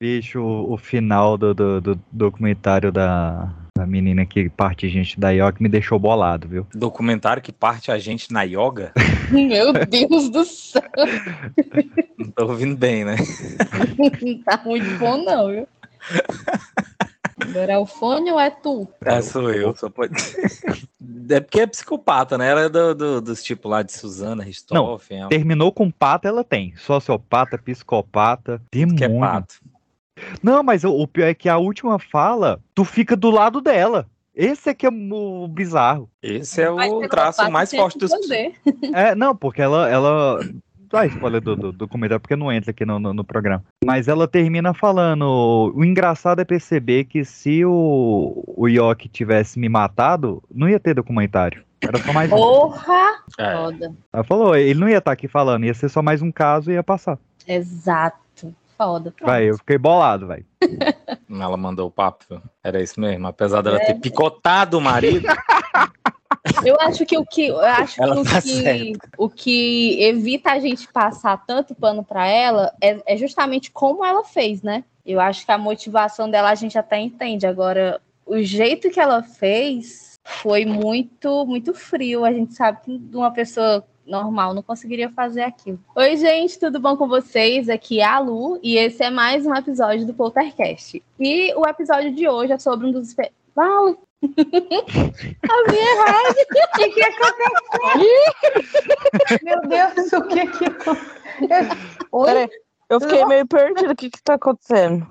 Bicho, o, o final do, do, do documentário da, da menina que parte gente da yoga me deixou bolado, viu? Documentário que parte a gente na yoga? Meu Deus do céu. Não tô ouvindo bem, né? Não tá muito bom, não, viu? Agora é o fone ou é tu? É, sou eu, só pode. É porque é psicopata, né? Ela é do, do- dos tipos lá de Suzana Ristoffen. ela- Terminou com pata, ela tem. Sociopata, psicopata, demônio. que é pato. Não, mas o, o pior é que a última fala, tu fica do lado dela. Esse é que é o bizarro. Esse é Mas o traço mais forte dos. É, não, porque ela. ela... Dá spoiler do, do, do comentário, porque não entra aqui no, no, no programa. Mas ela termina falando. O engraçado é perceber que se o, o Yoki tivesse me matado, não ia ter documentário. Era só mais um. Porra! É. Foda. Ela falou, ele não ia estar aqui falando, ia ser só mais um caso e ia passar. Exato. Foda. Pronto. Vai, eu fiquei bolado, velho. Ela mandou o papo. Era isso mesmo. Apesar dela É. ter picotado o marido. Eu acho que o que, eu acho que, Ela o, tá que o que evita a gente passar tanto pano pra ela é, é justamente como ela fez, né? Eu acho que a motivação dela a gente até entende. Agora, o jeito que ela fez foi muito, muito frio. A gente sabe que uma pessoa normal não conseguiria fazer aquilo. Oi, gente, tudo bom com vocês? Aqui é a Lu e esse é mais um episódio do Poltercast. E o episódio de hoje é sobre um dos. Fala! A minha errado. O que que aconteceu? Meu Deus, o que que aconteceu? Oi? Peraí, eu fiquei meio perdida. O que que tá acontecendo?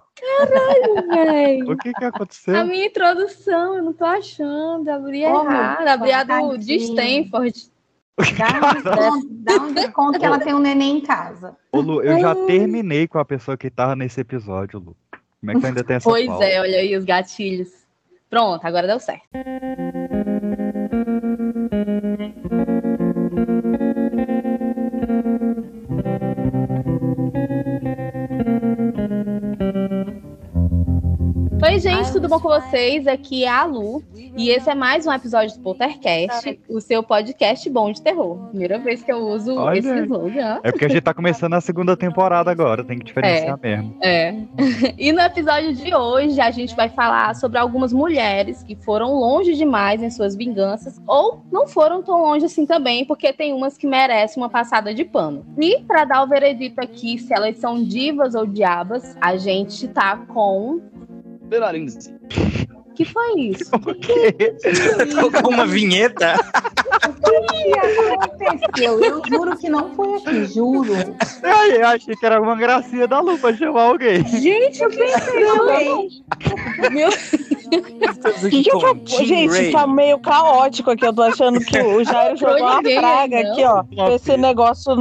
Véi. O que que A aconteceu? minha introdução, eu não tô achando. Abri Oh, errado. Abri a do, de. Stanford. Dá um desconto, dá um desconto que ela tem um neném em casa. Ô, Lu, eu já terminei com a pessoa que tava nesse episódio, Lu. Como é que tu ainda tem essa Pois é, olha aí os gatilhos. Pronto, agora deu certo. Oi, gente, tudo bom com vocês? Aqui é a Lu e esse é mais um episódio do Poltercast, o seu podcast bom de terror. Primeira vez que eu uso Olha esse slogan. É porque a gente tá começando a segunda temporada agora, tem que diferenciar mesmo. É. E no episódio de hoje a gente vai falar sobre algumas mulheres que foram longe demais em suas vinganças ou não foram tão longe assim também, porque tem umas que merecem uma passada de pano. E para dar o veredito aqui se elas são divas ou diabas, a gente tá com que foi isso? Com uma vinheta. O que aconteceu? Eu juro que não foi aqui, juro. Ai, eu achei que era alguma gracinha da Lu pra chamar alguém. Gente, eu pensei Também. Meu O que, que eu fa- Gente, tá meio caótico aqui. Eu tô achando que o Jairo jogou uma praga aqui, ó. Esse negócio.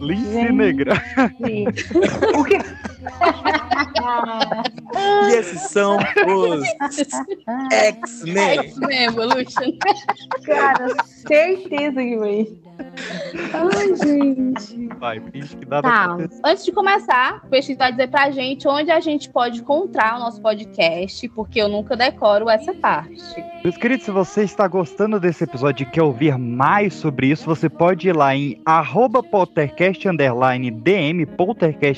Lince Gente. negra. O que... E esses são os X-Men. X-Men Evolution. Cara, certeza que foi. Ai, gente. Vai, finge que nada Tá. Antes de começar, o Peixe vai dizer pra gente onde a gente pode encontrar o nosso podcast, porque eu nunca decoro essa parte. Meus queridos, se você está gostando desse episódio e quer ouvir mais sobre isso, você pode ir lá em arroba poltercast underline DM,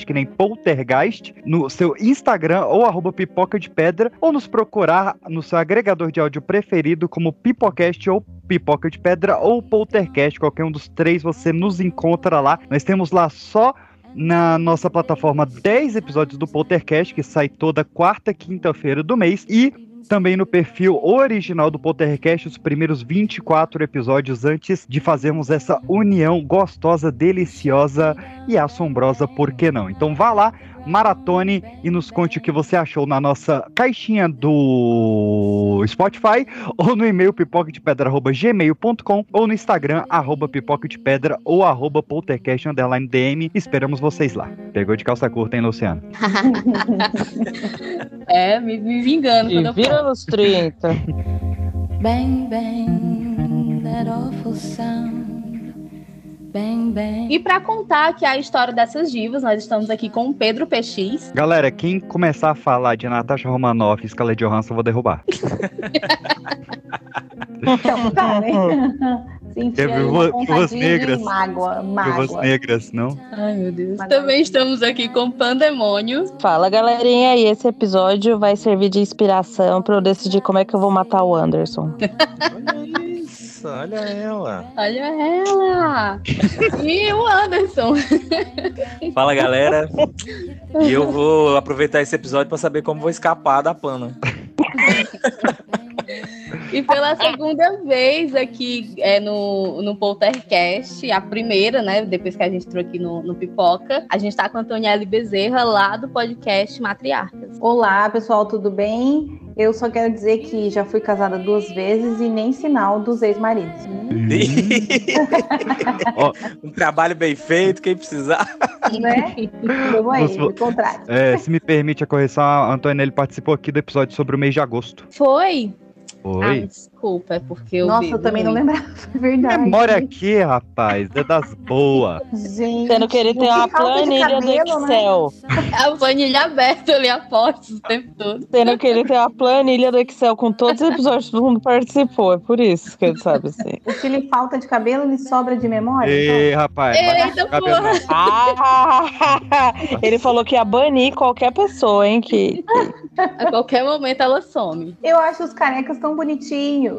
que nem poltergeist, no seu Instagram ou arroba pipoca de pedra, ou nos procurar no seu agregador de áudio preferido como Pipocast ou Pipoca de Pedra ou Poltercast, qualquer um dos três você nos encontra lá. Nós temos lá só na nossa plataforma 10 episódios do Poltercast, que sai toda quarta quinta-feira do mês, e também no perfil original do Poltercast, os primeiros 24 episódios antes de fazermos essa união gostosa, deliciosa e assombrosa, por que não? Então vá lá, maratone e nos conte o que você achou na nossa caixinha do Spotify ou no e-mail pipoca-de-pedra@gmail.com ou no Instagram arroba pipoca de pedra ou arroba poltercast underline DM. Esperamos vocês lá. Pegou de calça curta, hein, Luciano? É, me, me vingando quando E eu vira nos 30. Bang, bang, that awful sound. Bang, bang. E pra contar aqui a história dessas divas, nós estamos aqui com o Pedro PX. Galera, quem começar a falar de Natasha Romanoff e Scarlett Johansson, eu vou derrubar. Então, tá, né? Pontadinha negras. mágoa, Viúvas mágoa. negras, não? Ai, meu Deus. Mas Também não. estamos aqui com Pandemônio. Fala galerinha, e esse episódio vai servir de inspiração pra eu decidir como é que eu vou matar o Anderson. Olha isso, olha ela. Olha ela! E o Anderson. Fala, galera. E eu vou aproveitar esse episódio pra saber como vou escapar da pana. E pela segunda vez aqui é, no, no Poltercast, a primeira, né? Depois que a gente entrou aqui no, no Pipoca, a gente tá com a Antonielle Bezerra, lá do podcast Matriarcas. Olá, pessoal, tudo bem? Eu só quero dizer que já fui casada duas vezes e nem sinal dos ex-maridos. Um trabalho bem feito, quem precisar. Né? Eu aí, do contrário. É, se me permite a correção, a Antônia ele participou aqui do episódio sobre o mês de agosto. Foi? Ah, Foi. Desculpa, é porque eu. Nossa, vi- eu também não lembrava, é verdade. Memória aqui, rapaz, é das boas. Gente, Sendo que ele tem que uma planilha do cabelo, né? Excel. A planilha aberta ali aposto o tempo todo. Sendo que ele tem uma planilha do Excel com todos os episódios, todo mundo participou. É por isso que ele sabe assim. O que lhe falta de cabelo lhe sobra de memória? então? Ei, rapaz. Eita, cabelo porra. Ah, ele falou que ia banir qualquer pessoa, hein? Que, A qualquer momento ela some. Eu acho os carecas tão bonitinhos.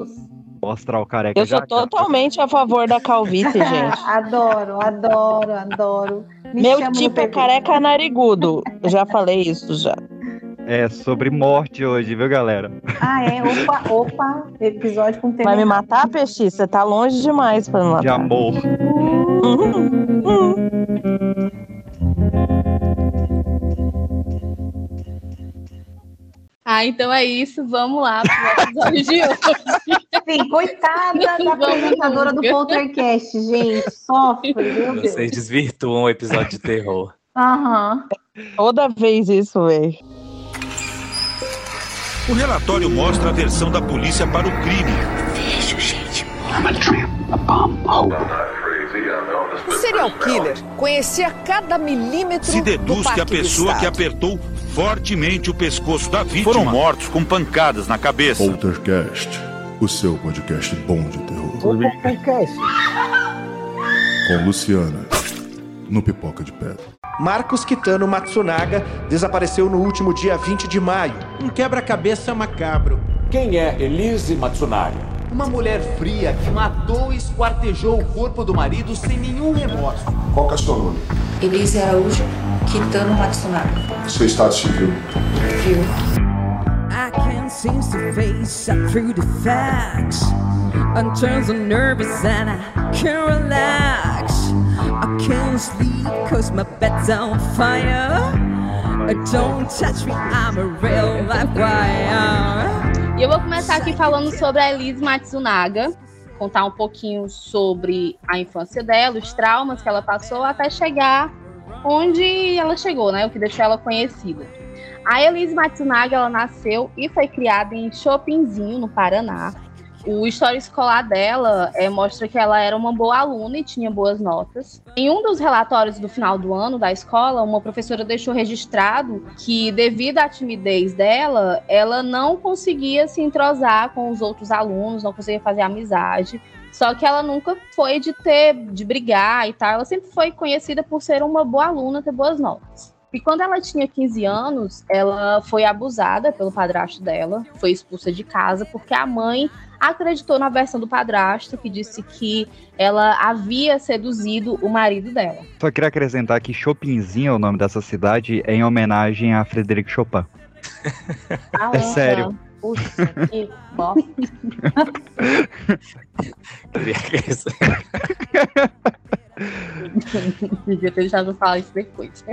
Mostrar o careca eu sou já. totalmente a favor da calvície, gente. adoro, adoro, adoro. Me Meu tipo é careca narigudo. Eu já falei isso já. É sobre morte hoje, viu, galera? Ah, é? Opa, opa. Episódio com tema. Vai me matar, Peixe? Você tá longe demais pra me De matar. amor. Uhum, uhum. Ah, então é isso. Vamos lá pro episódio de hoje. Sim, coitada da apresentadora do. Poltercast, gente. Sofre, meu Deus. Vocês desvirtuam o episódio de terror. Aham. Toda vez isso, velho. O relatório mostra a versão da polícia para o crime. O serial killer conhecia cada milímetro Se do deduz que a do pessoa que apertou fortemente o pescoço da vítima foram mortos com pancadas na cabeça. Poltercast, o seu podcast bom de terror. Com Luciana, no Pipoca de Pedra. Marcos Kitano Matsunaga desapareceu no último dia 20 de maio. Um quebra-cabeça macabro. Quem é Elise Matsunaga? Uma mulher fria que matou e esquartejou o corpo do marido sem nenhum remorso. Qual que é o seu nome? Elise Araújo, Kitano Matsunaga. Seu estado civil. Viu? I can't seem to face up through the facts. I'm turned so nervous and I can't relax. I can't sleep cause my bed's on fire. Don't touch me, I'm a real life wire. E eu vou começar aqui falando sobre a Elise Matsunaga, contar um pouquinho sobre a infância dela, os traumas que ela passou até chegar onde ela chegou, né? O que deixou ela conhecida. A Elise Matsunaga, ela nasceu e foi criada em Chopinzinho, no Paraná. O história escolar dela é, mostra que ela era uma boa aluna e tinha boas notas. Em um dos relatórios do final do ano da escola, uma professora deixou registrado que, devido à timidez dela, ela não conseguia se entrosar com os outros alunos, não conseguia fazer amizade. Só que ela nunca foi de ter, de brigar e tal. Ela sempre foi conhecida por ser uma boa aluna, ter boas notas. E quando ela tinha 15 anos, ela foi abusada pelo padrasto dela, foi expulsa de casa porque a mãe acreditou na versão do padrasto que disse que ela havia seduzido o marido dela. Só queria acrescentar que Chopinzinho, é o nome dessa cidade, é em homenagem a Frederic Chopin. É sério. Puxa, que bosta. Queria Devia ter deixado eu falar isso depois.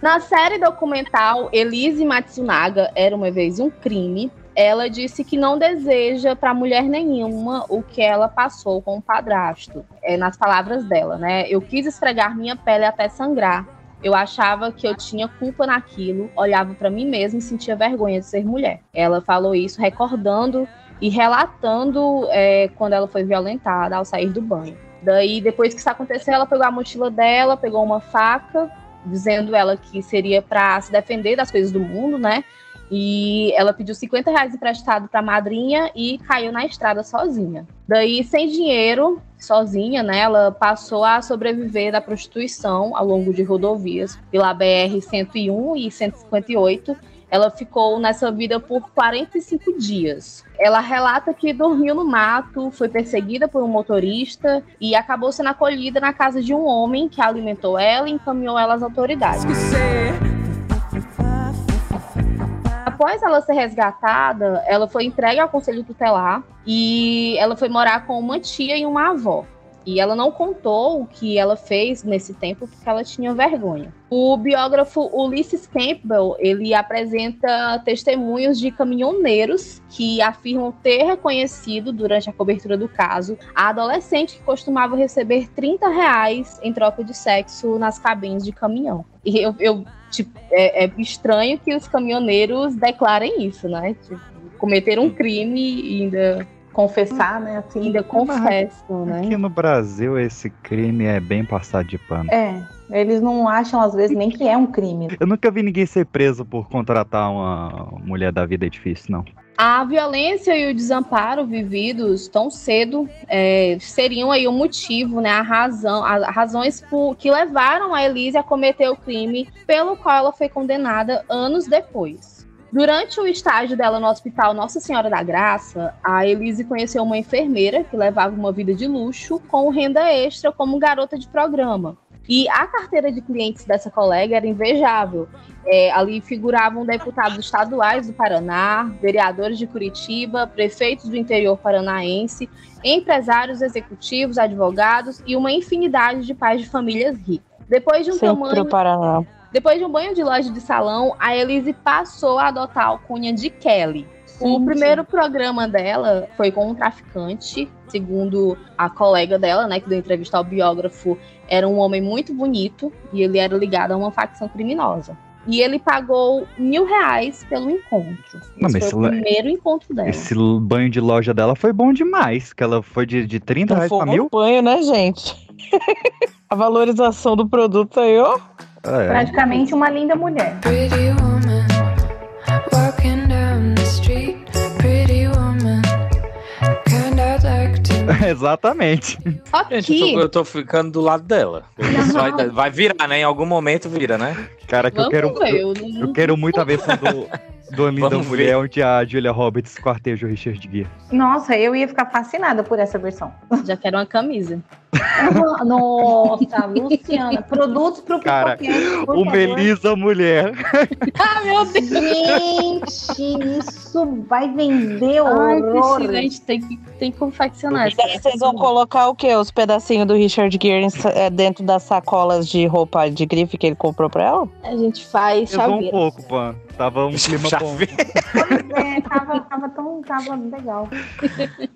Na série documental Elise Matsunaga Era Uma Vez Um Crime, ela disse que não deseja para mulher nenhuma o que ela passou com o padrasto. É nas palavras dela, né? Eu quis esfregar minha pele até sangrar. Eu achava que eu tinha culpa naquilo, olhava para mim mesma e sentia vergonha de ser mulher. Ela falou isso recordando e relatando é, quando ela foi violentada ao sair do banho. Daí, depois que isso aconteceu, ela pegou a mochila dela, pegou uma faca, dizendo ela que seria para se defender das coisas do mundo, né? E ela pediu 50 reais emprestado para a madrinha e caiu na estrada sozinha. Daí, sem dinheiro, sozinha, né? Ela passou a sobreviver da prostituição ao longo de rodovias pela BR 101 e 158 ela ficou nessa vida por 45 dias. Ela relata que dormiu no mato, foi perseguida por um motorista e acabou sendo acolhida na casa de um homem que alimentou ela e encaminhou ela às autoridades. Após ela ser resgatada, ela foi entregue ao conselho tutelar e ela foi morar com uma tia e uma avó. E ela não contou o que ela fez nesse tempo porque ela tinha vergonha. O biógrafo Ulysses Campbell, ele apresenta testemunhos de caminhoneiros que afirmam ter reconhecido durante a cobertura do caso a adolescente que costumava receber 30 reais em troca de sexo nas cabines de caminhão. E eu, eu tipo, é, é estranho que os caminhoneiros declarem isso, né? Tipo, cometeram um crime e ainda confessar, né? Assim, ainda confessam, né? Aqui no Brasil esse crime é bem passado de pano. É, eles não acham às vezes nem que é um crime. Eu nunca vi ninguém ser preso por contratar uma mulher da vida difícil, não. A violência e o desamparo vividos tão cedo é, seriam aí o motivo, né, a razão, as razões por, que levaram a Elise a cometer o crime pelo qual ela foi condenada anos depois. Durante o estágio dela no hospital Nossa Senhora da Graça, a Elise conheceu uma enfermeira que levava uma vida de luxo com renda extra como garota de programa. E a carteira de clientes dessa colega era invejável. É, ali figuravam deputados estaduais do Paraná, vereadores de Curitiba, prefeitos do interior paranaense, empresários executivos, advogados e uma infinidade de pais de famílias ricas. Depois de um Centro tamanho. Paraná. Depois de um banho de loja de salão, a Elise passou a adotar a alcunha de Kelly. O Sim, primeiro programa dela foi com um traficante, segundo a colega dela, né, que deu entrevista ao biógrafo, era um homem muito bonito e ele era ligado a uma facção criminosa. E ele pagou mil reais pelo encontro. Não, Esse mas foi o ela- primeiro encontro dela. Esse banho de loja dela foi bom demais, que ela foi de, de 30 Não reais foi pra um mil. banho, né, gente? A valorização do produto aí, ó. É. Praticamente uma linda mulher. Pretty woman, walking down the street. Pretty woman, kind to Exatamente. Só Gente, eu tô, eu tô ficando do lado dela. Isso vai, vai virar, né? Em algum momento vira, né? Cara, que eu quero. ver, Eu, eu não- eu quero muito a versão do, do Linda Vamos Mulher, ver. onde a Julia Roberts quarteja o Richard Gere. Nossa, eu ia ficar fascinada por essa versão. Já quero uma camisa. Nossa, Luciana, produtos pro Cara, pipoquete, por O favor. Melissa Mulher. Ah, meu Deus! Gente, isso vai vender Ai, horror. A gente tem que, tem que confeccionar E daí vocês vão colocar o quê? Os pedacinhos do Richard Gere é, dentro das sacolas de roupa de grife que ele comprou pra ela? A gente faz Pesou um pouco, pô. Tava um clima bom. É, tava, tava tão tava legal.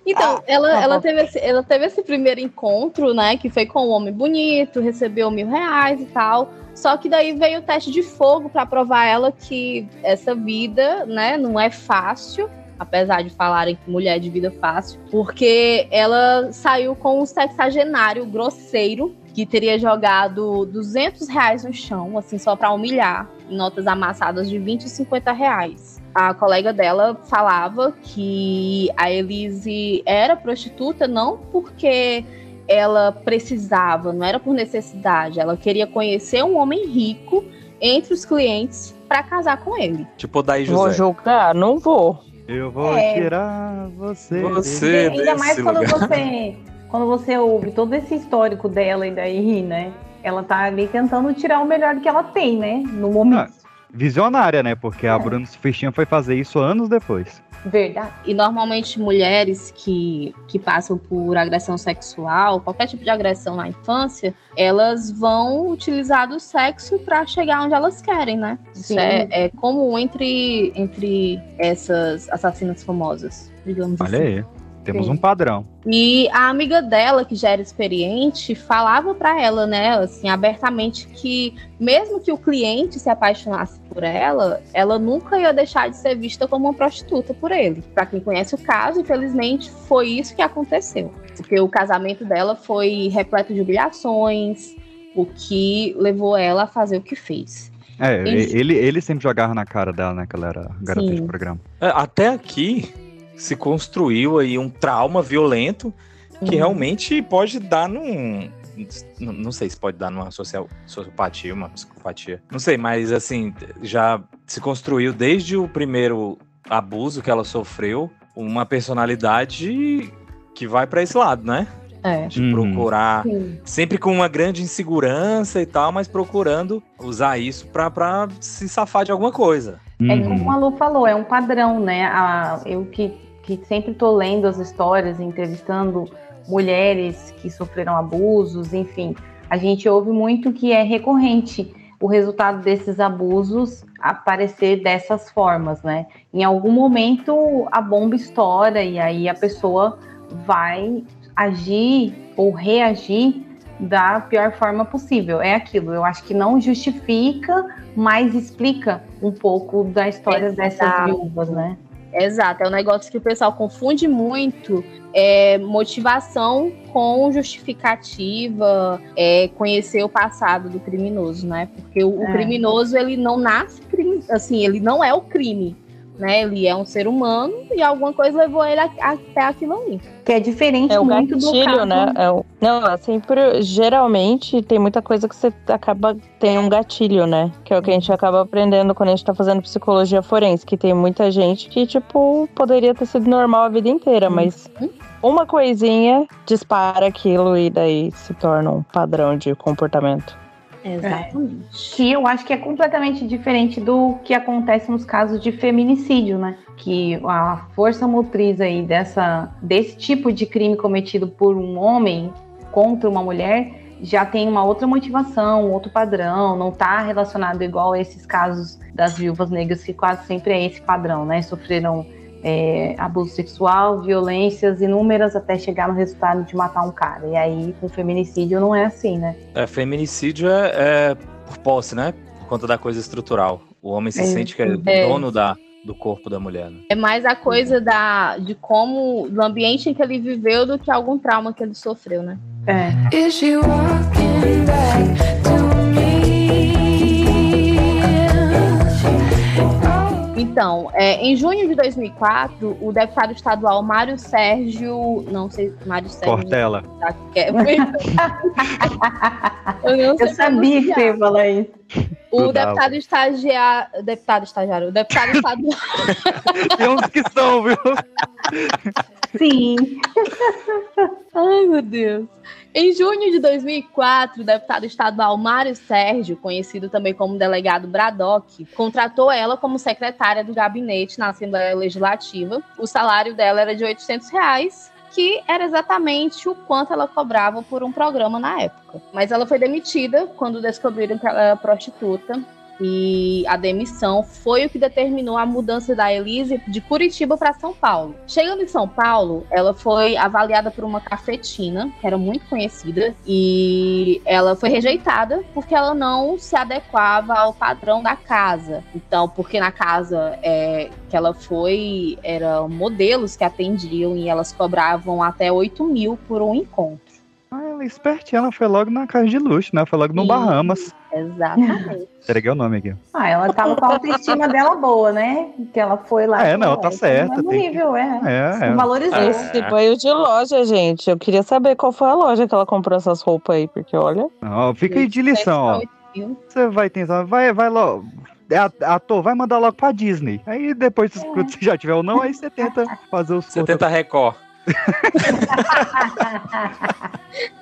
Então, Ah, ela, tá ela, teve esse, ela teve esse primeiro encontro, né? Que foi com um homem bonito, recebeu mil reais e tal. Só que daí veio o teste de fogo para provar ela que essa vida, né, não é fácil. Apesar de falarem que mulher é de vida fácil, porque ela saiu com um sexagenário grosseiro que teria jogado 200 reais no chão, assim, só para humilhar, em notas amassadas de 20 e 50 reais a colega dela falava que a Elise era prostituta não porque ela precisava, não era por necessidade, ela queria conhecer um homem rico entre os clientes para casar com ele. Tipo Daí Vou José. julgar? Não vou. Eu vou É. tirar você. Você Ainda mais desse quando lugar. você, quando você ouve todo esse histórico dela e daí, né? Ela tá ali tentando tirar o melhor que ela tem, né? No momento. Visionária, né? Porque a Bruna Sufistinha foi fazer isso anos depois. Verdade. E normalmente mulheres que, que passam por agressão sexual, qualquer tipo de agressão na infância, elas vão utilizar do sexo para chegar onde elas querem, né? Isso Sim. é, é comum entre, entre essas assassinas famosas, digamos Olha assim. aí. Temos Sim. um padrão. E a amiga dela, que já era experiente, falava pra ela, né, assim, abertamente que mesmo que o cliente se apaixonasse por ela, ela nunca ia deixar de ser vista como uma prostituta por ele. Pra quem conhece o caso, infelizmente, foi isso que aconteceu. Porque o casamento dela foi repleto de humilhações, o que levou ela a fazer o que fez. É, ele, ele sempre jogava na cara dela, né? Que ela era garota de Sim. programa. É, Até aqui se construiu aí um trauma violento que Uhum. realmente pode dar num. Não sei se pode dar numa social, sociopatia, uma psicopatia. Não sei, mas assim, já se construiu desde o primeiro abuso que ela sofreu uma personalidade que vai pra esse lado, né? É. De Uhum. procurar Sim. sempre com uma grande insegurança e tal, mas procurando usar isso pra, pra se safar de alguma coisa. É Uhum. como a Lu falou, é um padrão, né? A- eu que, que sempre tô lendo as histórias, entrevistando mulheres que sofreram abusos, enfim, a gente ouve muito que é recorrente o resultado desses abusos aparecer dessas formas, né? Em algum momento a bomba estoura e aí a pessoa vai agir ou reagir da pior forma possível. É aquilo, eu acho que não justifica, mas explica um pouco da história dessas Exato. viúvas, né? Exato, é um negócio que o pessoal confunde muito é, motivação com justificativa, é, conhecer o passado do criminoso, né? Porque o, o É. criminoso ele não nasce assim, ele não é o crime, né? Ele é um ser humano e alguma coisa levou ele a- até aquilo ali. Que é diferente É o muito do gatilho, caso. né? É o... Não, é sempre. Geralmente tem muita coisa que você acaba. Tem um gatilho, né? Que é o que a gente acaba aprendendo quando a gente tá fazendo psicologia forense. Que tem muita gente que, tipo, poderia ter sido normal a vida inteira, mas uma coisinha dispara aquilo e daí se torna um padrão de comportamento. Exatamente. Que eu acho que é completamente diferente do que acontece nos casos de feminicídio, né? Que a força motriz aí dessa, desse tipo de crime cometido por um homem contra uma mulher já tem uma outra motivação, outro padrão, não tá relacionado igual a esses casos das viúvas negras, que quase sempre é esse padrão, né? Sofreram é, abuso sexual, violências inúmeras até chegar no resultado de matar um cara. E aí, com feminicídio, não é assim, né? É, feminicídio é, é por posse, né? Por conta da coisa estrutural. O homem se É, sente que é, é. dono da, do corpo da mulher. Né? É mais a coisa da, de como, do ambiente em que ele viveu do que algum trauma que ele sofreu, né? É. Is she walking back to me? Então, é, em junho de 2004, o deputado estadual Mário Sérgio, não sei, Mário Sérgio. Cortella. tá, é- Eu, não sei Eu sabia que você ia falar isso. O deputado estagiário, deputado estagiário, o deputado estadual, Tem uns que são, viu? Sim. ai meu Deus. Em junho de 2004, o deputado estadual Mário Sérgio, conhecido também como delegado Braddock, contratou ela como secretária do gabinete na Assembleia Legislativa. O salário dela era de 800 reais, que era exatamente o quanto ela cobrava por um programa na época. Mas ela foi demitida quando descobriram que ela era prostituta. E a demissão foi o que determinou a mudança da Elise de Curitiba para São Paulo. Chegando em São Paulo, ela foi avaliada por uma cafetina, que era muito conhecida, e ela foi rejeitada porque ela não se adequava ao padrão da casa. Então, porque na casa é, que ela foi, eram modelos que atendiam e elas cobravam até 8 mil por um encontro. Ela é espertinha, ela foi logo na casa de luxo, né? Foi logo no Sim. Bahamas. Exatamente. Entreguei o nome aqui. Ah, ela tava com a autoestima dela boa, né? Que ela foi lá. É, não, falou, tá "Ah, então certa, é no tem que- nível, é. É, é. Valorizou. É. Esse banho de loja, gente. Eu queria saber qual foi a loja que ela comprou essas roupas aí, porque olha. Ó, fica aí de lição, ó. 8 mil. Você vai tentar, vai, vai logo. É a- Ator, vai mandar logo pra Disney. Aí depois, quando você já tiver ou não, aí você tenta fazer os Você tenta Record.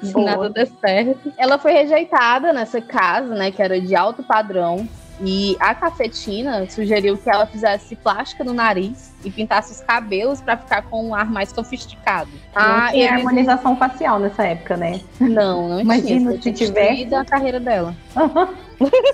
Se nada der certo. Ela foi rejeitada nessa casa, né, que era de alto padrão. E a cafetina sugeriu que ela fizesse plástica no nariz e pintasse os cabelos para ficar com um ar mais sofisticado. Não Ah, tinha eles- harmonização facial nessa época, né? Não, não Imagina tinha. se Tinha tivesse. a carreira dela.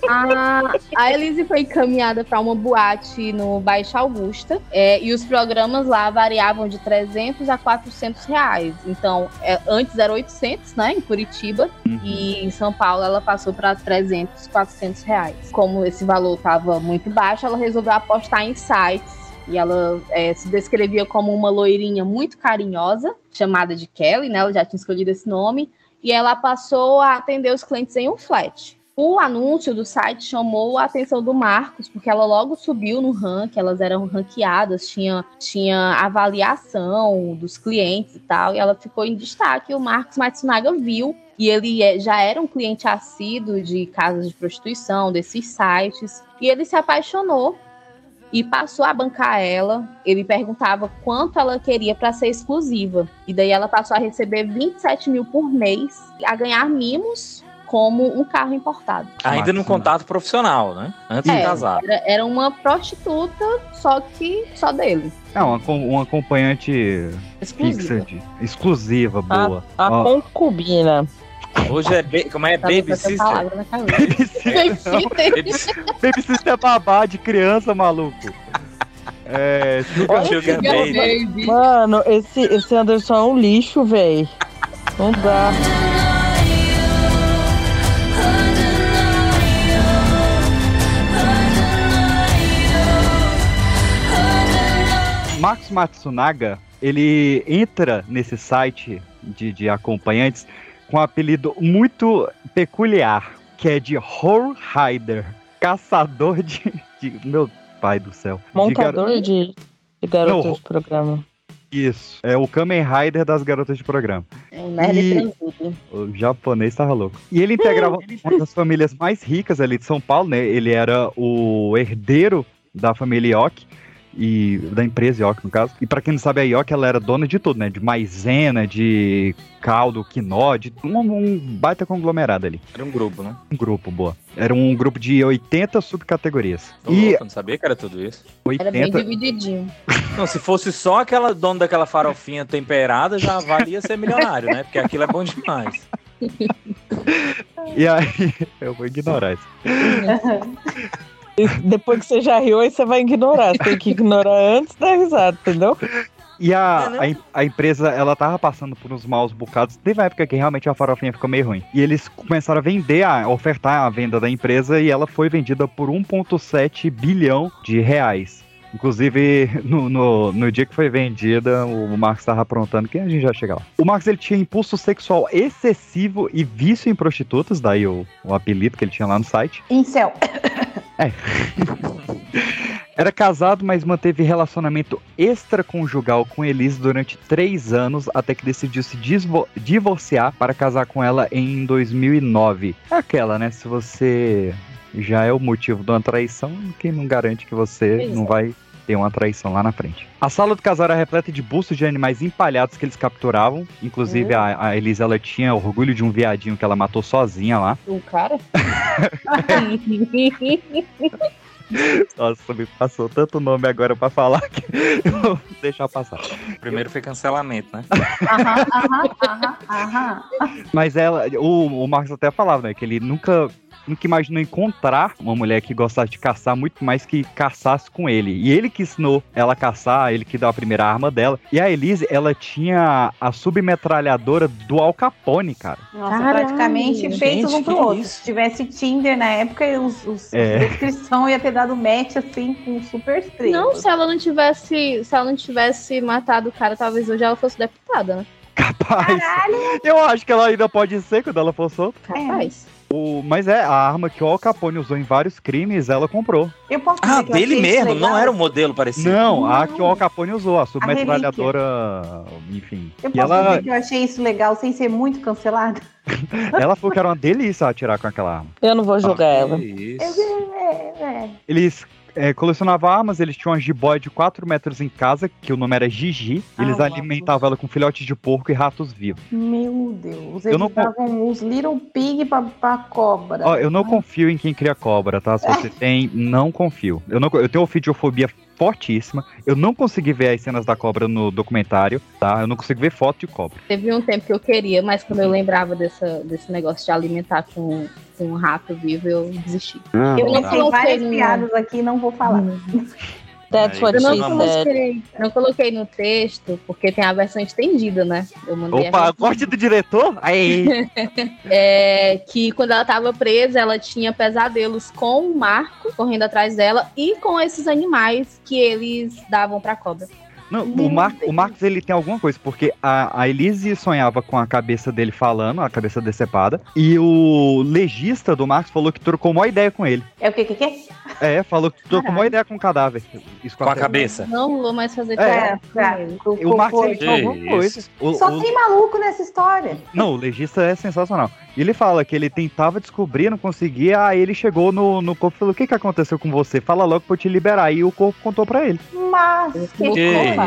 a, a Elise foi encaminhada para uma boate no Baixa Augusta é, e os programas lá variavam de 300 a 400 reais. Então, é, antes era 800, né, em Curitiba, e em São Paulo ela passou para 300, 400 reais. Como esse valor estava muito baixo, ela resolveu apostar em sites e ela é, se descrevia como uma loirinha muito carinhosa, chamada de Kelly, né? Ela já tinha escolhido esse nome. E ela passou a atender os clientes em um flat. O anúncio do site chamou a atenção do Marcos, porque ela logo subiu no ranking, elas eram ranqueadas, tinha, tinha avaliação dos clientes e tal, e ela ficou em destaque. O Marcos Matsunaga viu, e ele é- já era um cliente assíduo de casas de prostituição, desses sites, e ele se apaixonou e passou a bancar ela. Ele perguntava quanto ela queria para ser exclusiva. E daí ela passou a receber 27 mil por mês, a ganhar mimos como um carro importado. Ainda no contato profissional, né? Antes de É, casar. Era, era uma prostituta, só que só dele. É, uma, uma acompanhante Exclusiva. fixa, de- exclusiva, boa. A, a concubina. Hoje é, ba- como é Tá baby sister? palavra na cabeça. Babysitter é babá de criança, maluco. É, Sugar, Sugar baby. Mano, esse, esse Anderson é um lixo, véi. Não dá. Marcos Matsunaga, ele entra nesse site de, de acompanhantes com um apelido muito peculiar, que é de Horror Rider, caçador de, de- Meu pai do céu. de Montador garo- de, de garotas Não. de programa. Isso, é o Kamen Rider das garotas de programa. É um nerd E-. O japonês tava louco. E ele integrava uma das famílias mais ricas ali de São Paulo, né? Ele era o herdeiro da família Yoki. E da empresa Yoki, no caso. E pra quem não sabe, a Yoki, ela era dona de tudo, né? De maisena, de caldo, quinó, de um, um baita conglomerado ali. Era um grupo, né? Um grupo, boa. Era um grupo de 80 subcategorias. Tô E louco, eu não sabia que era tudo isso. Era bem 80... divididinho. Não, se fosse só aquela dona daquela farofinha temperada, já valia ser milionário, né? Porque aquilo é bom demais. E aí, eu vou ignorar isso. E depois que você já riu, aí você vai ignorar. Você tem que ignorar antes da risada, entendeu? E a, a, a empresa, ela tava passando por uns maus bocados. Teve uma época que realmente a farofinha ficou meio ruim. E eles começaram a vender, a ofertar a venda da empresa e ela foi vendida por 1,7 bilhão de reais. Inclusive, no, no, no dia que foi vendida, o Marcos estava aprontando, que a gente já chega lá. O Marcos ele tinha impulso sexual excessivo e vício em prostitutas, daí o, o apelido que ele tinha lá no site. Incel. Era casado, mas manteve relacionamento extraconjugal com Elise durante três anos, até que decidiu se divorciar para casar com ela em 2009. É aquela, né? Se você já é o motivo de uma traição, quem não garante que você Pois não é. vai ter uma traição lá na frente. A sala do casal era repleta de bustos de animais empalhados que eles capturavam. Inclusive, Hum. a, a Elise, ela tinha orgulho de um viadinho que ela matou sozinha lá. O cara? Nossa, me passou tanto nome agora pra falar que eu vou deixar passar. Primeiro foi cancelamento, né? Aham, aham, aham, aham. Mas ela, o, o Marcos até falava, né, que ele nunca, nunca imaginou encontrar uma mulher que gostasse de caçar muito mais que caçasse com ele. E ele que ensinou ela a caçar, ele que deu a primeira arma dela. E a Elise, ela tinha a submetralhadora do Al Capone, cara. Nossa, Caralho, praticamente feitos um pro outro. isso? Se tivesse Tinder na época, os, os É. descrição ia ter dado match assim com super estrela. Não, se ela não tivesse, se ela não tivesse matado o cara, talvez hoje ela fosse deputada, né? Capaz. Eu acho que ela ainda pode ser quando ela for solta. Capaz. O, mas é, a arma que o Al Capone usou em vários crimes, ela comprou. Eu posso Ah, dele mesmo, legal? não era um modelo parecido. Não, a Não. que o Al Capone usou, a submetralhadora, enfim. Eu E posso ela, dizer que eu achei isso legal sem ser muito cancelada? ela falou que era uma delícia atirar com aquela arma. Eu não vou julgar ela. Que Eu, Isso. é, é. Eles é, colecionavam armas, eles tinham uma jiboia de 4 metros em casa, que o nome era Gigi. Ah, Eles alimentavam ela com filhotes de porco e ratos vivos. Meu Deus. Eu Eles não- davam os Little Pig pra, pra cobra. Ó, eu não confio em quem cria cobra, tá? Se você tem, não confio. Eu, não, eu tenho ofidiofobia fortíssima. Eu não consegui ver as cenas da cobra no documentário, tá? Eu não consigo ver foto de cobra. Teve um tempo que eu queria, mas quando eu lembrava dessa, desse negócio de alimentar com, com um rato vivo, eu desisti. eu não coloquei várias no, piadas aqui, não vou falar. That's Aí, what eu não coloquei, não coloquei no texto, porque tem a versão estendida, né? Eu mandei a Opa, corte do diretor? Aí! é, que quando ela tava presa, ela tinha pesadelos com o Marco correndo atrás dela e com esses animais que eles davam pra cobra. Não, o, Mar o Marcos ele tem alguma coisa, porque a, a Elise sonhava com a cabeça dele falando, a cabeça decepada, e o legista do Marcos falou que trocou uma ideia com ele. É o que que que é? É, falou que trocou uma ideia com o cadáver. Isso Com a cabeça. Não vou mais fazer É, com ele. E o Marcos ele tinha Que alguma coisa. O- Só o- tem maluco nessa história. Não, o legista é sensacional. E ele fala que ele tentava descobrir, não conseguia, aí ele chegou no, no corpo e falou: O que, que aconteceu com você? Fala logo pra eu te liberar. E o corpo contou pra ele. Mas que, Que coisa.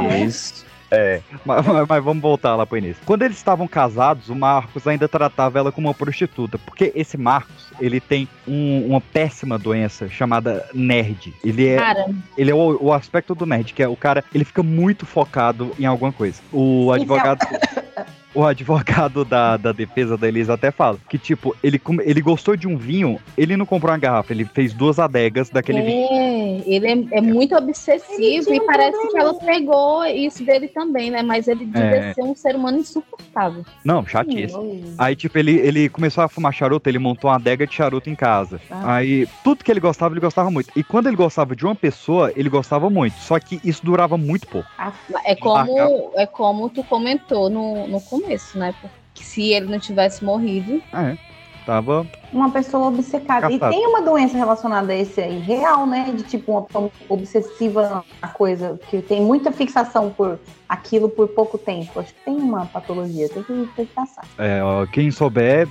É, mas, mas- mas vamos voltar lá pro início. Quando eles estavam casados, o Marcos ainda tratava ela como uma prostituta, porque esse Marcos, ele tem um- uma péssima doença chamada nerd. Ele é, Cara, ele é o, o aspecto do nerd, que é o cara, ele fica muito focado em alguma coisa. O advogado... O advogado da, da defesa da Elisa até fala que, tipo, ele, ele gostou de um vinho, ele não comprou uma garrafa, ele fez duas adegas daquele vinho. é, ele é, é muito obsessivo e parece que ela pegou isso dele também, né? Mas ele devia É. ser um ser humano insuportável. Não, chatíssimo. Aí, tipo, ele, ele começou a fumar charuto, ele montou uma adega de charuto em casa. Ah. Aí, tudo que ele gostava, ele gostava muito. E quando ele gostava de uma pessoa, ele gostava muito. Só que isso durava muito pouco. É como, é como tu comentou no, no começo, né? Porque se ele não tivesse morrido, É, tava... Uma pessoa obcecada. E tem uma doença relacionada a esse aí, real, né? De tipo, uma pessoa obsessiva na coisa, que tem muita fixação por aquilo por pouco tempo. Acho que tem uma patologia, tem que, tem que passar. É, ó, quem souber,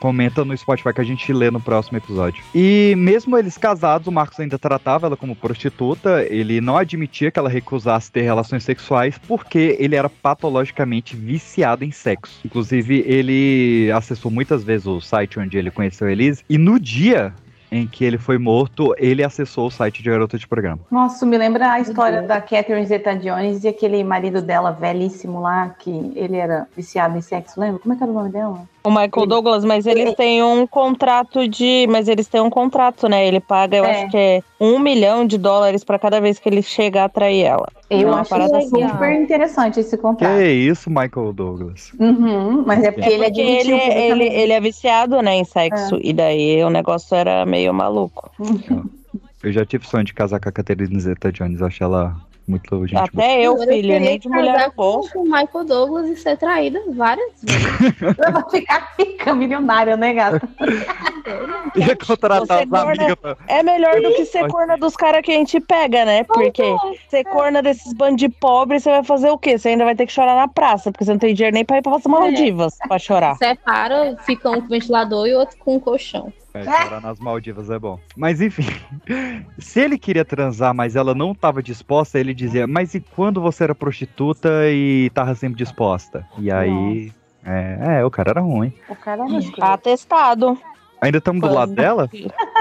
comenta no Spotify que a gente lê no próximo episódio. E mesmo eles casados, o Marcos ainda tratava ela como prostituta, ele não admitia que ela recusasse ter relações sexuais porque ele era patologicamente viciado em sexo. Inclusive, ele acessou muitas vezes o site onde ele conheceu a Elise, e no dia em que ele foi morto, ele acessou o site de garota de programa. Nossa, me lembra a história da Catherine Zeta-Jones e aquele marido dela, velhíssimo lá, que ele era viciado em sexo, lembra? Como é que era o nome dela? O Michael Douglas, mas eles Ele- têm um contrato de. Mas eles têm um contrato, né? Ele paga, eu É. acho que é um milhão de dólares pra cada vez que ele chega a atrair ela. Eu Uma acho parada super assim. interessante esse Que contrato. isso, Michael Douglas? Uhum, mas é porque É ele porque admitiu ele, ele, publicamente. ele é viciado, né, em sexo. E daí o negócio era meio maluco. Eu já tive sonho de casar com a Catherine Zeta-Jones, eu acho ela muito gente boa. Até eu, filho, queria nem de mulher eu vou. com o Michael Douglas e ser traída várias vezes. Ela vai ficar rica, milionária, né, gata? Ia contratar as amigas pra... É melhor do que ser corna dos caras que a gente pega, né? Porque ser corna desses bandos de pobre, você vai fazer o quê? Você ainda vai ter que chorar na praça, porque você não tem dinheiro nem pra ir pra Maldivas pra chorar. Separa, fica um com ventilador e outro com um colchão. É, chorar nas Maldivas é bom. Mas enfim, se ele queria transar, mas ela não estava disposta, ele dizia, mas e quando você era prostituta e tava sempre disposta? E aí. É, é, o cara era ruim. O cara é Tá atestado. Ainda estamos do lado dela?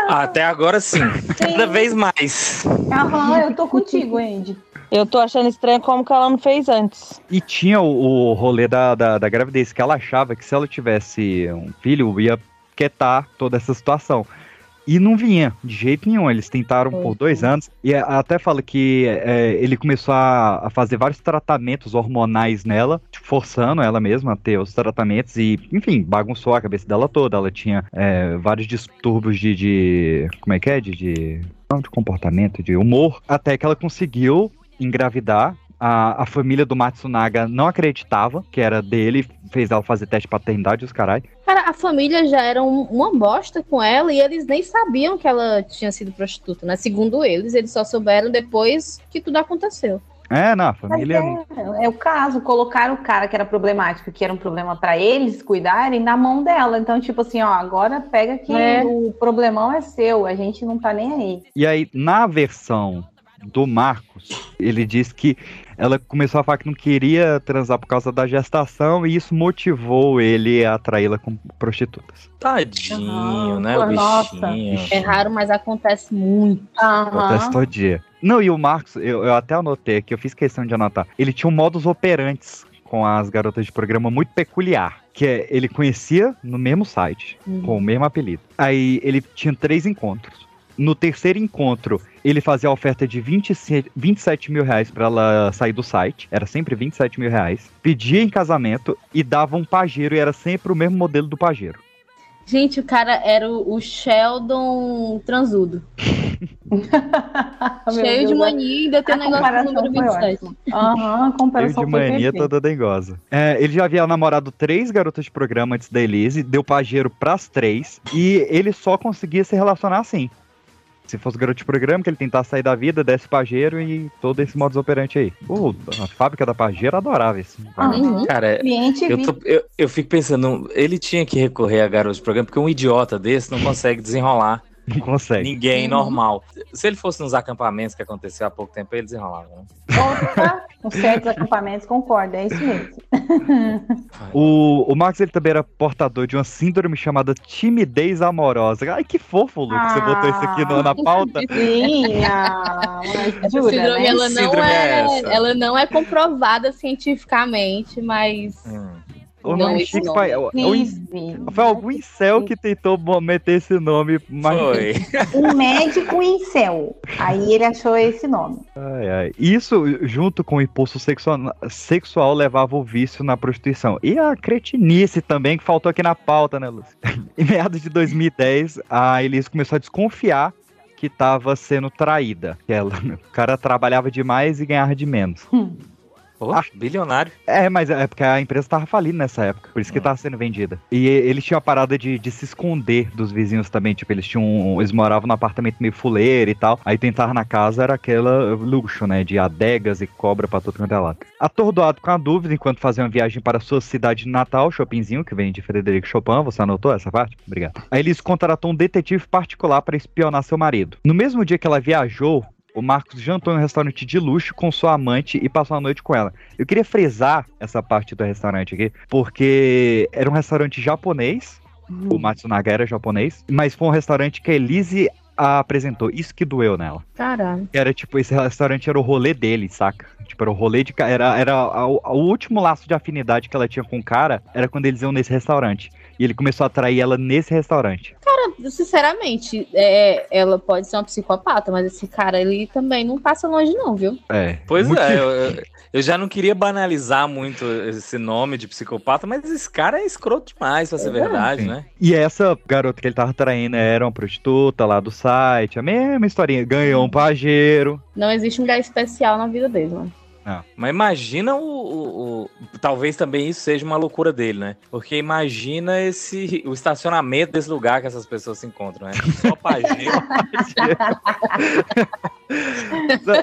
Até agora sim. Cada vez mais. Aham, eu tô contigo, Andy. Eu tô achando estranho como que ela não fez antes. E tinha o, o rolê da, da, da gravidez, que ela achava que se ela tivesse um filho, ia quietar toda essa situação. E não vinha, de jeito nenhum. Eles tentaram por dois anos. E até fala que é, ele começou a, a fazer vários tratamentos hormonais nela, tipo, forçando ela mesma a ter os tratamentos. E, enfim, bagunçou a cabeça dela toda. Ela tinha é, vários distúrbios de, de. Como é que é? De, de. Não de comportamento, de humor. Até que ela conseguiu engravidar. A, a família do Matsunaga não acreditava que era dele, fez ela fazer teste de paternidade, os carai. Cara, a família já era um- uma bosta com ela e eles nem sabiam que ela tinha sido prostituta, né? Segundo eles, eles só souberam depois que tudo aconteceu. É, não, a Mas família. é, é o caso, colocaram o cara que era problemático, que era um problema pra eles cuidarem, na mão dela. Então, tipo assim, ó, agora pega que É. o problemão é seu, a gente não tá nem aí. E aí, na versão do Marcos, ele diz que ela começou a falar que não queria transar por causa da gestação e isso motivou ele a atraí-la com prostitutas. Tadinho, né? pô, O nossa. É raro, mas acontece muito. Acontece todo dia. Não, e o Marcos, eu, eu até anotei aqui, eu fiz questão de anotar. Ele tinha um modus operantes com as garotas de programa muito peculiar. Que é, ele conhecia no mesmo site, com o mesmo apelido. Aí ele tinha três encontros. No terceiro encontro, ele fazia a oferta de 27, 27 mil reais pra ela sair do site. Era sempre 27 mil reais. Pedia em casamento e dava um pajeiro, e era sempre o mesmo modelo do pajeiro. Gente, o cara era o o Sheldon transudo. Cheio de mania e ainda tem A o negócio do número foi 27. ótima. Aham, Cheio comparação de foi mania toda dengosa. É, ele já havia namorado três garotas de programa antes da Elise, deu pajeiro pras três, e ele só conseguia se relacionar assim. Se fosse garoto de programa, que ele tentasse sair da vida, desse pajeiro e todo esse modus operandi aí. Pô, a fábrica da pajeira adorava isso. Aham. Cara, eu, tô- eu, eu fico pensando, ele tinha que recorrer a garoto de programa, porque um idiota desse não consegue desenrolar Não consegue. ninguém Uhum. normal. Se ele fosse nos acampamentos que aconteceu há pouco tempo, ele desenrolava. Né? Opa, nos certos acampamentos, concordo, é isso mesmo. O, o Max ele também era portador de uma síndrome chamada timidez amorosa. Ai, que fofo, Lucas, você botou isso aqui no- na pauta. Sim, ah, mas Essa jura, síndrome, né? ela, não síndrome é é, ela não é comprovada cientificamente, mas Hum. O Não, nome esse chique nome. o- foi algum incel que tentou meter esse nome, mas Foi. Um médico em céu. Aí ele achou esse nome. Ai, ai. Isso, junto com o impulso sexual, sexual, levava o vício na prostituição. E a cretinice também, que faltou aqui na pauta, né, Lúcia? em meados de 2010, a Elise começou a desconfiar que estava sendo traída. Ela, o cara trabalhava demais e ganhava de menos. Pô, bilionário. É, mas é porque a empresa tava falindo nessa época, por isso que Hum. tava sendo vendida. E eles tinham a parada de, de se esconder dos vizinhos também, tipo, eles tinham. Eles moravam num apartamento meio fuleiro e tal. Aí tentar na casa era aquela luxo, né? De adegas e cobra pra todo quanto é lado. Atordoado com a dúvida, enquanto fazia uma viagem para sua cidade natal, Chopinzinho, que vem de Frederico Chopin, você anotou essa parte? Obrigado. Aí eles contratou um detetive particular para espionar seu marido. No mesmo dia que ela viajou, o Marcos jantou em um restaurante de luxo com sua amante e passou a noite com ela. Eu queria frisar essa parte do restaurante aqui, porque era um restaurante japonês, o Matsunaga era japonês, mas foi um restaurante que a Elise apresentou. Isso que doeu nela. caralho. Era tipo, esse restaurante era o rolê dele, saca? Tipo, era o rolê de. Era, era a- o último laço de afinidade que ela tinha com o cara, era quando eles iam nesse restaurante. E ele começou a atrair ela nesse restaurante. Sinceramente, é, ela pode ser uma psicopata, mas esse cara ele também não passa longe, não, viu? É. Pois Muito- é, eu, eu- já não queria banalizar muito esse nome de psicopata, mas esse cara é escroto demais, pra ser Exato. verdade, Sim. né? E essa garota que ele tava traindo era uma prostituta lá do site, a mesma historinha. Ganhou um pajeiro. Não existe um lugar especial na vida dele, mano. Mas imagina o, o- o- Talvez também isso seja uma loucura dele, né? Porque imagina esse o estacionamento desse lugar que essas pessoas se encontram, né? Só pajeiro.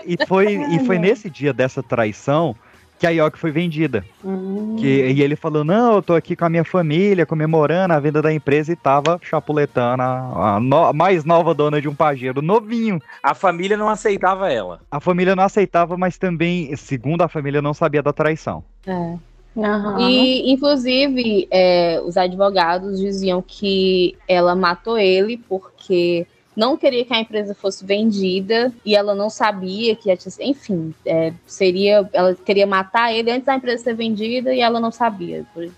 e, foi, e foi nesse dia dessa traição que a Yoki foi vendida. Hum. Que, e ele falou: Não, eu tô aqui com a minha família, comemorando a venda da empresa e tava chapuletando a, a no- mais nova dona de um pajeiro, novinho. A família não aceitava ela. A família não aceitava, mas também, segundo a família, não sabia da traição. É. Aham. E, inclusive, é, os advogados diziam que ela matou ele porque não queria que a empresa fosse vendida e ela não sabia que, ia enfim, é, seria, ela queria matar ele antes da empresa ser vendida e ela não sabia. Por-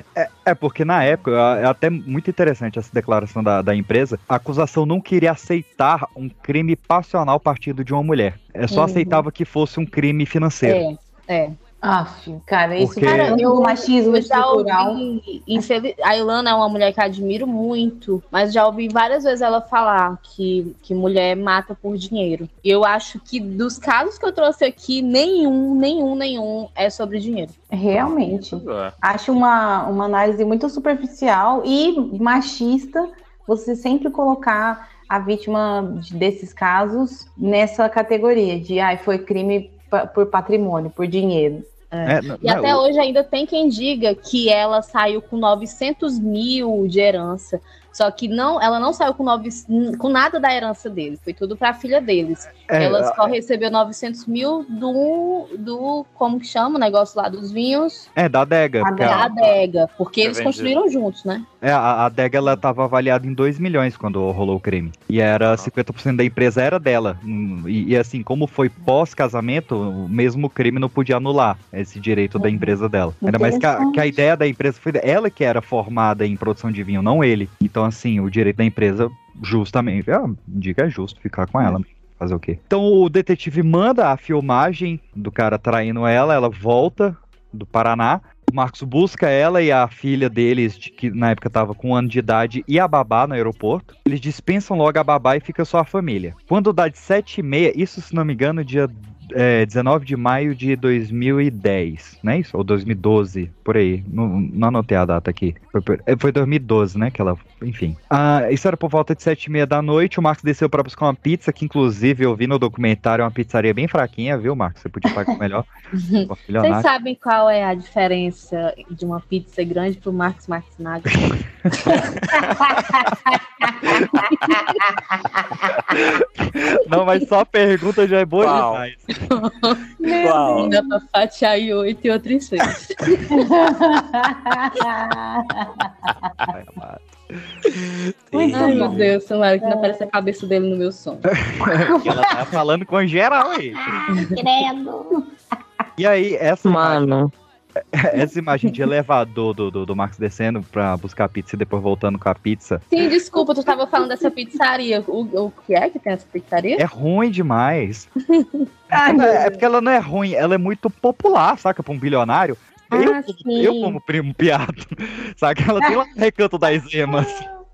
É, porque na época, é até muito interessante essa declaração da, da empresa, a acusação não queria aceitar um crime passional partido de uma mulher. É só Uhum. aceitava que fosse um crime financeiro. É, é. Aff, cara, isso Porque- cara, eu- do machismo Eu já estrutural. ouvi, infeliz- a Ilana é uma mulher que eu admiro muito, mas já ouvi várias vezes ela falar que, que mulher mata por dinheiro. E eu acho que dos casos que eu trouxe aqui, nenhum, nenhum, nenhum é sobre dinheiro. Realmente. É. Acho uma, uma análise muito superficial e machista você sempre colocar a vítima de- desses casos nessa categoria de ai, foi crime por patrimônio, por dinheiro. É, não- E não, até o- hoje ainda tem quem diga que ela saiu com 900 mil de herança. Só que não, ela não saiu com, nove, com nada da herança dele. Foi tudo para a filha deles. é, ela só recebeu 900 mil do, do. Como que chama o negócio lá dos vinhos? é, da adega. Da a- adega. Porque eles vendido. construíram juntos, né? É, a adega ela tava avaliada em 2 milhões quando rolou o crime. E era 50% da empresa era dela. Hum, E, e assim, como foi pós-casamento, o mesmo crime não podia anular esse direito da empresa dela. Ainda mais que a, que a ideia da empresa foi ela que era formada em produção de vinho, não ele. Então, assim, o direito da empresa, justamente, ah, diga é justo ficar com ela. Fazer o quê? Então o detetive manda a filmagem do cara traindo ela, ela volta do Paraná O Marcos busca ela e a filha deles, de- que na época tava com um ano de idade, e a babá no aeroporto. Eles dispensam logo a babá e fica só a família. Quando dá de 7 e meia, isso se não me engano, dia é, 19 de maio de 2010, não é isso? Ou 2012, por aí. Não, não anotei a data aqui. Foi, é, foi 2012, né? Que ela. Enfim. Ah, isso era por volta de 7 e meia da noite. O Marcos desceu pra buscar uma pizza, que inclusive eu vi no documentário é uma pizzaria bem fraquinha, viu, Marcos? Você podia pagar melhor. Vocês sabem qual é a diferença de uma pizza grande pro Marcos Matsunaga? Não, mas só a pergunta já é boa Qual? demais. Qual? Dá pra fatiar em oito e outra em seis. Muito Ai, meu. Deus, tomara que não apareça a cabeça dele no meu som. Ela tá falando com geral aí. Credo. E aí, essa imagem, Mano, essa imagem de elevador do, do, do Marcos descendo pra buscar pizza e depois voltando com a pizza Sim, desculpa, tu tava falando dessa pizzaria. O, o que é que tem essa pizzaria? é ruim demais. Ai, meu É porque ela não é ruim, ela é muito popular, saca? Pra um bilionário. Eu, Ah, como- sim. eu como primo piado, saca? Ela tem lá no recanto das emas.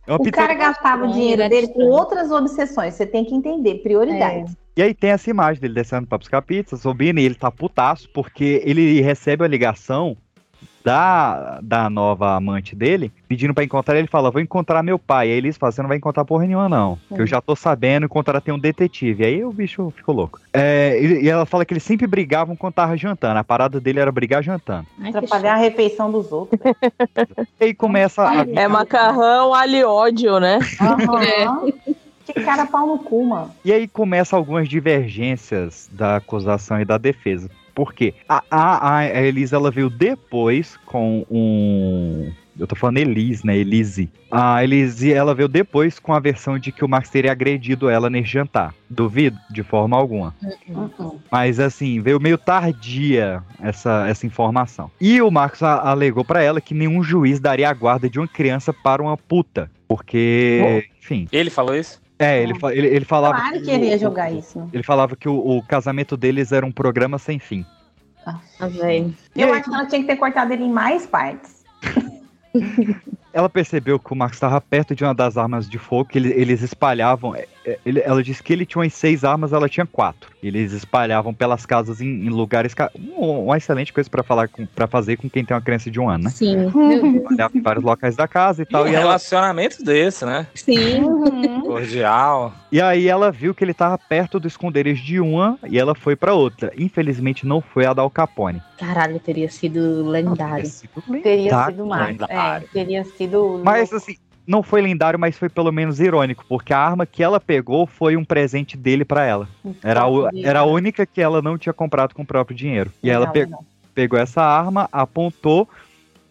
É O cara gastava o dinheiro era dele com outras obsessões. Você tem que entender, prioridades. E aí tem essa imagem dele descendo pra buscar pizza, subindo, e ele tá putaço, porque ele recebe a ligação da, da nova amante dele, pedindo pra encontrar, ele fala, vou encontrar meu pai. Aí eles falam, você não vai encontrar porra nenhuma não, que eu já tô sabendo, encontrar tem um detetive. Aí o bicho ficou louco. É, e, e ela fala que eles sempre brigavam quando tava jantando, a parada dele era brigar jantando. Ai, Atrapalhar a refeição dos outros. E aí começa a... é macarrão, alho e ódio, né? Aham. Que cara pau no cu, mano. E aí começa algumas divergências da acusação e da defesa. Por quê? A, a, a Elisa ela veio depois com um. Eu tô falando Elise, né? Elise. A Elise, ela veio depois com a versão de que o Max teria agredido ela nesse jantar. Duvido, de forma alguma. Uhum. Mas assim, veio meio tardia essa, essa informação. E o Marcos a- alegou pra ela que nenhum juiz daria a guarda de uma criança para uma puta. Porque, enfim. Ele falou isso? É, ele, ele, ele falava. Claro que ele o- ia jogar isso, né? ele falava que o, o casamento deles era um programa sem fim. Ah, velho. E Eu aí, acho que ela tinha que ter cortado ele em mais partes. ela percebeu que o Max estava perto de uma das armas de fogo, que ele- eles espalhavam. É, é, ele- ela disse que ele tinha umas seis armas, ela tinha quatro. Eles espalhavam pelas casas em, em lugares. ca- um- Uma excelente coisa para falar para fazer com quem tem uma criança de um ano, né? Sim. Deus. Espalhava em vários locais da casa e tal. um E, ela, relacionamento desse, né? Sim. Uhum. Cordial. e aí ela viu que ele estava perto do esconderijo de uma e ela foi para outra. Infelizmente não foi a da Al Capone. Caralho, teria sido lendário. Teria Tá, sido mais. É, lendário. teria sido. Mas assim, não foi lendário, mas foi pelo menos irônico, porque a arma que ela pegou foi um presente dele pra ela. Era a, u- era a única que ela não tinha comprado com o próprio dinheiro. E ela pe- pegou essa arma, apontou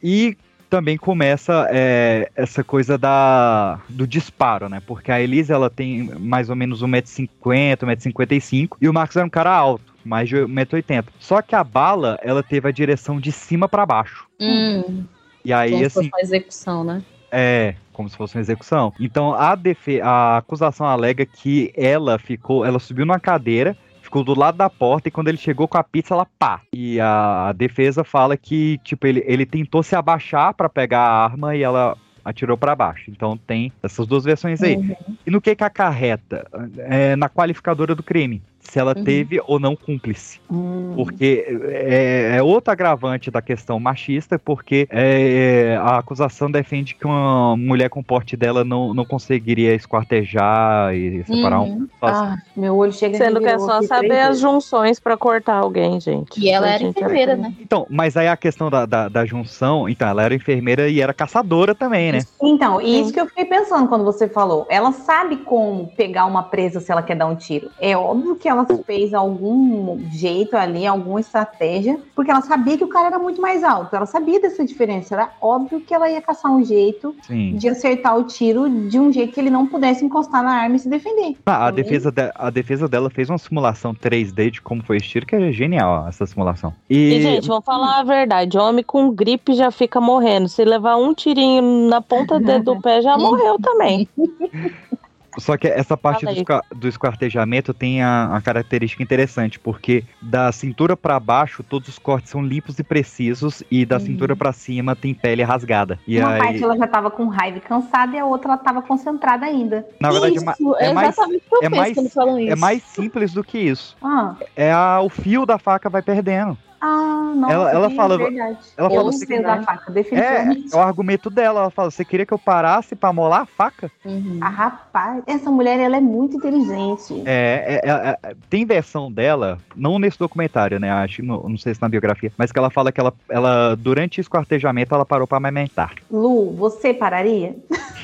e também começa é, essa coisa da, do disparo, né? Porque a Elise, ela tem mais ou menos 1,50m, 1,55m, e o Marcos era um cara alto, mais de 1,80m. Só que a bala, ela teve a direção de cima pra baixo. Hum, E aí, como assim, fosse uma execução, né? É, como se fosse uma execução. Então a, defe a acusação alega que ela ficou, ela subiu numa cadeira, ficou do lado da porta e quando ele chegou com a pizza, ela pá. E a, a defesa fala que, tipo, ele, ele tentou se abaixar pra pegar a arma e ela atirou pra baixo. Então tem essas duas versões aí. Uhum. E no que que acarreta? É, na qualificadora do crime. Se ela Uhum. teve ou não cúmplice. Hum. Porque é, é outro agravante da questão machista, porque é, a acusação defende que uma mulher com o porte dela não, não conseguiria esquartejar e separar um. Uhum. Ah, meu olho chega Sendo que é só saber as junções pra cortar alguém, gente. E ela era enfermeira, né? Então, mas aí a questão da, da, da junção, então, ela era enfermeira e era caçadora também, né? Então, e isso que eu fiquei pensando quando você falou. Ela sabe como pegar uma presa se ela quer dar um tiro. É óbvio que ela fez algum jeito ali, alguma estratégia, porque ela sabia que o cara era muito mais alto. Ela sabia dessa diferença. Era óbvio que ela ia caçar um jeito Sim. de acertar o tiro de um jeito que ele não pudesse encostar na arma e se defender. Ah, a, defesa de- a defesa dela fez uma simulação 3D de como foi esse tiro, que é genial ó, essa simulação. E, E, gente, vamos falar a verdade. Homem com gripe já fica morrendo. Se levar um tirinho na ponta do pé, já morreu também. Só que essa parte do, do esquartejamento tem a, a característica interessante, porque da cintura pra baixo todos os cortes são limpos e precisos, e da cintura pra cima tem pele rasgada. E Uma aí, parte ela já tava com raiva e cansada e a outra ela tava concentrada ainda. na verdade, é, ma- Isso, é mais, exatamente o que eu é mais- quando falam isso. é mais simples do que isso. Ah, É a, o fio da faca vai perdendo. Ah nossa, Ela- ela sim, fala- verdade. ela fala assim, né? faca, É, definitivamente. é o argumento dela. Ela fala: você queria que eu parasse pra molar a faca? Uhum. Ah, rapaz, essa mulher ela é muito inteligente. É, é, é, é, tem versão dela, não nesse documentário, né? Acho, não, não sei se na biografia, mas que ela fala que ela, ela durante o esquartejamento, ela parou pra amamentar. Lu, você pararia?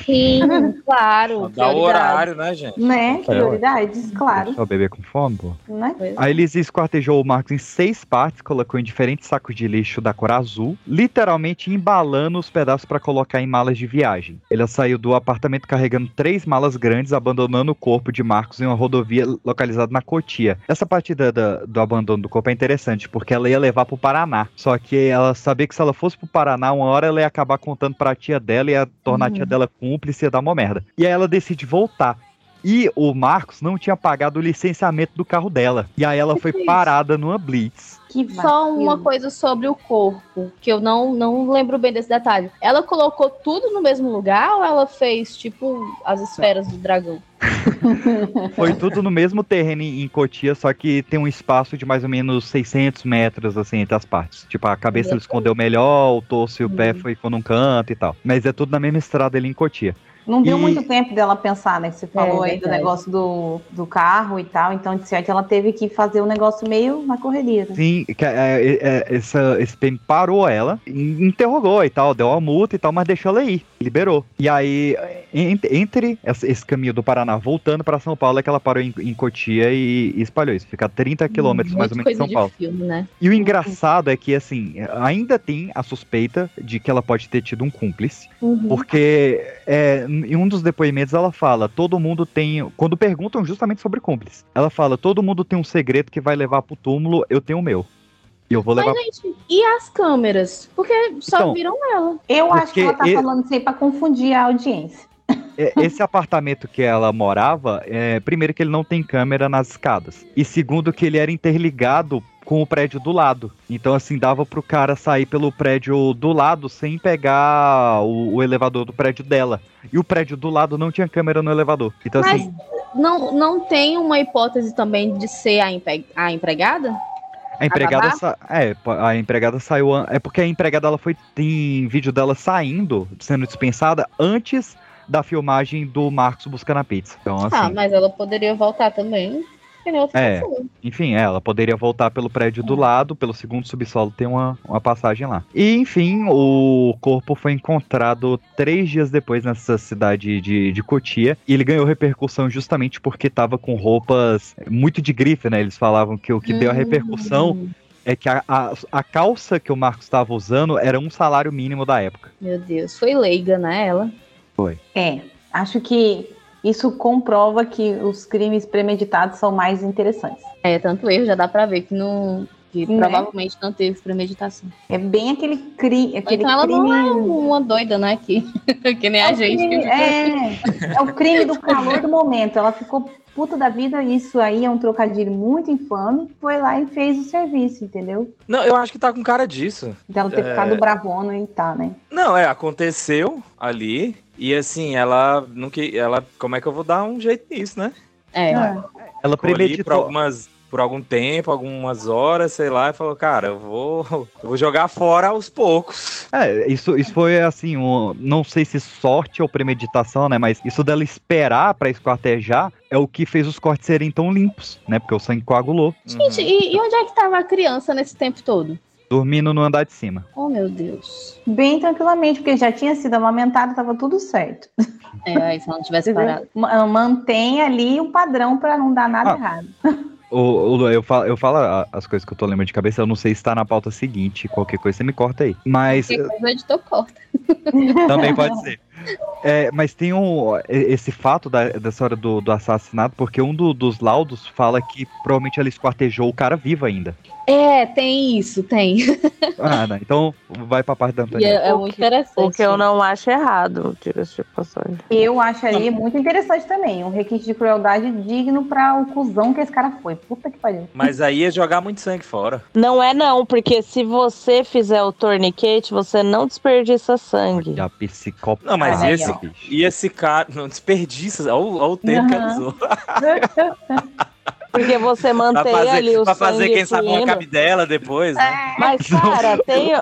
Sim, claro. Dá o horário, né, gente? Né? Prioridades, claro. Só o bebê com fome, pô. Né? É. A Elise esquartejou o Marcos em seis partes, colocou em diferentes sacos de lixo da cor azul, literalmente embalando os pedaços para colocar em malas de viagem. Ela saiu do apartamento carregando três malas grandes, abandonando o corpo de Marcos em uma rodovia localizada na Cotia. Essa parte da- da- do abandono do corpo é interessante, porque ela ia levar pro Paraná. Só que ela sabia que se ela fosse pro Paraná, uma hora ela ia acabar contando pra tia dela, ia tornar a tia dela cúmplice, ia dar uma merda. E aí ela decide voltar. E o Marcos não tinha pagado o licenciamento do carro dela. E aí ela foi que é isso? parada numa blitz. Que Só vacilo. uma coisa sobre o corpo, que eu não, não lembro bem desse detalhe. Ela colocou tudo no mesmo lugar ou ela fez, tipo, as esferas do dragão? Foi tudo no mesmo terreno em Cotia, só que tem um espaço de mais ou menos 600 metros, assim, entre as partes. Tipo, a cabeça ele escondeu melhor, o torso e o pé foi ficou num canto e tal. Mas é tudo na mesma estrada ali em Cotia. Não deu E- muito tempo dela pensar, né? Que você falou aí do negócio do, do carro e tal. Então, de certo, ela teve que fazer o negócio meio na correria. né? Sim, que, é, é, é, essa, esse PM parou ela, in- interrogou e tal, deu uma multa e tal, mas deixou ela ir, liberou. E aí, en- entre esse, caminho do Paraná voltando pra São Paulo, é que ela parou em, em Cotia e, e espalhou isso. Fica a 30 quilômetros mais ou menos de São Paulo. filme, né? E o engraçado é que, assim, ainda tem a suspeita de que ela pode ter tido um cúmplice. Uhum. Porque é, em um dos depoimentos ela fala, todo mundo tem. Quando perguntam justamente sobre cúmplice, ela fala, todo mundo tem um segredo que vai levar pro túmulo, eu tenho o meu. E eu vou levar. Mas, gente, e as câmeras? Porque só Então, viram ela. Eu acho que ela tá e- falando isso aí pra confundir a audiência. É, Esse apartamento que ela morava, é, primeiro que ele não tem câmera nas escadas. E segundo que ele era interligado com o prédio do lado. Então, assim, dava pro cara sair pelo prédio do lado sem pegar o, o elevador do prédio dela. E o prédio do lado não tinha câmera no elevador. Então, Mas assim, não, não tem uma hipótese também de ser a, empe- a empregada? a empregada, sa- é, a empregada saiu, é porque a empregada ela foi tem vídeo dela saindo, sendo dispensada antes da filmagem do Marcos buscando a pizza. Então, assim, Ah, mas ela poderia voltar também. É. pessoa. Enfim, é, ela poderia voltar pelo prédio do lado, pelo segundo subsolo tem uma, uma passagem lá. E enfim, o corpo foi encontrado três dias depois nessa cidade de, de Cotia. E ele ganhou repercussão justamente porque tava com roupas muito de grife, né? Eles falavam que o que deu a repercussão é que a, a, a calça que o Marcos estava usando era um salário mínimo da época. Meu Deus, foi leiga, né? Ela. Foi. É, acho que isso comprova que os crimes premeditados são mais interessantes. É, tanto erro, já dá pra ver que não. Que Né? provavelmente não teve premeditação. É bem aquele, cri, aquele Então ela crime. não é uma doida, né? Que, que nem a o gente. crime- é, é o crime do calor do momento. Ela ficou puta da vida, isso aí é um trocadilho muito infame. Foi lá e fez o serviço, entendeu? Não, eu acho que tá com cara disso. Dela ter É. ficado bravona e tá, né? Não, é, aconteceu ali. E assim, ela não que ela, como é que eu vou dar um jeito nisso, né? É. Ela ali por premeditou. algumas por algum tempo, algumas horas, sei lá, e falou, cara, eu vou, eu vou jogar fora aos poucos. É, isso, isso foi assim, um, não sei se sorte ou premeditação, né? Mas isso dela esperar pra esquartejar é o que fez os cortes serem tão limpos, né? Porque o sangue coagulou. Gente, e, e onde é que tava a criança nesse tempo todo? Dormindo no andar de cima. Oh, meu Deus. Bem tranquilamente, porque já tinha sido amamentado, tava tudo certo. É, aí se ela não tivesse parado. Ma- Mantém ali o padrão pra não dar nada Ah. errado. O, o eu, falo, eu falo as coisas que eu tô lembrando de cabeça, eu não sei se tá na pauta seguinte, qualquer coisa você me corta aí. Mas Qualquer coisa o editor corta. também pode ser. É, mas tem um, esse fato da, dessa hora do, do assassinato, porque um do- dos laudos fala que provavelmente ela esquartejou o cara vivo ainda. É, tem isso, tem. Ah, não, então vai pra parte da E Antônia. é, é muito interessante. O que eu não acho errado, diga-se de passagem. Eu acharia muito interessante também. Um requinte de crueldade digno pra o cuzão que esse cara foi. Puta que pariu. Mas aí é jogar muito sangue fora. Não é não, porque se você fizer o tourniquet, você não desperdiça sangue. A psicopata. Não, mas E, esse, e esse cara. Não desperdiça. Olha, o- olha o tempo que ela usou. Porque você Pra mantém ali fazer, o pra fazer quem sabe uma cabidela depois, né? Mas, cara, tem.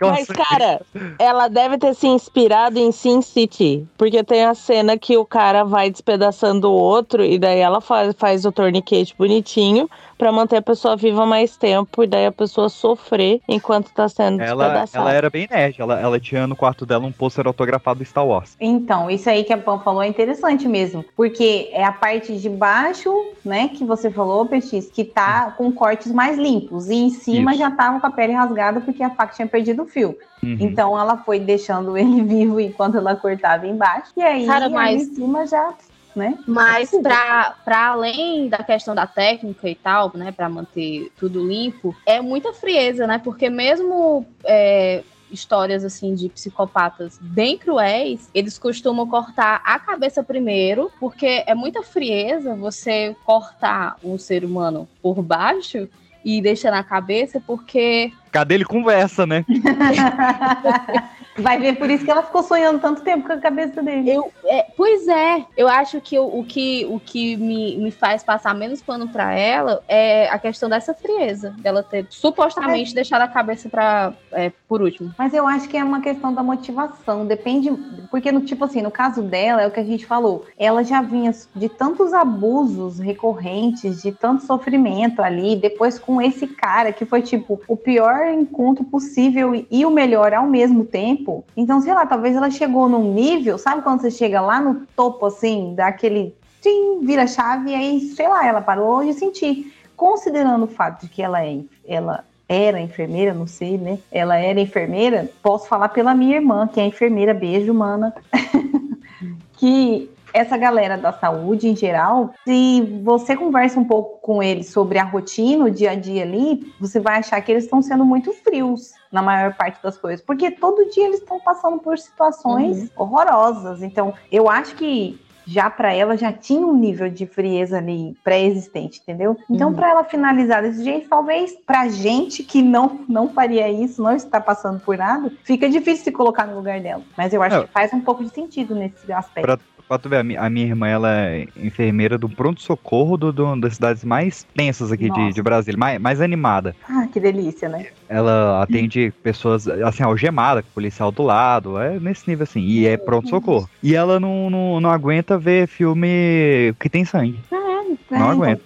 Mas, cara, ela deve ter se inspirado em Sin City. Porque tem a cena que o cara vai despedaçando o outro e daí ela faz, faz o tourniquet bonitinho pra manter a pessoa viva mais tempo e daí a pessoa sofrer enquanto tá sendo Ela, despedaçada. ela era bem nerd, ela, ela tinha no quarto dela um pôster autografado do Star Wars. Então, isso aí que a Pam falou é interessante mesmo, porque é a parte de baixo, né, que você falou, Petis, que tá com cortes mais limpos, e em cima Isso. já tava com a pele rasgada porque a faca tinha perdido o fio. Uhum. Então ela foi deixando ele vivo enquanto ela cortava embaixo, e aí Cara, aí mas- em cima já, né? Mas para para além da questão da técnica e tal, né, para manter tudo limpo, é muita frieza, né? Porque mesmo é, histórias assim de psicopatas bem cruéis, eles costumam cortar a cabeça primeiro, porque é muita frieza você cortar um ser humano por baixo e deixar na cabeça, porque Cadê ele conversa, né? Vai ver por isso que ela ficou sonhando tanto tempo com a cabeça dele. Eu, é, pois é, eu acho que o, o que, o que me, me faz passar menos pano pra ela é a questão dessa frieza, dela ter supostamente deixado a cabeça pra, é, por último. Mas eu acho que é uma questão da motivação, depende, porque no tipo assim, no caso dela, é o que a gente falou, ela já vinha de tantos abusos recorrentes, de tanto sofrimento ali, depois com esse cara que foi tipo o pior encontro possível e o melhor ao mesmo tempo. Então, sei lá, talvez ela chegou num nível, sabe quando você chega lá no topo assim, daquele tim, vira chave e aí, sei lá, ela parou de sentir. Considerando o fato de que ela é, ela era enfermeira, não sei, né? Ela era enfermeira, posso falar pela minha irmã, que é enfermeira, beijo, mana. que essa galera da saúde em geral, se você conversa um pouco com eles sobre a rotina, o dia a dia ali, você vai achar que eles estão sendo muito frios na maior parte das coisas, porque todo dia eles estão passando por situações horrorosas. Então, eu acho que já para ela já tinha um nível de frieza ali pré-existente, entendeu? Então, Uhum. para ela finalizar desse jeito, talvez pra gente que não não faria isso, não está passando por nada, fica difícil se colocar no lugar dela. Mas eu acho É. que faz um pouco de sentido nesse aspecto. Pra, pra tu ver, a mi- a minha irmã ela é enfermeira do pronto-socorro do, do- das cidades mais tensas aqui de, Nossa. de Brasília, mais, mais animada. Ah, que delícia, né? Ela atende pessoas, assim, algemada, com policial do lado, é nesse nível assim, e é pronto-socorro. E ela não, não, não aguenta ver filme que tem sangue. É, Não então, aguenta.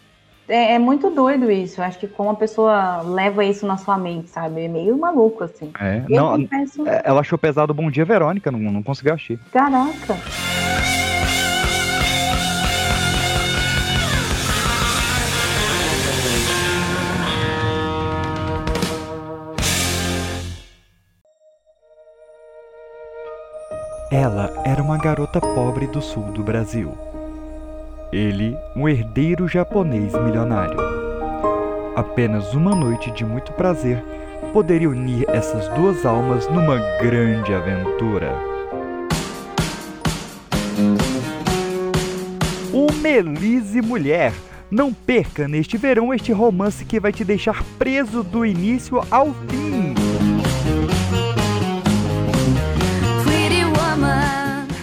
É, é muito doido isso. Acho que como a pessoa leva isso na sua mente, sabe? É meio maluco, assim. É, não, confesso. é, ela achou pesado Bom Dia Verônica, não, não conseguiu assistir. Caraca. Ela era uma garota pobre do sul do Brasil. Ele, um herdeiro japonês milionário. Apenas uma noite de muito prazer poderia unir essas duas almas numa grande aventura. O Melise Mulher. Não perca neste verão este romance que vai te deixar preso do início ao fim.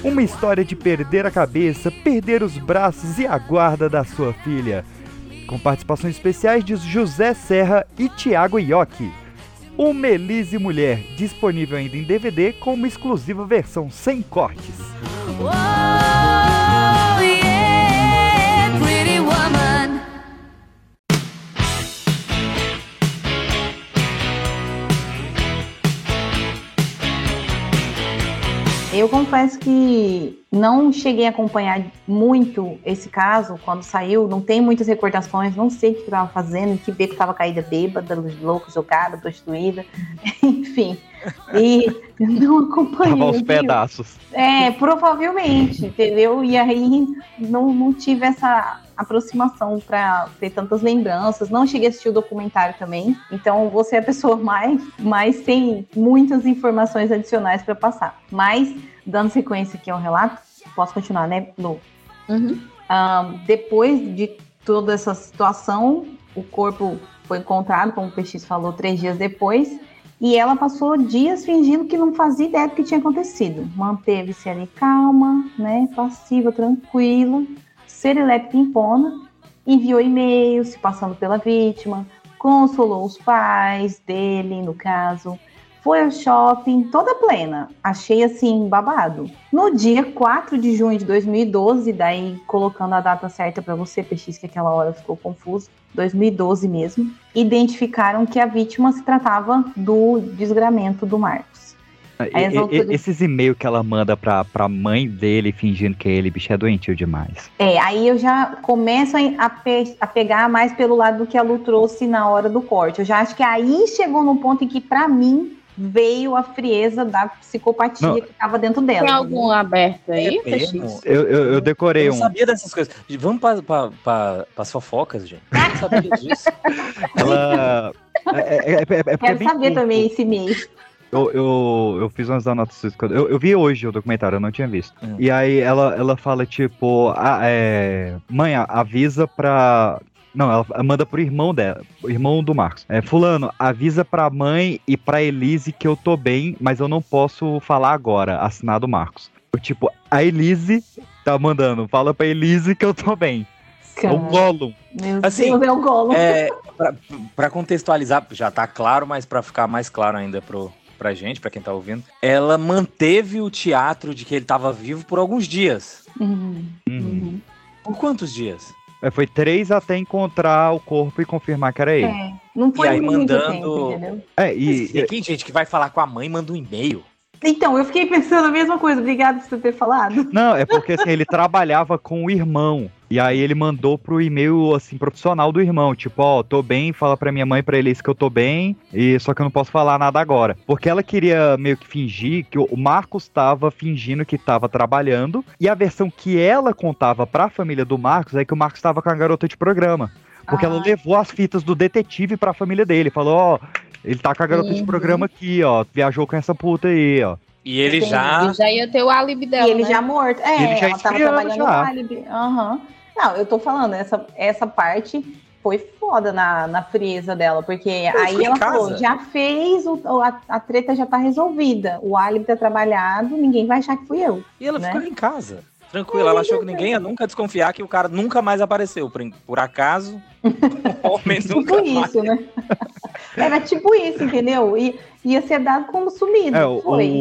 Uma história de perder a cabeça, perder os braços e a guarda da sua filha. Com participações especiais de José Serra e Tiago Iocchi. O Melise Mulher, disponível ainda em DVD com uma exclusiva versão sem cortes. Eu confesso que não cheguei a acompanhar muito esse caso quando saiu, não tem muitas recordações, não sei o que eu tava fazendo, que beco tava caída bêbada, louca, jogada, prostituída, enfim. E não acompanhei. Tava aos viu? pedaços. É, provavelmente, entendeu? E aí não, não tive essa aproximação para ter tantas lembranças. Não cheguei a assistir o documentário também. Então você é a pessoa mais, mais tem muitas informações adicionais para passar. Mas, dando sequência aqui ao relato, posso continuar, né, Lu? Ah, depois de toda essa situação, o corpo foi encontrado, como o PX falou, três dias depois. E ela passou dias fingindo que não fazia ideia do que tinha acontecido. Manteve-se ali calma, né, passiva, tranquila, serelepe pimpona, enviou e-mails se passando pela vítima, consolou os pais dele, no caso, foi ao shopping toda plena. Achei assim babado. No dia 4 de junho de 2012, daí colocando a data certa para você, PX, que aquela hora ficou confuso, 2012 mesmo, identificaram que a vítima se tratava do desgramento do Marcos. Aí E- autoridades- esses e-mails que ela manda pra, pra mãe dele fingindo que é ele, bicho, é doentio demais. É, aí eu já começo a, pe- a pegar mais pelo lado do que a Lu trouxe na hora do corte. Eu já acho que aí chegou num ponto em que, pra mim, veio a frieza da psicopatia Não. que estava dentro dela. Tem algum aberto aí, É? Eu, eu, eu decorei Eu não um. sabia dessas coisas. Vamos para pra, pra, pras fofocas, gente. Eu não sabia disso. Ela. É, é, é, é é Quero saber curto. também esse mês. Eu, eu, eu fiz umas anotações. quando- Eu, eu vi hoje o documentário, eu não tinha visto. Hum. E aí ela, ela fala, tipo, ah, é, mãe, a- avisa pra. Não, ela manda pro irmão dela, o irmão do Marcos. É, fulano, avisa pra mãe e pra Elise que eu tô bem, mas eu não posso falar agora, assinado Marcos. Eu, tipo, a Elise tá mandando, fala pra Elise que eu tô bem. É o Gollum. Meu Assim, Deus, é o Gollum. É, pra, pra contextualizar, já tá claro, mas pra ficar mais claro ainda pro, pra gente, pra quem tá ouvindo, ela manteve o teatro de que ele tava vivo por alguns dias. Uhum. Hum. Por quantos dias? É, foi três até encontrar o corpo e confirmar que era ele. É, não foi E aí muito mandando- tempo, entendeu? É, e, tem aqui, gente, que vai falar com a mãe, manda um e-mail. Então, eu fiquei pensando a mesma coisa. Obrigada por você ter falado. Não, é porque assim, ele trabalhava com o irmão. E aí ele mandou pro e-mail, assim, profissional do irmão. Tipo, ó, tô bem, fala pra minha mãe e pra Elis que eu tô bem. E só que eu não posso falar nada agora. Porque ela queria meio que fingir que o Marcos tava fingindo que tava trabalhando. E a versão que ela contava pra família do Marcos é que o Marcos tava com a garota de programa. Porque ela Ah. levou as fitas do detetive pra família dele. Falou, ó, ele tá com a garota de Uhum. programa aqui, ó. Viajou com essa puta aí, ó. E ele Entendi. já. já ia ter o álibi dela. E ele né? já morto. É, Ele já ela tava trabalhando já. no álibi. Aham. Não, eu tô falando, essa, essa parte foi foda na, na frieza dela, porque aí ficou em ela falou, já fez, o, o- a, a treta já tá resolvida, o álibi tá trabalhado, ninguém vai achar que fui eu. E ela né? ficou em casa. Tranquila, ela achou que ninguém ia nunca desconfiar que o cara nunca mais apareceu. Por, por acaso, nunca Tipo mais. isso, né? Era tipo isso, entendeu? E ia ser dado como sumido. É, o- foi,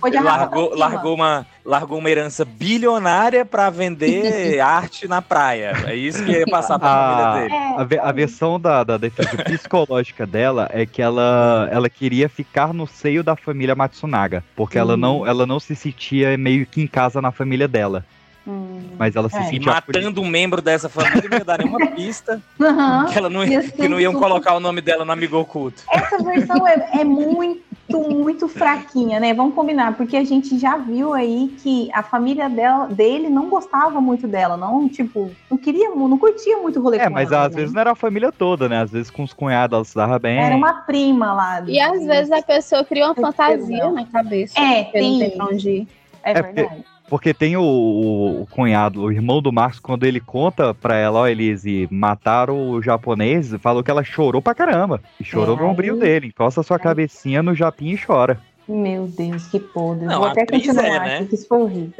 foi, de Largou, largou, uma, largou uma herança bilionária pra vender arte na praia. É isso que ia passar pra a, família dele. É, a, a versão da, da defesa psicológica dela é que ela, ela queria ficar no seio da família Matsunaga, porque ela, Hum. não, ela não se sentia meio que em casa na família dela, Hum. mas ela se É. E sentia matando um membro dessa família não ia dar nenhuma pista Aham. que, ela não, Ia que não iam super- colocar o nome dela no amigo oculto. Essa versão é, é muito, muito fraquinha, né? Vamos combinar, porque a gente já viu aí que a família dela, dele não gostava muito dela, não, tipo, não queria, não curtia muito o rolê É, com mas ela, às né? vezes não era a família toda, né? Às vezes com os cunhados ela se dava bem. Era uma prima lá. E às vezes a pessoa cria uma fantasia na cabeça. É, porque não tem tem pra onde ir. É, É, verdade. Porque tem o, o- o cunhado, o irmão do Marcos, quando ele conta pra ela, ó, Elise, mataram o japonês, falou que ela chorou pra caramba. E chorou É, no ombrinho aí- dele. Encosta sua cabecinha no japim e chora. Meu Deus, que podre. Não, Vou a até atriz continuar é, né? aqui, que isso foi horrível.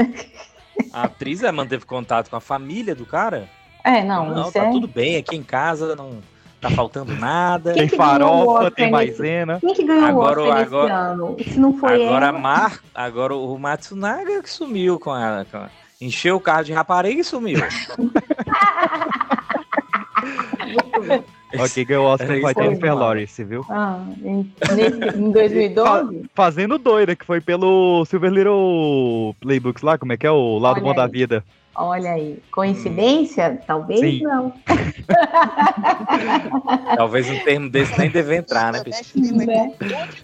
A atriz é, manteve contato com a família do cara? É, não, Não, isso tá é... tudo bem, aqui em casa não tá faltando nada. Quem Tem que farofa, tem nesse- maisena. Quem que ganhou Agora- o Oscar agora- ano? Se não foi Agora, a ela... Mar, agora o Matsunaga que sumiu com ela. com- Encheu o carro de rapariga e sumiu. Quem ganhou o Oscar isso aí, Jennifer viu? Ah, em, nesse- em 2012? Fazendo doida, que foi pelo Silver Little Playbooks lá, como é que é? O Lado Olha Bom da aí. Vida. Olha aí. Coincidência? Talvez Sim. não. Talvez um termo desse nem deve entrar, né, bicho? Né?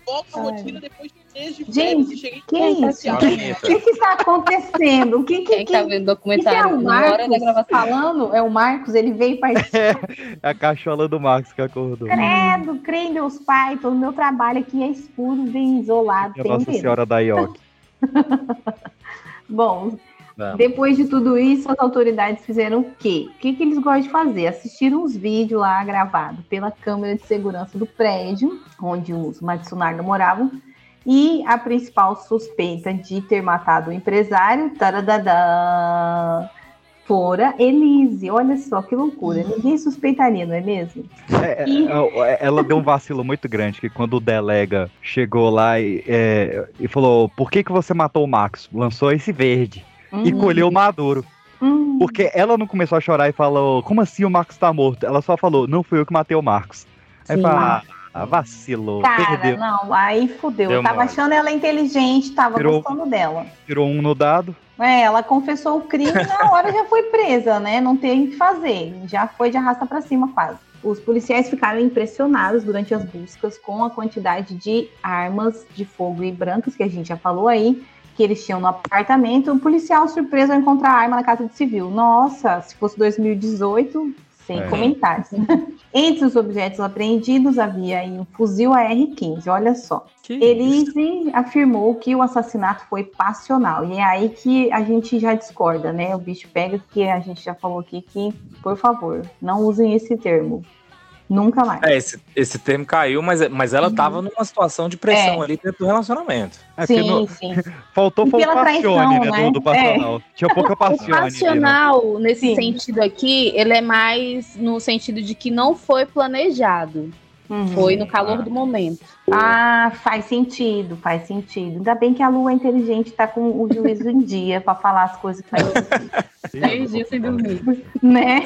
Volta a rotina depois de de Gente, que isso? casa, O que, que está acontecendo? O que, que, Quem tá vendo Isso é documentário o na hora da Marcos gravação? falando? É o Marcos, ele veio participar. É a cachola do Marcos que acordou. Credo, creio em Deus Pai, todo o meu trabalho aqui é escuro, bem isolado, E a sem Nossa medo. Senhora da Ioki. Bom, Vamos. depois de tudo isso, as autoridades fizeram o quê? O que, que eles gostam de fazer? Assistiram uns vídeos lá gravados pela câmera de segurança do prédio, onde os Matsunaga moravam, e a principal suspeita de ter matado o empresário, taradadã, fora Elise. Olha só que loucura. Ninguém suspeitaria, não é mesmo? É, é, é, ela deu um vacilo muito grande, que quando o delega chegou lá e, é, e falou, por que, que você matou o Max? Lançou esse verde. E Uhum. colheu o maduro. Hum. Porque ela não começou a chorar e falou, como assim o Marcos tá morto? Ela só falou, não fui eu que matei o Marcos. Aí Sim. fala, ah, vacilou, Cara, perdeu. não, aí fudeu. Deu Eu tava mole. achando ela inteligente, tava Virou- gostando dela. Tirou um no dado. É, ela confessou o crime e na hora já foi presa, né? Não tem o que fazer. Já foi de arrasta pra cima quase. Os policiais ficaram impressionados durante as buscas com a quantidade de armas de fogo e brancas que a gente já falou aí, que eles tinham no apartamento. O policial surpreso ao encontrar a arma na casa de civil. Nossa, se fosse 2018, sem É. comentários. Entre os objetos apreendidos havia aí um fuzil AR-15, olha só. Elise afirmou que o assassinato foi passional. E é aí que a gente já discorda, né? O bicho pega que a gente já falou aqui que, por favor, não usem esse termo. Nunca mais. É, esse, esse termo caiu, mas, mas ela tava numa situação de pressão. É. ali dentro do relacionamento. É, sim, no- sim. Faltou foi o passione, traição, né, né? do, do passional. Tinha pouca O passione. ali, né? passional, nesse Sim. sentido aqui, ele é mais no sentido de que não foi planejado. Uhum. Foi no calor do momento. Ah, faz sentido, faz sentido. Ainda bem que a Lua é inteligente, tá com o juízo em dia pra falar as coisas que faz Três dias sem dormir. né?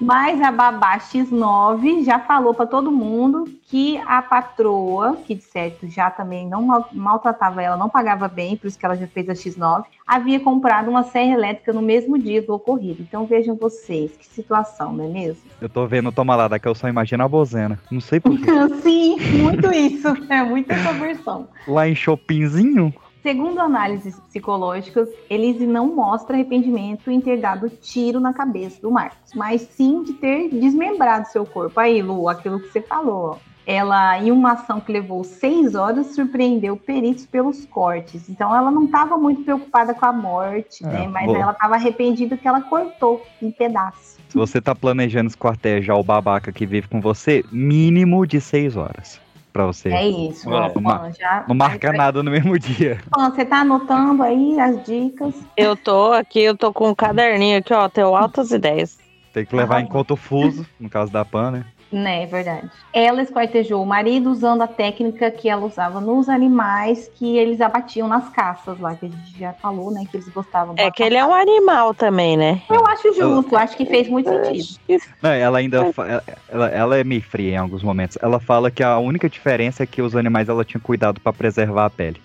Mas a babá X9 já falou para todo mundo que a patroa, que de certo já também não mal- maltratava ela, não pagava bem, por isso que ela já fez a X9, havia comprado uma serra elétrica no mesmo dia do ocorrido. Então vejam vocês, que situação, não é mesmo? Eu tô vendo, toma lá, daqui eu só imagino a bozena. Não sei porquê. Sim, muito isso. É muito essa versão. lá em Shoppingzinho, Segundo análises psicológicas, Elise não mostra arrependimento em ter dado tiro na cabeça do Marcos, mas sim de ter desmembrado seu corpo. Aí, Lu, aquilo que você falou. Ela, em uma ação que levou seis horas, surpreendeu peritos pelos cortes. Então, ela não estava muito preocupada com a morte, É, né? Mas boa. ela estava arrependida que ela cortou em pedaços. se você tá planejando esquartejar o babaca que vive com você, mínimo de seis horas. Pra você. É isso, ó, Não, Pan, já- não marca nada no mesmo dia. Pan, você tá anotando aí as dicas? Eu tô aqui, eu tô com um caderninho aqui, ó, tenho altas ideias. Tem que levar em conta o fuso, no caso da PAN, né? Né, é verdade. Ela esquartejou o marido usando a técnica que ela usava nos animais que eles abatiam nas caças lá, que a gente já falou, né? Que eles gostavam. É que ele é um animal também, né? Eu acho justo, acho que fez muito sentido. Não, ela ainda fa- ela, ela é meio fria em alguns momentos. Ela fala que a única diferença é que os animais ela tinha cuidado pra preservar a pele.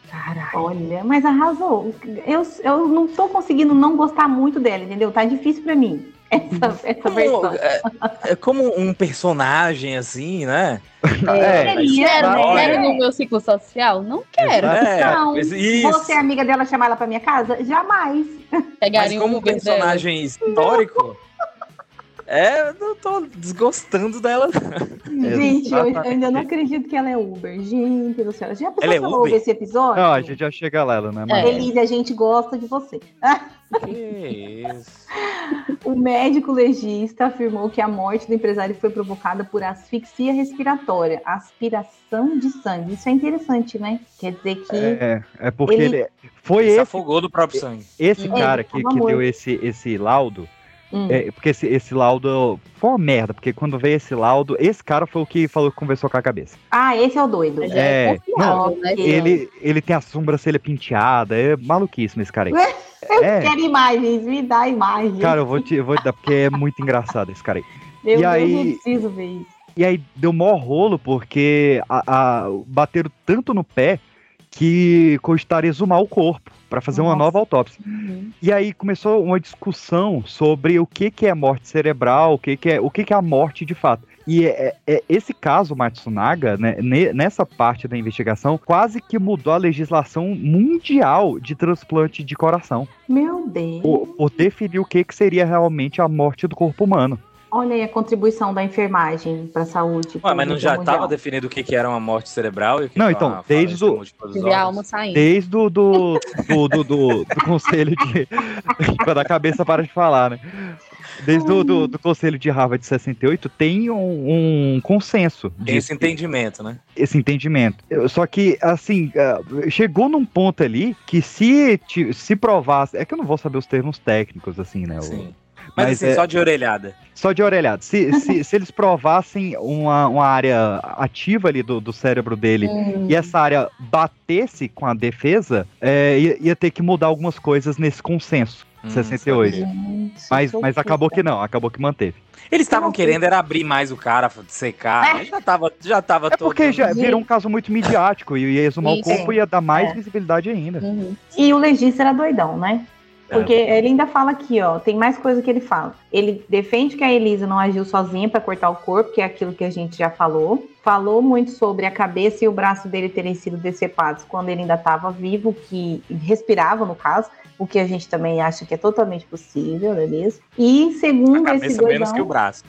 Olha, mas arrasou. Eu, eu não tô conseguindo não gostar muito dela, entendeu? Tá difícil pra mim. Essa, essa versão. é, é como um personagem assim, né? É, mas- Quero, não quero no meu ciclo social? Não quero. É, não, mas isso. você é amiga dela chamar ela pra minha casa? Jamais. Mas Pegaria como o Uber personagem histórico, é, eu não tô desgostando dela. Gente, eu Exatamente. ainda não acredito que ela é Uber. Gente do céu. Já pensou Ela é Uber? esse episódio? Não, a gente já chega lá, ela não é É. mais. Elise, a gente gosta de você. Que isso. O médico legista afirmou que a morte do empresário foi provocada por asfixia respiratória, aspiração de sangue. Isso é interessante, né? Quer dizer que É, é porque Ele- ele, foi Se esse, afogou do próprio sangue. esse É, cara ele que, que deu esse, esse laudo. Hum. é, porque esse, esse laudo foi uma merda, porque quando veio esse laudo, esse cara foi o que falou que conversou com a cabeça. Ah, esse é o doido. Já é, É, confiável, né? Ele, ele tem a sobrancelha penteada, é maluquíssimo esse cara aí. Eu É. quero imagens, me dá imagem. Cara, eu vou te, eu vou te dar, porque é muito engraçado esse cara aí. Meu E Deus, aí- não preciso ver isso. E aí deu mó rolo, porque a, a- bateram tanto no pé que cogitaram exumar o corpo para fazer uma Nossa. nova autópsia. E aí começou uma discussão sobre o que, que é morte cerebral, o que, que é o que, que é a morte de fato. E é, é- esse caso Matsunaga, né, ne- nessa parte da investigação, quase que mudou a legislação mundial de transplante de coração. Meu Deus. Por, por definir o que, que seria realmente a morte do corpo humano. Olha aí a contribuição da enfermagem para a saúde. Ué, mas não já estava definido o que, que era uma morte cerebral e o que Não, então, desde o- saindo. Desde o do, do, do, do, do conselho de. quando a cabeça para de falar, né? Desde o do, do conselho de Harvard de 68, tem um, um consenso Tem esse entendimento, né? esse entendimento. Eu- Só que, assim, ah, chegou num ponto ali que se, se provasse. É que eu não vou saber os termos técnicos, assim, né? o- Sim. Mas, Mas assim, é- só de orelhada. Só de orelhada. Se, se, se eles provassem uma, uma área ativa ali do, do cérebro dele Hum. e essa área batesse com a defesa, é, ia, ia ter que mudar algumas coisas nesse consenso. Hum, 68. sabia. Mas, mas acabou que não, acabou que manteve. Eles estavam querendo era abrir mais o cara, secar. mas Já tava, já tava É todo. porque já virou um caso muito midiático e ia exumar o Isso. corpo e ia dar mais É. visibilidade ainda. E o legista era doidão, né? É. Porque ele ainda fala aqui, ó, tem mais coisa que ele fala. Ele defende que a Elisa não agiu sozinha para cortar o corpo, que é aquilo que a gente já falou. Falou muito sobre a cabeça e o braço dele terem sido decepados quando ele ainda estava vivo, que respirava no caso, o que a gente também acha que é totalmente possível, não é mesmo? E segundo esse Cabeça doidão, menos que o braço.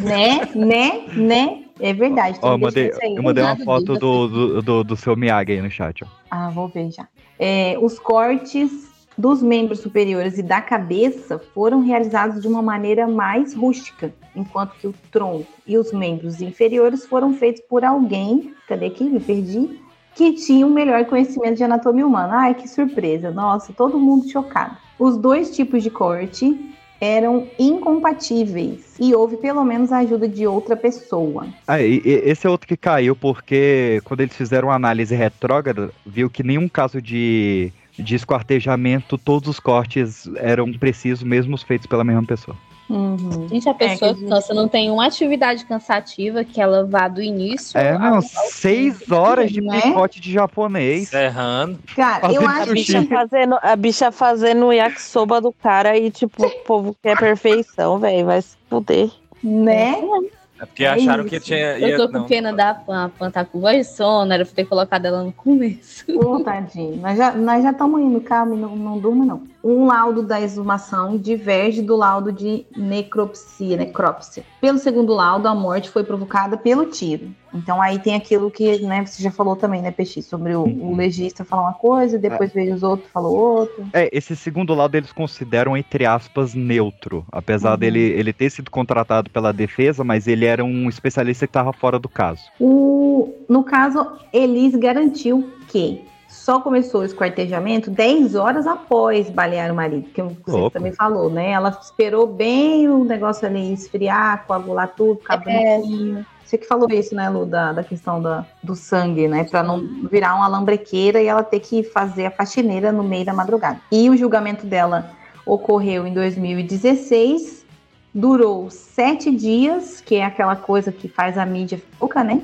né, né, né, é verdade. Ó, eu mandei, deixar isso aí. eu mandei uma foto do, do, do, do seu Miyagi aí no chat, ó. Ah, vou ver já. É, os cortes dos membros superiores e da cabeça foram realizados de uma maneira mais rústica, enquanto que o tronco e os membros inferiores foram feitos por alguém, cadê aqui? Me perdi, que tinha um melhor conhecimento de anatomia humana. Ai, que surpresa! Nossa, todo mundo chocado. Os dois tipos de corte eram incompatíveis e houve pelo menos a ajuda de outra pessoa. Ah, e- e- esse é outro que caiu porque quando eles fizeram uma análise retrógrada, viu que nenhum caso de, de esquartejamento, todos os cortes eram precisos, mesmo os feitos pela mesma pessoa. Uhum. Gente, a pessoa É, que- cansa, não tem uma atividade cansativa que ela vá do início. É, não, ao seis fim, horas de né? picote de japonês. Serrando. Cara, eu acho A bicha, fazendo, a bicha fazendo o yakisoba do cara e, tipo, o povo quer perfeição, velho. Vai se fuder. né? É porque acharam que isso. tinha. Eu ia- tô com não, pena da Pan, a Pan tá com voz de sono, era pra ter colocado ela no começo. Ô, tadinho. Nós já nós já estamos indo, calma, não, não durma, não. Um laudo da exumação diverge do laudo de necropsia, necrópsia. Pelo segundo laudo, a morte foi provocada pelo tiro. Então aí tem aquilo que, né, você já falou também, né, Peixe, sobre o, o legista falar uma coisa, depois veio os outros falou outra. É, esse segundo lado eles consideram, entre aspas, neutro. Apesar Uhum. dele ele ter sido contratado pela defesa, mas ele era um especialista que estava fora do caso. O, no caso, Elis garantiu que só começou o esquartejamento 10 horas após balear o marido, que você Louco. também falou, né? Ela esperou bem o negócio ali esfriar, coagular tudo, ficar É. bonitinho. Você que falou isso, né, Lu, da, da questão da, do sangue, né? Pra não virar uma lambrequeira e ela ter que fazer a faxineira no meio da madrugada. E o julgamento dela ocorreu em 2016, durou sete dias, que é aquela coisa que faz a mídia foca, né?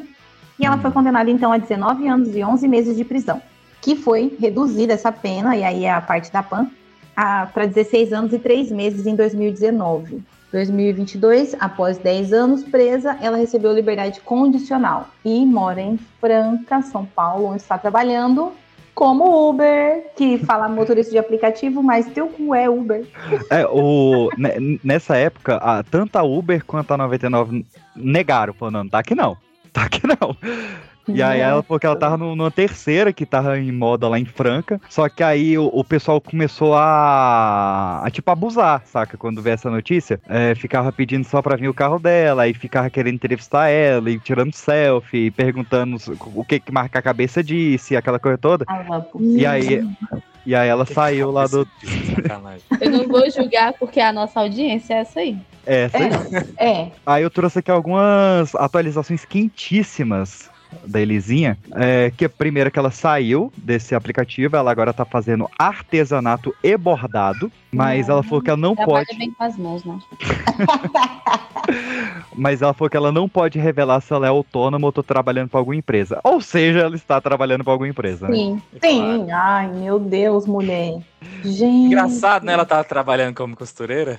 E ela foi condenada então a 19 anos e 11 meses de prisão, que foi reduzida essa pena, e aí é a parte da PAN, para 16 anos e 3 meses em 2019. 2022, após 10 anos presa, ela recebeu liberdade condicional e mora em Franca, São Paulo, onde está trabalhando como Uber, que fala motorista de aplicativo, mas teu cu é Uber. É, o, ne- nessa época, a, tanto a Uber quanto a 99 negaram, falando, não, tá aqui não, tá aqui não. E aí ela, porque ela tava no- numa terceira que tava em moda lá em Franca, só que aí o, o pessoal começou a, a, tipo, abusar, saca? Quando vê essa notícia, é, ficava pedindo só pra vir o carro dela, aí ficava querendo entrevistar ela, e tirando selfie, perguntando o que que marca a cabeça disse, aquela coisa toda. E aí, e aí ela saiu lá do... Eu não vou julgar porque a nossa audiência é essa aí. É, essa aí. É. Aí eu trouxe aqui algumas atualizações quentíssimas da Elisinha, é que a primeira que ela saiu desse aplicativo, ela agora tá fazendo artesanato e bordado, mas ela falou que ela não pode, bem com as mãos, né? mas ela falou que ela não pode revelar se ela é autônoma ou tá trabalhando para alguma empresa. Ou seja, ela está trabalhando para alguma empresa, né? Sim, sim. Ai, meu Deus, mulher. Gente. Engraçado, né? Ela tava trabalhando como costureira.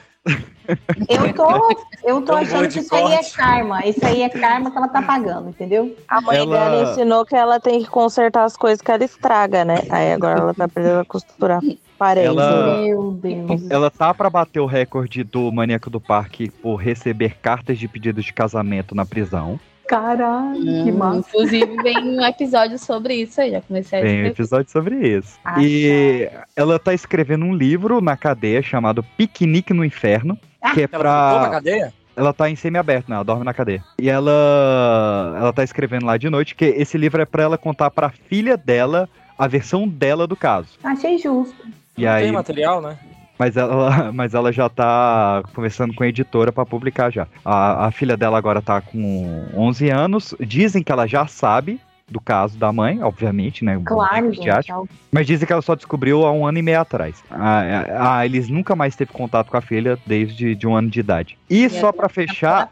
Eu tô, eu tô achando que isso aí é karma. Isso aí é karma que ela tá pagando, entendeu? A mãe Ela- dela ensinou que ela tem que consertar as coisas que ela estraga, né? Aí agora ela tá aprendendo a costurar parede. Ela- Meu Deus. Ela tá pra bater o recorde do Maníaco do Parque por receber cartas de pedido de casamento na prisão. Caralho, que massa. Inclusive, vem um episódio sobre isso aí. Já comecei a Tem um episódio sobre isso. Ah, E ela tá escrevendo um livro na cadeia chamado Piquenique no Inferno, que é Ela na pra. cadeia? Ela tá em semi-aberto, né? Ela dorme na cadeia. E ela. Ela tá escrevendo lá de noite que esse livro é pra ela contar pra filha dela a versão dela do caso. Achei justo. E Não aí. Tem material, né? Mas ela, mas ela já tá conversando com a editora pra publicar já. A, a filha dela agora tá com 11 anos. Dizem que ela já sabe do caso da mãe, obviamente, né? Claro, gente. algo- Mas dizem que ela só descobriu há um ano e meio atrás. A, a, a Elis nunca mais teve contato com a filha desde de um ano de idade. E só pra fechar,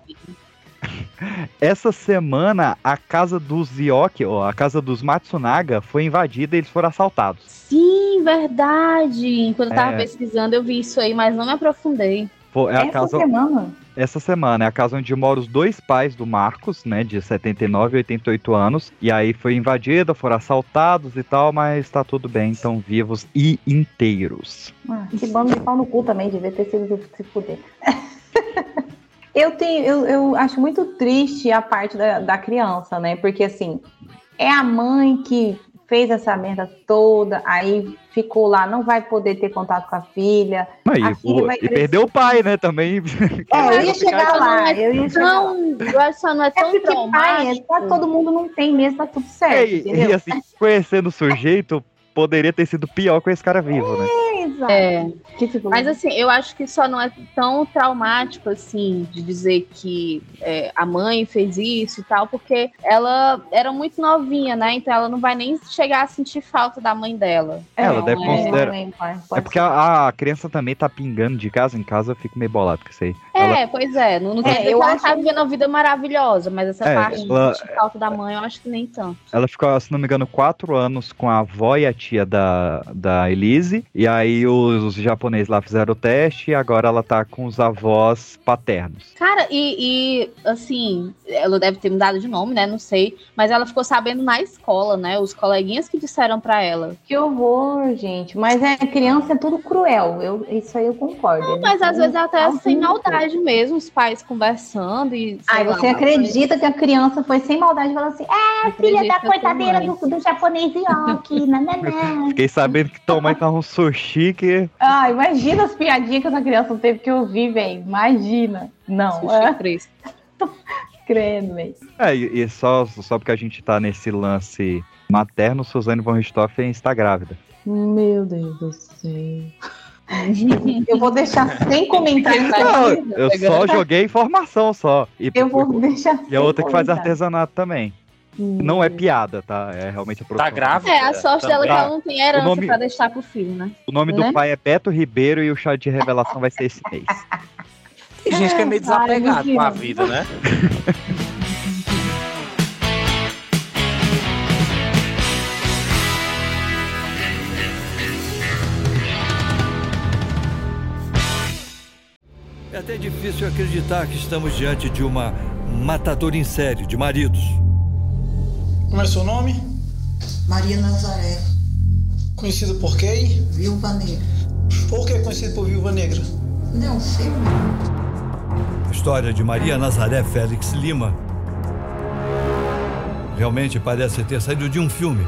essa semana a casa dos Yoki, ó, a casa dos Matsunaga, foi invadida e eles foram assaltados. Sim, verdade. Quando eu tava É. pesquisando, eu vi isso aí, mas não me aprofundei. Pô, é a Essa casa, semana? essa semana é a casa onde moram os dois pais do Marcos, né, de 79 e 88 anos. E aí foi invadida, foram assaltados e tal, mas tá tudo bem, estão vivos e inteiros. Ah, que bando de pau no cu também, devia ter sido se fuder. eu tenho, eu, eu acho muito triste a parte da, da criança, né? Porque assim, é a mãe que fez essa merda toda, aí ficou lá, não vai poder ter contato com a filha. Aí, a filha vai e perdeu o pai, né, também. É, eu ia chegar lá, é eu ia chegar lá. só não é É tão porque pai, é, todo mundo não tem mesmo, tá tudo certo, É, e, e assim, conhecendo o sujeito, poderia ter sido pior com esse cara vivo, né? Exato. É. Que tipo, Mas assim, eu acho que só não é tão traumático assim de dizer que é, a mãe fez isso e tal, porque ela era muito novinha, né? Então ela não vai nem chegar a sentir falta da mãe dela. Ela deve é, considerar. É porque a, a criança também tá pingando de casa em casa, eu fico meio bolado com isso aí. É, Ela- pois é. Não, não É, eu que ela acho- tá vivendo uma vida maravilhosa, mas essa É, parte ela- de sentir falta da mãe, eu acho que nem tanto. Ela ficou, se não me engano, quatro anos com a avó e a tia da, da Elise. E aí os, os japoneses lá fizeram o teste e agora ela tá com os avós paternos. Cara, e, e, assim, ela deve ter mudado de nome, né? Não sei. Mas ela ficou sabendo na escola, né? Os coleguinhas que disseram pra ela. Que horror, gente. Mas é criança é tudo cruel. Eu, isso aí eu concordo. Mas às vezes até Adulto. sem maldade mesmo, os pais conversando e. sei Ai, lá, você acredita que a criança foi sem maldade e falou assim: é, filha da também. do, do japonês Yoki, nananã. Fiquei sabendo que tua mãe tá um sushi que. Ah, imagina as piadinhas que essa criança teve que ouvir, velho. Imagina. Não, Sushi é, fresco. credo, velho. É, e, e só, só porque a gente tá nesse lance materno, Suzane von Richthofen está grávida. Meu Deus do céu. Eu vou deixar sem comentários. Não, eu só joguei informação só. E, Eu vou deixar e a outra que faz artesanato também. Não é piada, tá? É realmente a produção. Tá grávida? É, a sorte dela é que ela não tem herança O nome- pra deixar pro filho, né? O nome do Né? pai é Beto Ribeiro e o chá de revelação vai ser esse mês. Tem gente que é meio Ai, desapegado com a vida, né? É até difícil acreditar que estamos diante de uma matadora em série de maridos. Como é seu nome? Maria Nazaré, Conhecido por quem? Viúva Negra. Por que conhecido por Viúva Negra? Não sei. A história de Maria Nazaré Félix Lima realmente parece ter saído de um filme.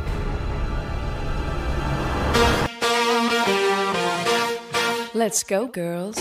Let's go, girls.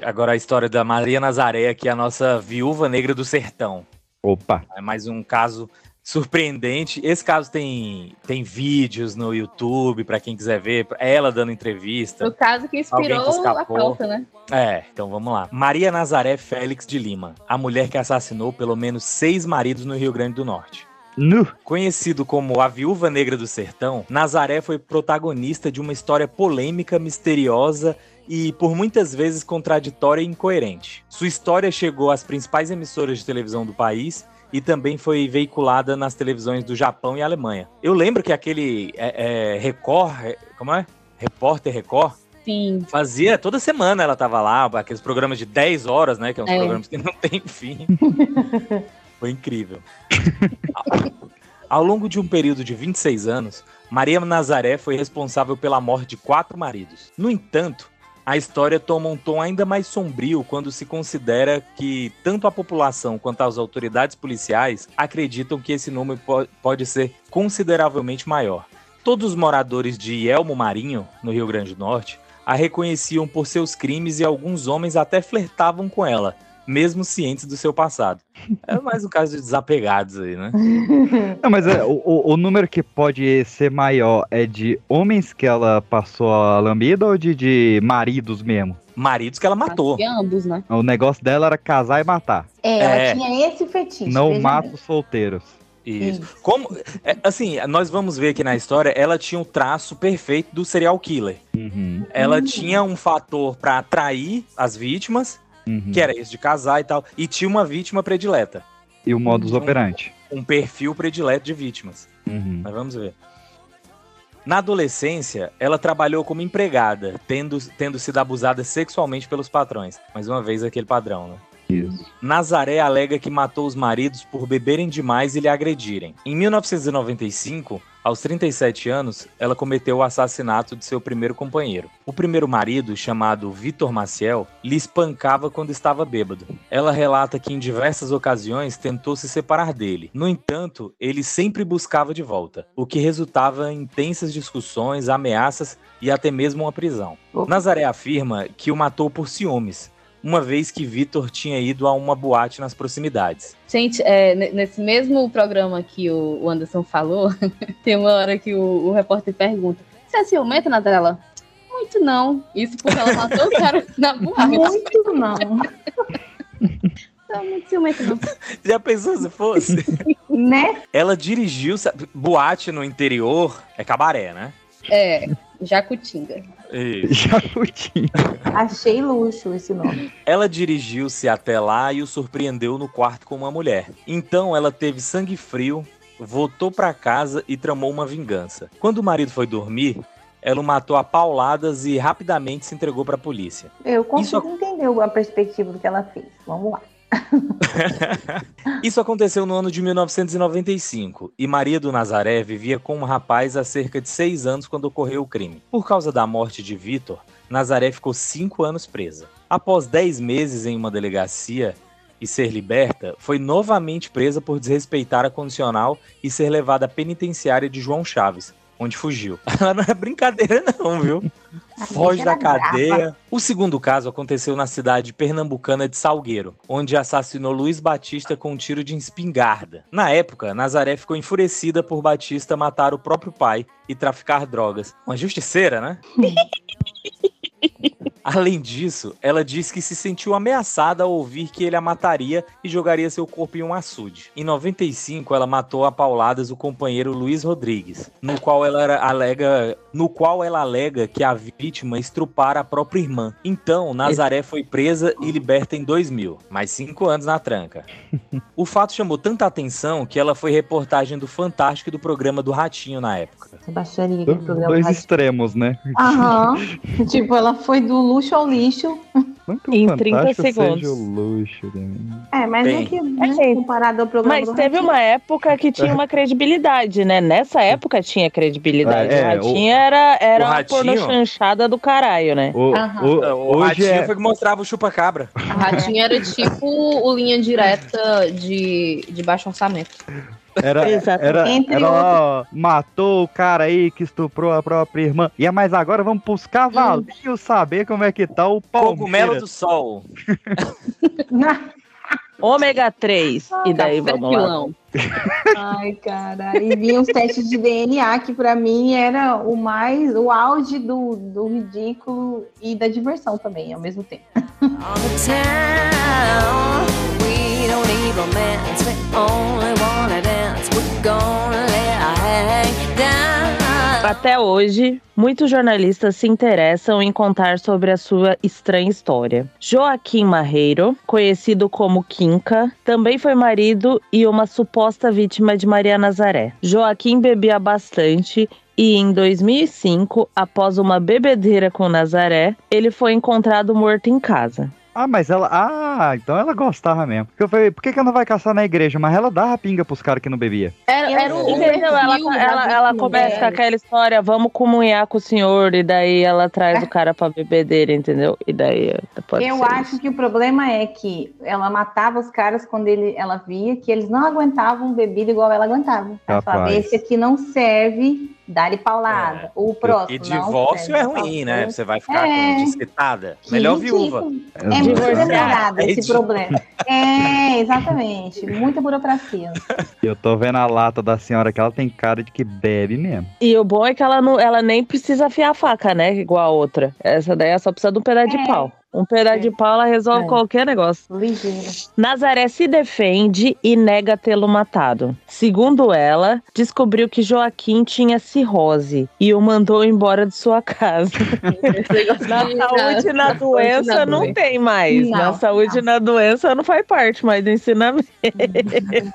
Agora a história da Maria Nazaré, que é a nossa viúva negra do sertão. Opa! É mais um caso surpreendente. Esse caso tem, tem vídeos no YouTube, pra quem quiser ver. Ela dando entrevista. O caso que inspirou que a pauta, né? É, então vamos lá. Maria Nazaré Félix de Lima, a mulher que assassinou pelo menos seis maridos no Rio Grande do Norte. Nu. Conhecido como a Viúva Negra do Sertão, Nazaré foi protagonista de uma história polêmica, misteriosa e por muitas vezes contraditória e incoerente. Sua história chegou às principais emissoras de televisão do país e também foi veiculada nas televisões do Japão e Alemanha. Eu lembro que aquele é, é, Record, é, como é? Repórter Record, Sim. Fazia toda semana ela tava lá, aqueles programas de 10 horas, né? Que é uns É. programas que não tem fim. Foi incrível. Ao longo de um período de 26 anos, Maria Nazaré foi responsável pela morte de quatro maridos. No entanto, a história toma um tom ainda mais sombrio quando se considera que tanto a população quanto as autoridades policiais acreditam que esse número po- pode ser consideravelmente maior. Todos os moradores de Elmo Marinho, no Rio Grande do Norte, a reconheciam por seus crimes e alguns homens até flertavam com ela, mesmo cientes do seu passado. É mais um caso de desapegados aí, né? Não, mas é, o, o- número que pode ser maior é de homens que ela passou a lambida ou de, de maridos mesmo? Maridos que ela matou. Ambos, né? O negócio dela era casar e matar. É, ela É. tinha esse fetiche. Não bem. os solteiros. Isso. Como, é, assim, nós vamos ver aqui na história, ela tinha o traço perfeito do serial killer. Uhum, Ela tinha um fator pra atrair as vítimas, uhum. que era esse de casar e tal, e tinha uma vítima predileta, E o modus Um- operandi. um perfil predileto de vítimas. Uhum. Mas vamos ver. Na adolescência, ela trabalhou como empregada, tendo, tendo sido abusada sexualmente pelos patrões. Mais uma vez, aquele padrão, né? Isso. Nazaré alega que matou os maridos por beberem demais e lhe agredirem. Em 1995, aos 37 anos, ela cometeu o assassinato de seu primeiro companheiro. O primeiro marido, chamado Vitor Maciel, lhe espancava quando estava bêbado. Ela relata que em diversas ocasiões tentou se separar dele. No entanto, ele sempre buscava de volta, o que resultava em intensas discussões, ameaças e até mesmo uma prisão. Nazaré afirma que o matou por ciúmes, uma vez que Vitor tinha ido a uma boate nas proximidades. Gente, é, ne- nesse mesmo programa que o Anderson falou, tem uma hora que o, o repórter pergunta: Você é ciumenta, Nadela? Muito não. Isso porque ela matou o cara na boate. Muito não. Não, muito ciumenta, não. Já pensou se fosse? Né? Ela dirigiu. sabe, Boate no interior é cabaré, né? É, Jacutinga. E Jacutinho. Achei luxo esse nome. ela dirigiu-se até lá e o surpreendeu no quarto com uma mulher. Então ela teve sangue frio, voltou pra casa e tramou uma vingança. Quando o marido foi dormir, ela o matou a pauladas e rapidamente se entregou pra polícia. Eu consigo entender a perspectiva do que ela fez. Vamos lá. Isso aconteceu no ano de 1995 e Maria do Nazaré vivia com um rapaz há cerca de seis anos quando ocorreu o crime. Por causa da morte de Vitor, Nazaré ficou cinco anos presa. Após dez meses em uma delegacia e ser liberta, foi novamente presa por desrespeitar a condicional e ser levada à penitenciária de João Chaves, onde fugiu. Ela não é brincadeira não, viu? Foge da brava. cadeia. O segundo caso aconteceu na cidade pernambucana de Salgueiro, onde assassinou Luiz Batista com um tiro de espingarda. Na época, Nazaré ficou enfurecida por Batista matar o próprio pai e traficar drogas. Uma justiceira, né? Além disso, ela disse que se sentiu ameaçada ao ouvir que ele a mataria e jogaria seu corpo em um açude. Em 95, ela matou a pauladas o companheiro Luiz Rodrigues, no qual ela era- alega, no qual ela alega que a vítima estrupara a própria irmã. Então, Nazaré foi presa e liberta em 2000, mais cinco anos na tranca. O fato chamou tanta atenção que ela foi reportagem do Fantástico e do programa do Ratinho na época. Baixaria programa. Dois rádio. extremos, né? Aham. tipo, ela foi do luxo ao lixo. Não que o Em 30 Fantástico segundos. Seja o luxo, né? É, mas Bem. é que, né, comparado ao programa Mas teve Ratinho, uma época que tinha uma credibilidade, né? Nessa época tinha credibilidade. É, é, o Ratinho era, era o uma Ratinho- pornochanchada do caralho, né? O, o- O hoje Ratinho é... foi que mostrava o chupa-cabra. A Ratinho era tipo o linha direta de, de baixo orçamento. Era, Exatamente. era, Entre era ó, matou o cara aí que estuprou a própria irmã. E é mais agora vamos pros cavalinhos saber como é que tá o Cogumelo Do Sol. Ômega 3. e daí Café vamos lá. Ai, cara. E vinha os testes de DNA, que pra mim era o mais, o auge do, do ridículo e da diversão também, ao mesmo tempo. Até hoje, muitos jornalistas se interessam em contar sobre a sua estranha história. Joaquim Marreiro, conhecido como Quinca, também foi marido e uma suposta vítima de Maria Nazaré. Joaquim bebia bastante e em 2005, após uma bebedeira com Nazaré, ele foi encontrado morto em casa. Ah, mas ela. Ah, então ela gostava mesmo. Porque eu falei, por que, que ela não vai caçar na igreja? Mas ela dava pinga pros caras que não bebia. Era, era o Entendeu? Ela, ela, ela começa com aquela história, vamos comunhar com o senhor, e daí ela traz o cara pra bebedeira, entendeu? E daí pode eu ser acho isso. que o problema é que ela matava os caras quando ele, ela via que eles não aguentavam bebida igual ela aguentava. Ela falava, esse aqui não serve, dá-lhe paulada. O próximo. E não divórcio serve, é ruim, né? Você vai ficar É. com desquitada. Melhor viúva. É muito demorado É esse problema. É, exatamente. Muita burocracia. Eu tô vendo a lata da senhora que ela tem cara de que bebe mesmo. E o bom é que ela, não, ela nem precisa afiar a faca, né? Igual a outra. Essa daí ela só precisa de um pedaço de É. pau. Um pedaço de pau, ela resolve É. qualquer negócio. Ligeira. Nazaré se defende e nega tê-lo matado. Segundo ela, descobriu que Joaquim tinha cirrose e o mandou embora de sua casa. na saúde e na doença não tem mais. Não, na saúde e na doença não faz parte mais do ensinamento. Isso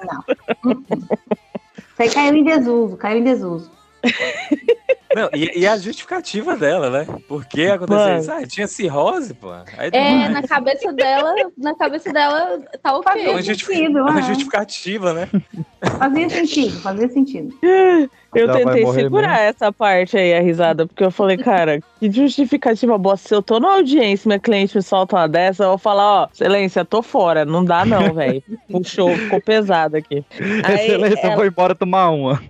aí caiu em desuso, caiu em desuso. Não, e, e a justificativa dela, né? Por que aconteceu isso? Ah, tinha cirrose, pô. Aí É, na cabeça dela, na cabeça dela tá ok. Uma, justifi- sentido, uma é. justificativa, né? Fazia sentido, fazia sentido. Eu Ela tentei segurar mesmo. essa parte aí, a risada, porque eu falei, cara, que justificativa boa. Se eu tô na audiência e minha cliente me solta uma dessa, eu vou falar, ó, excelência, tô fora. Não dá não, velho. Puxou, ficou pesado aqui. Aí Excelência, eu ela- vou embora tomar uma.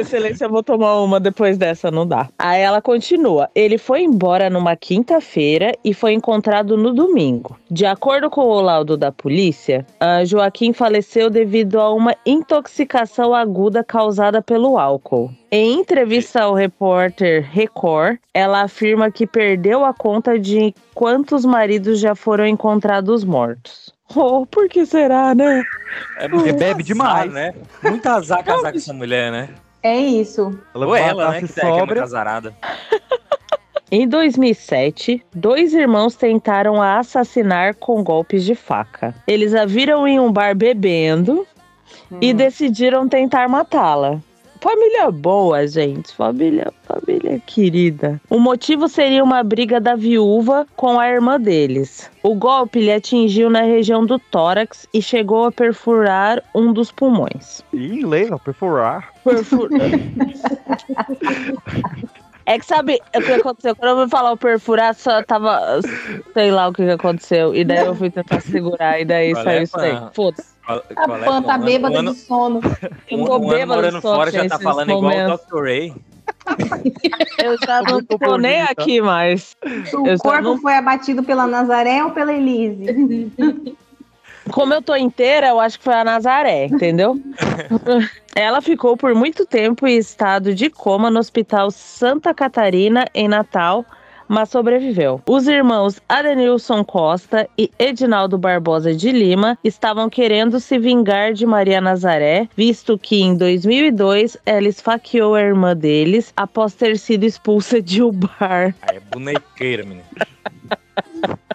Excelência, eu vou tomar uma depois dessa, não dá. Aí ela continua. Ele foi embora numa quinta-feira e foi encontrado no domingo. De acordo com o laudo da polícia, Joaquim faleceu devido a uma intoxicação aguda causada pelo álcool. Em entrevista ao repórter Record, ela afirma que perdeu a conta de quantos maridos já foram encontrados mortos. Oh, por que será, né? É Porque bebe demais. né? Muito azar casar com essa mulher, né? É isso. Ela Ou ela, né? Que, é, que é sobra. azarada. Em 2007, dois irmãos tentaram a assassinar com golpes de faca. Eles a viram em um bar bebendo e decidiram tentar matá-la. Família boa, gente. Família, família querida. O motivo seria uma briga da viúva com a irmã deles. O golpe lhe atingiu na região do tórax e chegou a perfurar um dos pulmões. Inglês, ó, perfurar. Perfurar. É que sabe o que aconteceu? Quando eu fui falar o perfurar, só tava. Sei lá o que, que aconteceu. E daí eu fui tentar segurar, e daí Qual saiu é, isso daí. Pan? Foda-se. Qual- A qual é, Pan tá bêbada de sono. Eu tô um bêbada de fora já tá falando igual o momentos. Dr. Ray. Eu já não tô nem aqui mais. O Eu corpo não- foi abatido pela Nazaré ou pela Elise? Como eu tô inteira, eu acho que foi a Nazaré, entendeu? Ela ficou por muito tempo em estado de coma no Hospital Santa Catarina, em Natal, mas sobreviveu. Os irmãos Adenilson Costa e Edinaldo Barbosa de Lima estavam querendo se vingar de Maria Nazaré, visto que em 2002 ela esfaqueou a irmã deles após ter sido expulsa de um bar. É bonequeira, menino.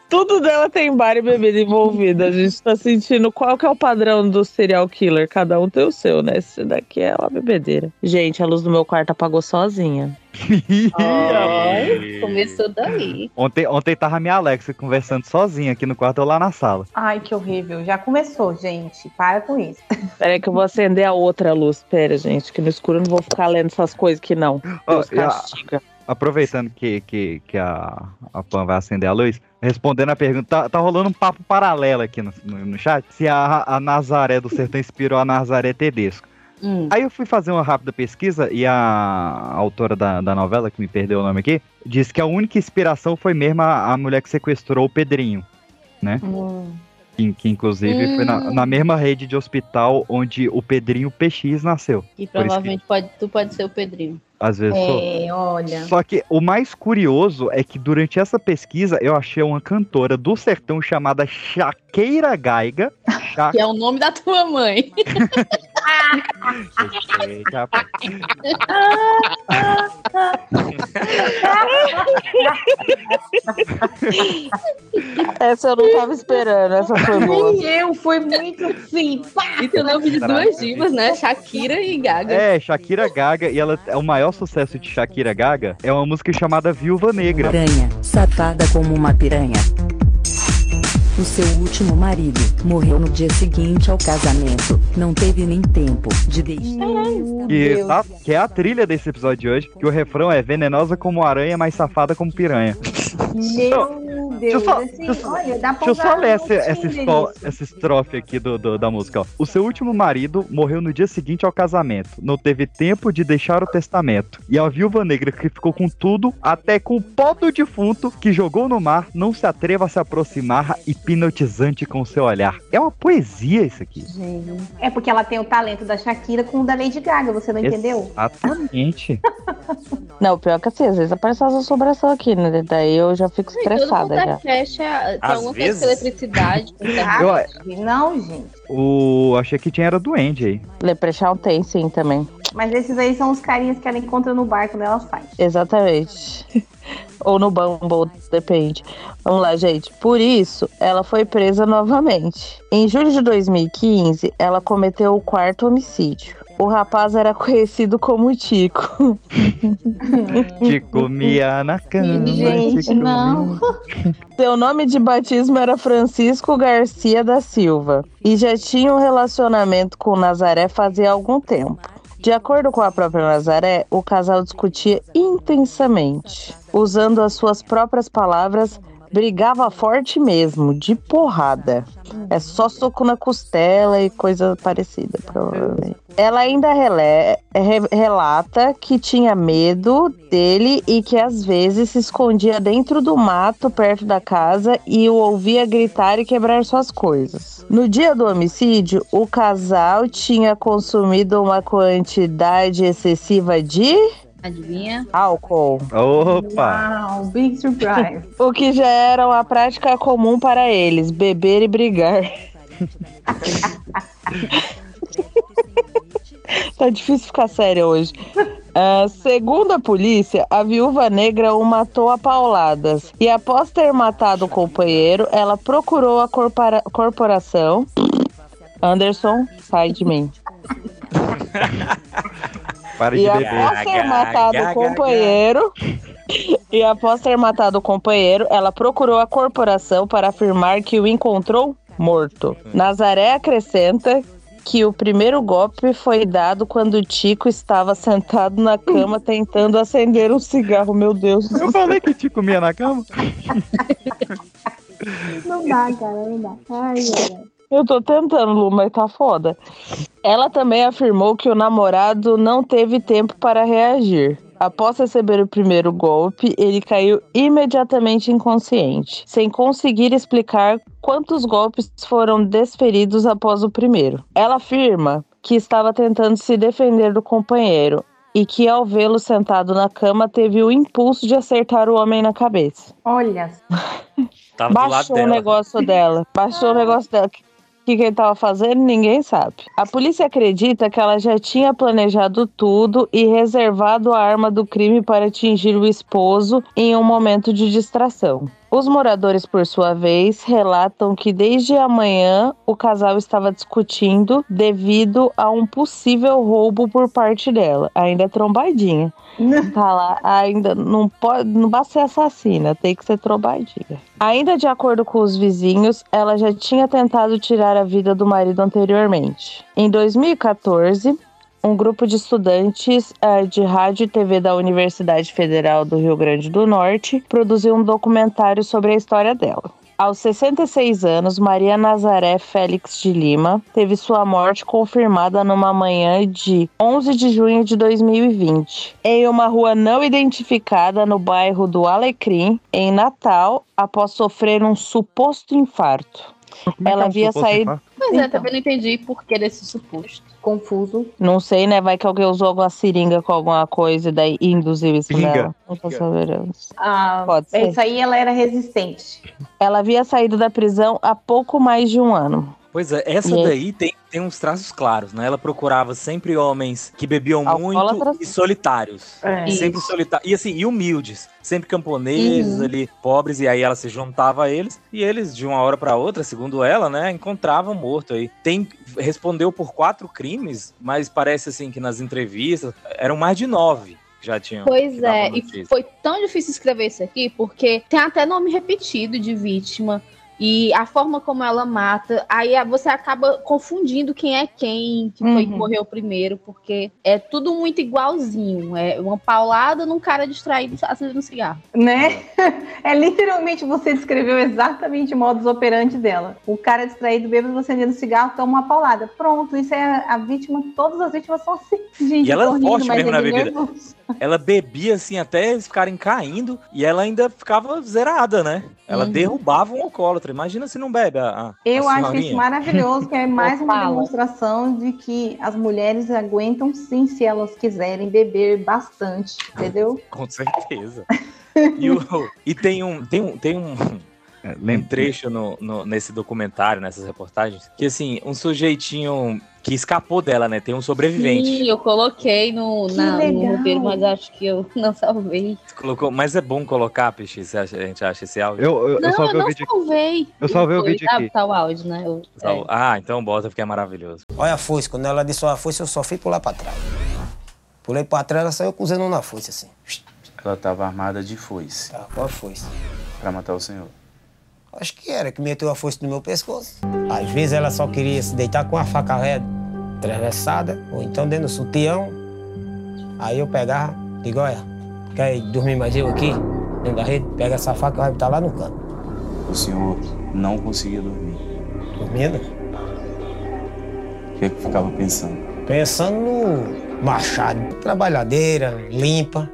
Tudo dela tem bar e bebida envolvida. A gente tá sentindo qual que é o padrão do serial killer. Cada um tem o seu, né? Esse daqui é uma bebedeira. Gente, a luz do meu quarto apagou sozinha. Ai, começou daí. Ontem, ontem tava minha Alexa conversando sozinha aqui no quarto ou lá na sala. Ai, que horrível. Já começou, gente. Para com isso. Peraí que eu vou acender a outra luz. Pera, gente, que no escuro eu não vou ficar lendo essas coisas que não. Deus e a- castiga. Aproveitando que, que, que a, a Pan vai acender a luz, respondendo a pergunta, tá, tá rolando um papo paralelo aqui no, no, no chat. Se a, a Nazaré do Sertão inspirou a Nazaré Tedesco. Hum. Aí eu fui fazer uma rápida pesquisa e a autora da, da novela, que me perdeu o nome aqui, disse que a única inspiração foi mesmo a, a mulher que sequestrou o Pedrinho, né? Que, que inclusive foi na, Hum. na mesma rede de hospital onde o Pedrinho PX nasceu. E isso que, provavelmente pode, tu pode ser o Pedrinho. Às vezes sou. É, olha. Só que o mais curioso é que durante essa pesquisa eu achei uma cantora do sertão chamada Shaqueira Gaiga. Cha- Que é o nome da tua mãe. Rapaz. Essa eu não tava esperando, essa foi boa. Nem eu, foi muito assim. E tem o nome de duas divas, né? Shakira e Gaga. É, Shakira Gaga, e ela é o maior sucesso de Shakira Gaga é uma música chamada Viúva Negra. Aranha, safada como uma piranha. O seu último marido morreu no dia seguinte ao casamento. Não teve nem tempo de deixar. Que, tá- que é a trilha desse episódio de hoje, que o refrão é venenosa como aranha, mas safada como piranha. Meu eu Deus, só- assim, deixa eu- olha, dá pra Deixa eu só ler essa, essa, essa estrofe aqui do, do- da música. Ó. O seu último marido morreu no dia seguinte ao casamento. Não teve tempo de deixar o testamento. E a viúva negra que ficou com tudo, até com o pó do defunto, que jogou no mar, não se atreva a se aproximar, hipnotizante com seu olhar. É uma poesia isso aqui. É porque ela tem o talento da Shakira com o da Lady Gaga, você não entendeu? Exatamente. Não, pior que assim, às vezes aparece essa assombração aqui, né? Daí eu já fico estressada Podcast é, tem alguma vezes. coisa com eletricidade. Eu- Não, gente. O... Achei que tinha era duende aí. Leprechaun tem sim também. Mas esses aí são os carinhas que ela encontra no bar quando ela sai. Exatamente. Ou no Bumble, depende. Vamos lá, gente. Por isso, ela foi presa novamente. Em julho de 2015, ela cometeu o quarto homicídio. O rapaz era conhecido como Tico. Te comia na cama. Gente, não. Seu nome de batismo era Francisco Garcia da Silva e já tinha um relacionamento com Nazaré fazia algum tempo. De acordo com a própria Nazaré, o casal discutia intensamente. Usando as suas próprias palavras, brigava forte mesmo, de porrada. É só soco na costela e coisa parecida, provavelmente. Ela ainda rele- re- relata que tinha medo dele e que às vezes se escondia dentro do mato perto da casa e o ouvia gritar e quebrar suas coisas. No dia do homicídio, o casal tinha consumido uma quantidade excessiva de Adivinha? álcool. Opa! Uau, big surprise. O que já era uma prática comum para eles, beber e brigar. tá difícil ficar sério hoje. Ah, segundo a polícia, a viúva negra o matou a pauladas. E após ter matado o companheiro, ela procurou a corpora- corporação. Anderson, sai de mim. Para de E beber. após ter matado o companheiro, e após ter matado o companheiro, ela procurou a corporação para afirmar que o encontrou morto. Nazaré acrescenta que o primeiro golpe foi dado quando o Tico estava sentado na cama tentando acender um cigarro. Meu Deus. Eu falei que te comia na cama. Não dá, cara, não dá. Ai, ai, ai. Eu tô tentando, Lu, mas tá foda. Ela também afirmou que o namorado não teve tempo para reagir. Após receber o primeiro golpe, ele caiu imediatamente inconsciente, sem conseguir explicar quantos golpes foram desferidos após o primeiro. Ela afirma que estava tentando se defender do companheiro e que, ao vê-lo sentado na cama, teve o impulso de acertar o homem na cabeça. Olha. Tava do lado Baixou o dela. negócio dela. Baixou o negócio dela. Que, que ele tava fazendo, ninguém sabe. A polícia acredita que ela já tinha planejado tudo e reservado a arma do crime para atingir o esposo em um momento de distração. Os moradores, por sua vez, relatam que desde a manhã o casal estava discutindo devido a um possível roubo por parte dela. Ainda é trombadinha. Tá lá, ainda não pode, não basta ser assassina, tem que ser trombadinha. Ainda de acordo com os vizinhos, ela já tinha tentado tirar a vida do marido anteriormente. Em 2014, um grupo de estudantes eh, de rádio e TV da Universidade Federal do Rio Grande do Norte produziu um documentário sobre a história dela. Aos 66 anos, Maria Nazaré Félix de Lima teve sua morte confirmada numa manhã de 11 de junho de 2020, em uma rua não identificada no bairro do Alecrim, em Natal, após sofrer um suposto infarto. Ela havia saído. Mas é, também não entendi por que desse suposto. Confuso. Não sei, né? Vai que alguém usou alguma seringa com alguma coisa e daí induziu isso Pinga. nela. Nunca saberemos. Ah, Pode é ser. Isso aí ela era resistente. Ela havia saído da prisão há pouco mais de um ano. Pois é, essa E- daí tem, tem uns traços claros, né? Ela procurava sempre homens que bebiam muito Alcoólatras. e solitários. É. Sempre solitários. E assim, e humildes. Sempre camponeses Uhum. ali, pobres, e aí ela se juntava a eles, e eles, de uma hora pra outra, segundo ela, né, encontravam morto aí. Tem, respondeu por quatro crimes, mas parece assim que nas entrevistas eram mais de nove que já tinham. Pois é, e foi tão difícil escrever isso aqui, porque tem até nome repetido de vítima. E a forma como ela mata, aí você acaba confundindo quem é quem, que foi que Uhum. morreu primeiro, porque é tudo muito igualzinho. É uma paulada num cara distraído acendendo um cigarro. Né? É literalmente você descreveu exatamente o modus operandi dela. O cara distraído, bêbado, você acendendo cigarro, toma uma paulada. Pronto, isso é a vítima. Todas as vítimas são assim. Gente, E ela é forte mesmo na ele bebida. nervoso. Ela bebia assim até eles ficarem caindo e ela ainda ficava zerada, né? Ela Uhum. derrubava um alcoólatra. Imagina se não bebe a, a Eu a acho isso maravilhoso, que é mais uma demonstração de que as mulheres aguentam sim, se elas quiserem, beber bastante, entendeu? Com certeza. E, o- e tem um, tem um, tem um, É, um trecho no, no- nesse documentário, nessas reportagens, que assim, um sujeitinho que escapou dela, né? Tem um sobrevivente. Sim, eu coloquei no, na, no roteiro, mas acho que eu não salvei. Colocou, mas é bom colocar, acha- a gente acha esse áudio? Eu, eu, eu não, eu salvei o não vídeo aqui. salvei. Eu salvei o vídeo tá, aqui. Tá o áudio, né? Eu- é. Ah, então bota porque é maravilhoso. Olha a foice, quando ela disse olha a foice, eu só fui pular pra trás. Pulei pra trás, ela saiu cozendo na foice, assim. Ela estava armada de foice Tá, qual foice? para matar o senhor. Acho que era, que meteu a foice no meu pescoço. Às vezes ela só queria se deitar com a faca ré atravessada, ou então dentro do sutião. Aí eu pegava, digo, olha, quer ir dormir mais eu aqui, dentro da rede? Pega essa faca e vai botar lá no canto. O senhor não conseguia dormir. Dormindo, O que é que ficava pensando? pensando no machado. Trabalhadeira, limpa.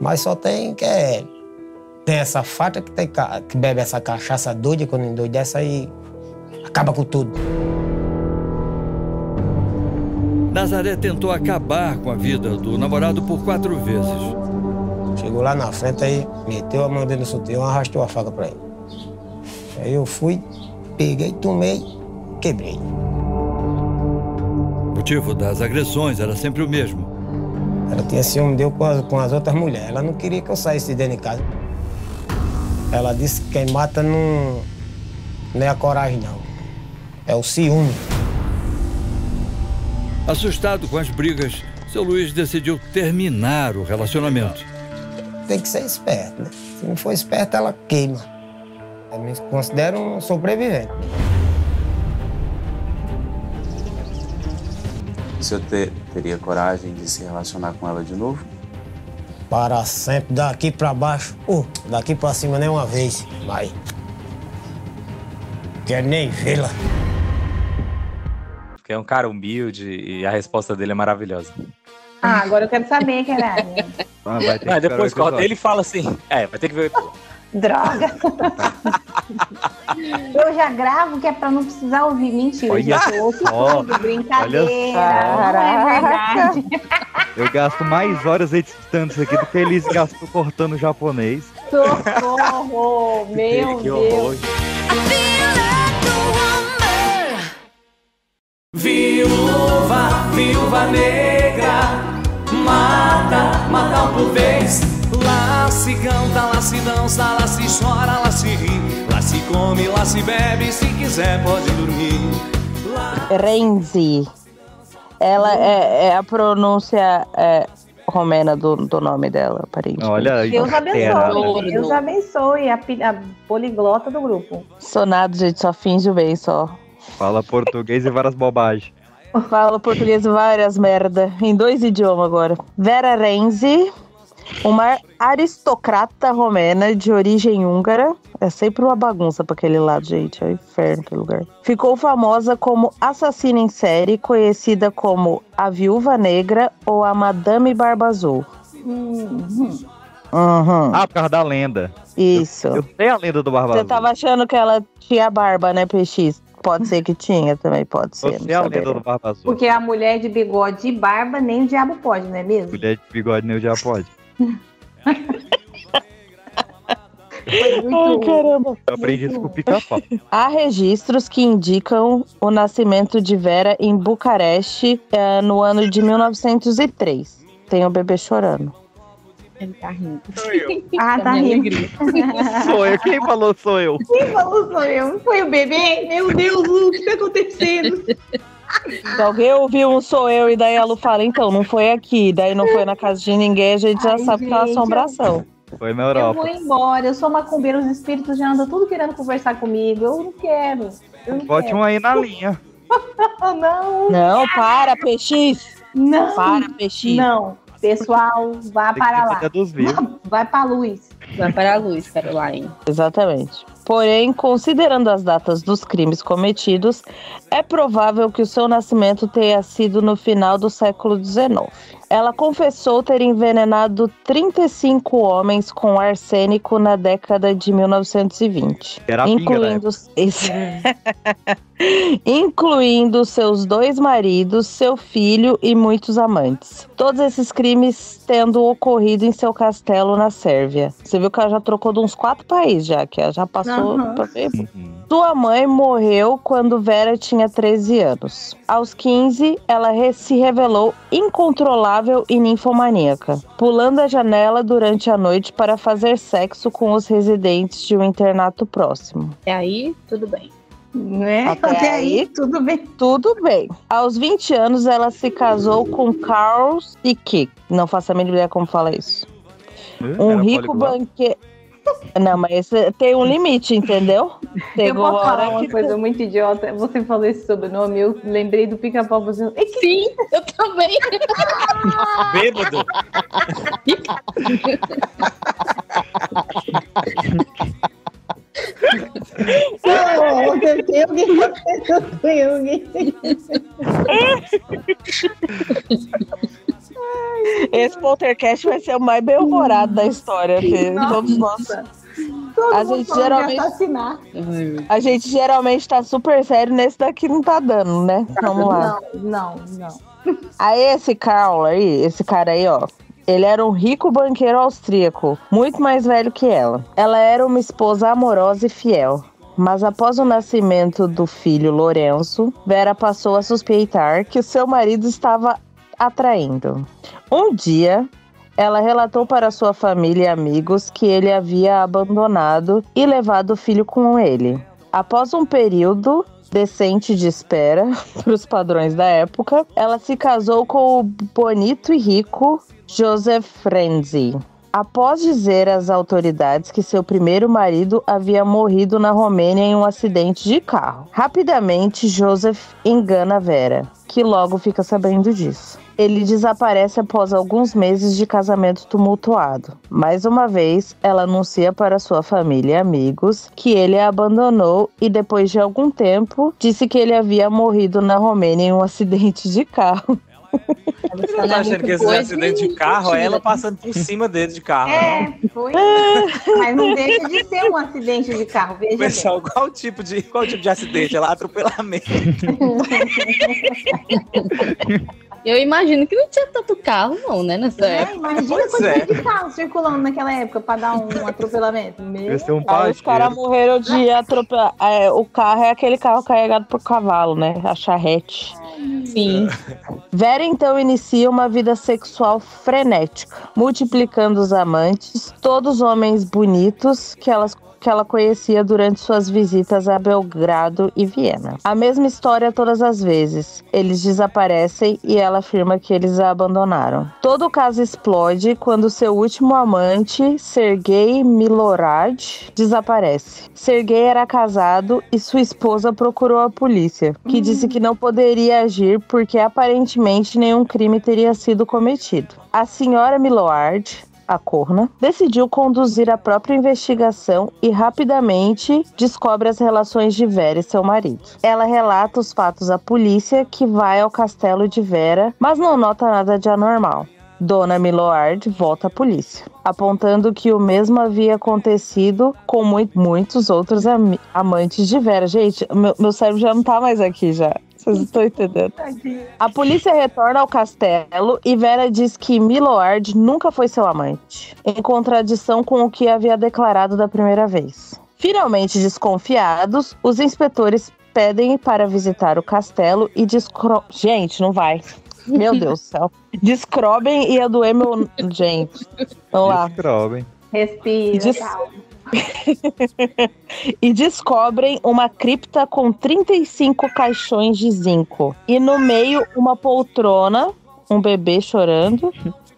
Mas só tem que é. Tem essa fata que, tem, que bebe essa cachaça doida, quando endoidece aí acaba com tudo. Nazaré tentou acabar com a vida do namorado por quatro vezes. Chegou lá na frente, aí meteu a mão dentro do sutiã, arrastou a faca pra ele. Aí eu fui, peguei, tomei, quebrei. O motivo das agressões era sempre o mesmo. Ela tinha ciúme deu com as, com as outras mulheres. Ela não queria que eu saísse de dentro de casa. Ela disse que quem mata não, não é a coragem, não. É o ciúme. Assustado com as brigas, seu Luiz decidiu terminar o relacionamento. Tem que ser esperto, né? Se não for esperto, ela queima. Eu me considero um sobrevivente. O senhor te- teria coragem de se relacionar com ela de novo? Para sempre, daqui pra baixo. Uh, daqui pra cima nem uma vez. Vai. Quero nem vê-la. Porque é um cara humilde e a resposta dele é maravilhosa. Ah, agora eu quero saber, caralho. Ah, vai ter Ah, o depois corta ele e fala assim. É, vai ter que ver. o episódio. Droga! Eu já gravo que é pra não precisar ouvir. Mentira, Olha gente. Eu só, tudo, brincadeira. olha Não é verdade. Eu gasto mais horas editando isso aqui do que eles gastam cortando japonês. Socorro! Meu Que Deus! Viúva, viúva negra, mata, mata um por vez. Lá se canta, lá se dança, lá se chora, lá se ri, lá se come, lá se bebe, se quiser pode dormir. Renzi. Ela é, é a pronúncia é, romena do, do nome dela, aparentemente. Olha aí. Deus abençoe. Deus abençoe a, a poliglota do grupo. Sou nada, gente, só finge o bem, só. Fala português e várias bobagens. Falo português várias merda, em dois idiomas agora. Vera Renzi, uma aristocrata romena de origem húngara. É sempre uma bagunça pra aquele lado, gente. É um inferno aquele lugar. Ficou famosa como assassina em série, conhecida como a Viúva Negra ou a Madame Barba Azul. Uhum. Uhum. Ah, por causa da lenda. Isso. Eu sei a lenda do Barba Você Azul. tava achando que ela tinha barba, né, PX? Pode ser que tinha também, pode ser. Eu não sei a lenda do Barba Azul. Porque a mulher de bigode e barba nem o diabo pode, não é mesmo? Mulher de bigode nem o já pode. Ai, caramba. Eu aprendi isso com o pica-pau. Há registros que indicam o nascimento de Vera em Bucareste eh, no ano de 1903. Tem o bebê chorando. Ele tá rindo. Ah, tá Da minha rindo. Sou eu. Quem falou sou eu? Quem falou sou eu? Foi o bebê? Meu Deus, Lu, o que tá acontecendo? Se alguém ouviu um sou eu e daí a Lu fala, então, não foi aqui, daí não foi na casa de ninguém, a gente já Ai, sabe que é uma gente, assombração. Foi na Eu Europa. vou embora, eu sou macumbeira, os espíritos já andam tudo querendo conversar comigo. Eu não quero. Eu não Bote quero. um aí na linha. Não, Não, para, PX. não. Para, PX. Não. Pessoal, vá Tem para lá. dos vivos. Vai pra luz. Vai para a luz, Caroline. Exatamente. Porém, considerando as datas dos crimes cometidos, é provável que o seu nascimento tenha sido no final do século XIX. Ela confessou ter envenenado 35 homens com arsênico na década de 1920, Era da incluindo, incluindo seus dois maridos, seu filho e muitos amantes. Todos esses crimes tendo ocorrido em seu castelo na Sérvia. Você viu que ela já trocou de uns quatro países já, que ela já passou Aham. Sua mãe morreu quando Vera tinha 13 anos. Aos 15, ela re- se revelou incontrolável e ninfomaníaca, pulando a janela durante a noite para fazer sexo com os residentes de um internato próximo. E aí, tudo bem. Né? Até aí, tudo bem. Tudo bem. Aos 20 anos, ela se casou com Carl Stick. Não faço a mínima ideia como fala isso. Um Era rico banqueiro. Não, mas tem um limite, entendeu? Eu Chegou posso falar uma que coisa muito idiota? Você falou esse sobrenome, eu lembrei do pica-pau. "É que Sim, eu também. Bêbado. Não, alguém tem alguém tem alguém. Esse poltercast vai ser o mais bem humorado da história. porque todos nós. Todo A gente geralmente- assassinar. A gente geralmente tá super sério, nesse daqui não tá dando, né? Vamos lá. Não, não, não. Aí esse Carl aí, esse cara aí, ó. Ele era um rico banqueiro austríaco, muito mais velho que ela. Ela era uma esposa amorosa e fiel. Mas após o nascimento do filho Lourenço, Vera passou a suspeitar que o seu marido estava atraindo. Um dia, ela relatou para sua família e amigos que ele havia abandonado e levado o filho com ele. Após um período decente de espera para os padrões da época, ela se casou com o bonito e rico Joseph Frenzy. Após dizer às autoridades que seu primeiro marido havia morrido na Romênia em um acidente de carro. Rapidamente, Joseph engana Vera, que logo fica sabendo disso. Ele desaparece após alguns meses de casamento tumultuado. Mais uma vez, ela anuncia para sua família e amigos que ele a abandonou e, depois de algum tempo, disse que ele havia morrido na Romênia em um acidente de carro. Eu tô achando que esse acidente de carro é ela passando por cima dele de carro. É, foi. Mas não deixa de ser um acidente de carro, veja bem. Pessoal, qual tipo de, qual tipo de acidente? Ela atropelamento. Eu imagino que não tinha tanto carro, não, né? Nessa É, época. imagina Pois quanto é. de carro circulando naquela época pra dar um atropelamento. Meu um Aí os caras morreram de atropelar. É, o carro é aquele carro carregado por cavalo, né? A charrete. Sim. Vera então inicia uma vida sexual frenética, multiplicando os amantes, todos homens bonitos que elas que ela conhecia durante suas visitas a Belgrado e Viena. A mesma história todas as vezes. Eles desaparecem e ela afirma que eles a abandonaram. Todo o caso explode quando seu último amante, Sergei Milorad, desaparece. Sergei era casado e sua esposa procurou a polícia, que disse que não poderia agir porque aparentemente nenhum crime teria sido cometido. A senhora Milord a corna, decidiu conduzir a própria investigação e rapidamente descobre as relações de Vera e seu marido. Ela relata os fatos à polícia, que vai ao castelo de Vera, mas não nota nada de anormal. Dona Milord volta à polícia, apontando que o mesmo havia acontecido com mui- muitos outros amantes de Vera. Gente, meu, meu cérebro já não tá mais aqui já. Vocês estão entendendo? A polícia retorna ao castelo e Vera diz que Milord nunca foi seu amante, em contradição com o que havia declarado da primeira vez. Finalmente desconfiados, os inspetores pedem para visitar o castelo e descro... Gente, não vai. Meu Deus do céu. Descrobem e ia doer meu. Gente. Vamos lá. Descrobem. Respira. Des- e descobrem uma cripta com 35 caixões de zinco. E no meio, uma poltrona, um bebê chorando.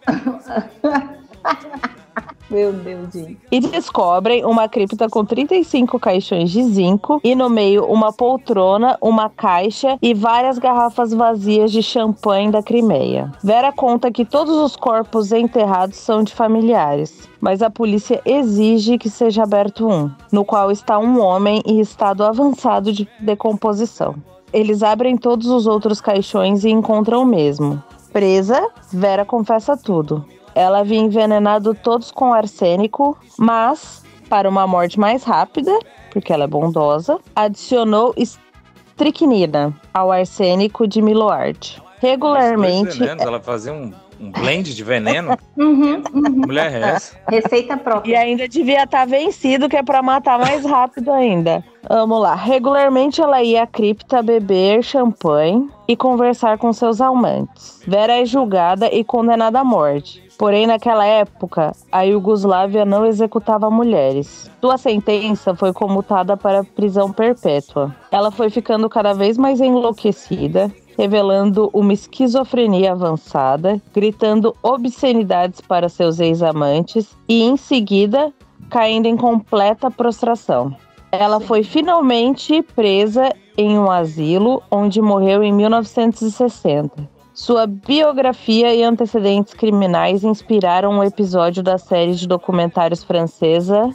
Meu Deus, gente. E descobrem uma cripta com 35 caixões de zinco. E no meio, uma poltrona, uma caixa e várias garrafas vazias de champanhe da Crimeia. Vera conta que todos os corpos enterrados são de familiares. Mas a polícia exige que seja aberto um, no qual está um homem em estado avançado de decomposição. Eles abrem todos os outros caixões e encontram o mesmo. Presa, Vera confessa tudo. Ela havia envenenado todos com arsênico, mas, para uma morte mais rápida, porque ela é bondosa, adicionou estricnina ao arsênico de Miloard. Regularmente, Ela fazia um, um blend de veneno. Uhum, uhum. Mulher é essa? Receita própria. E ainda devia estar vencido, que é pra matar mais rápido ainda. Vamos lá. Regularmente ela ia à cripta beber champanhe e conversar com seus amantes. Vera é julgada e condenada à morte. Porém, naquela época, a Iugoslávia não executava mulheres. Sua sentença foi comutada para prisão perpétua. Ela foi ficando cada vez mais enlouquecida, revelando uma esquizofrenia avançada, gritando obscenidades para seus ex-amantes e, em seguida, caindo em completa prostração. Ela foi finalmente presa em um asilo, onde morreu em 1960. Sua biografia e antecedentes criminais inspiraram um episódio da série de documentários francesa,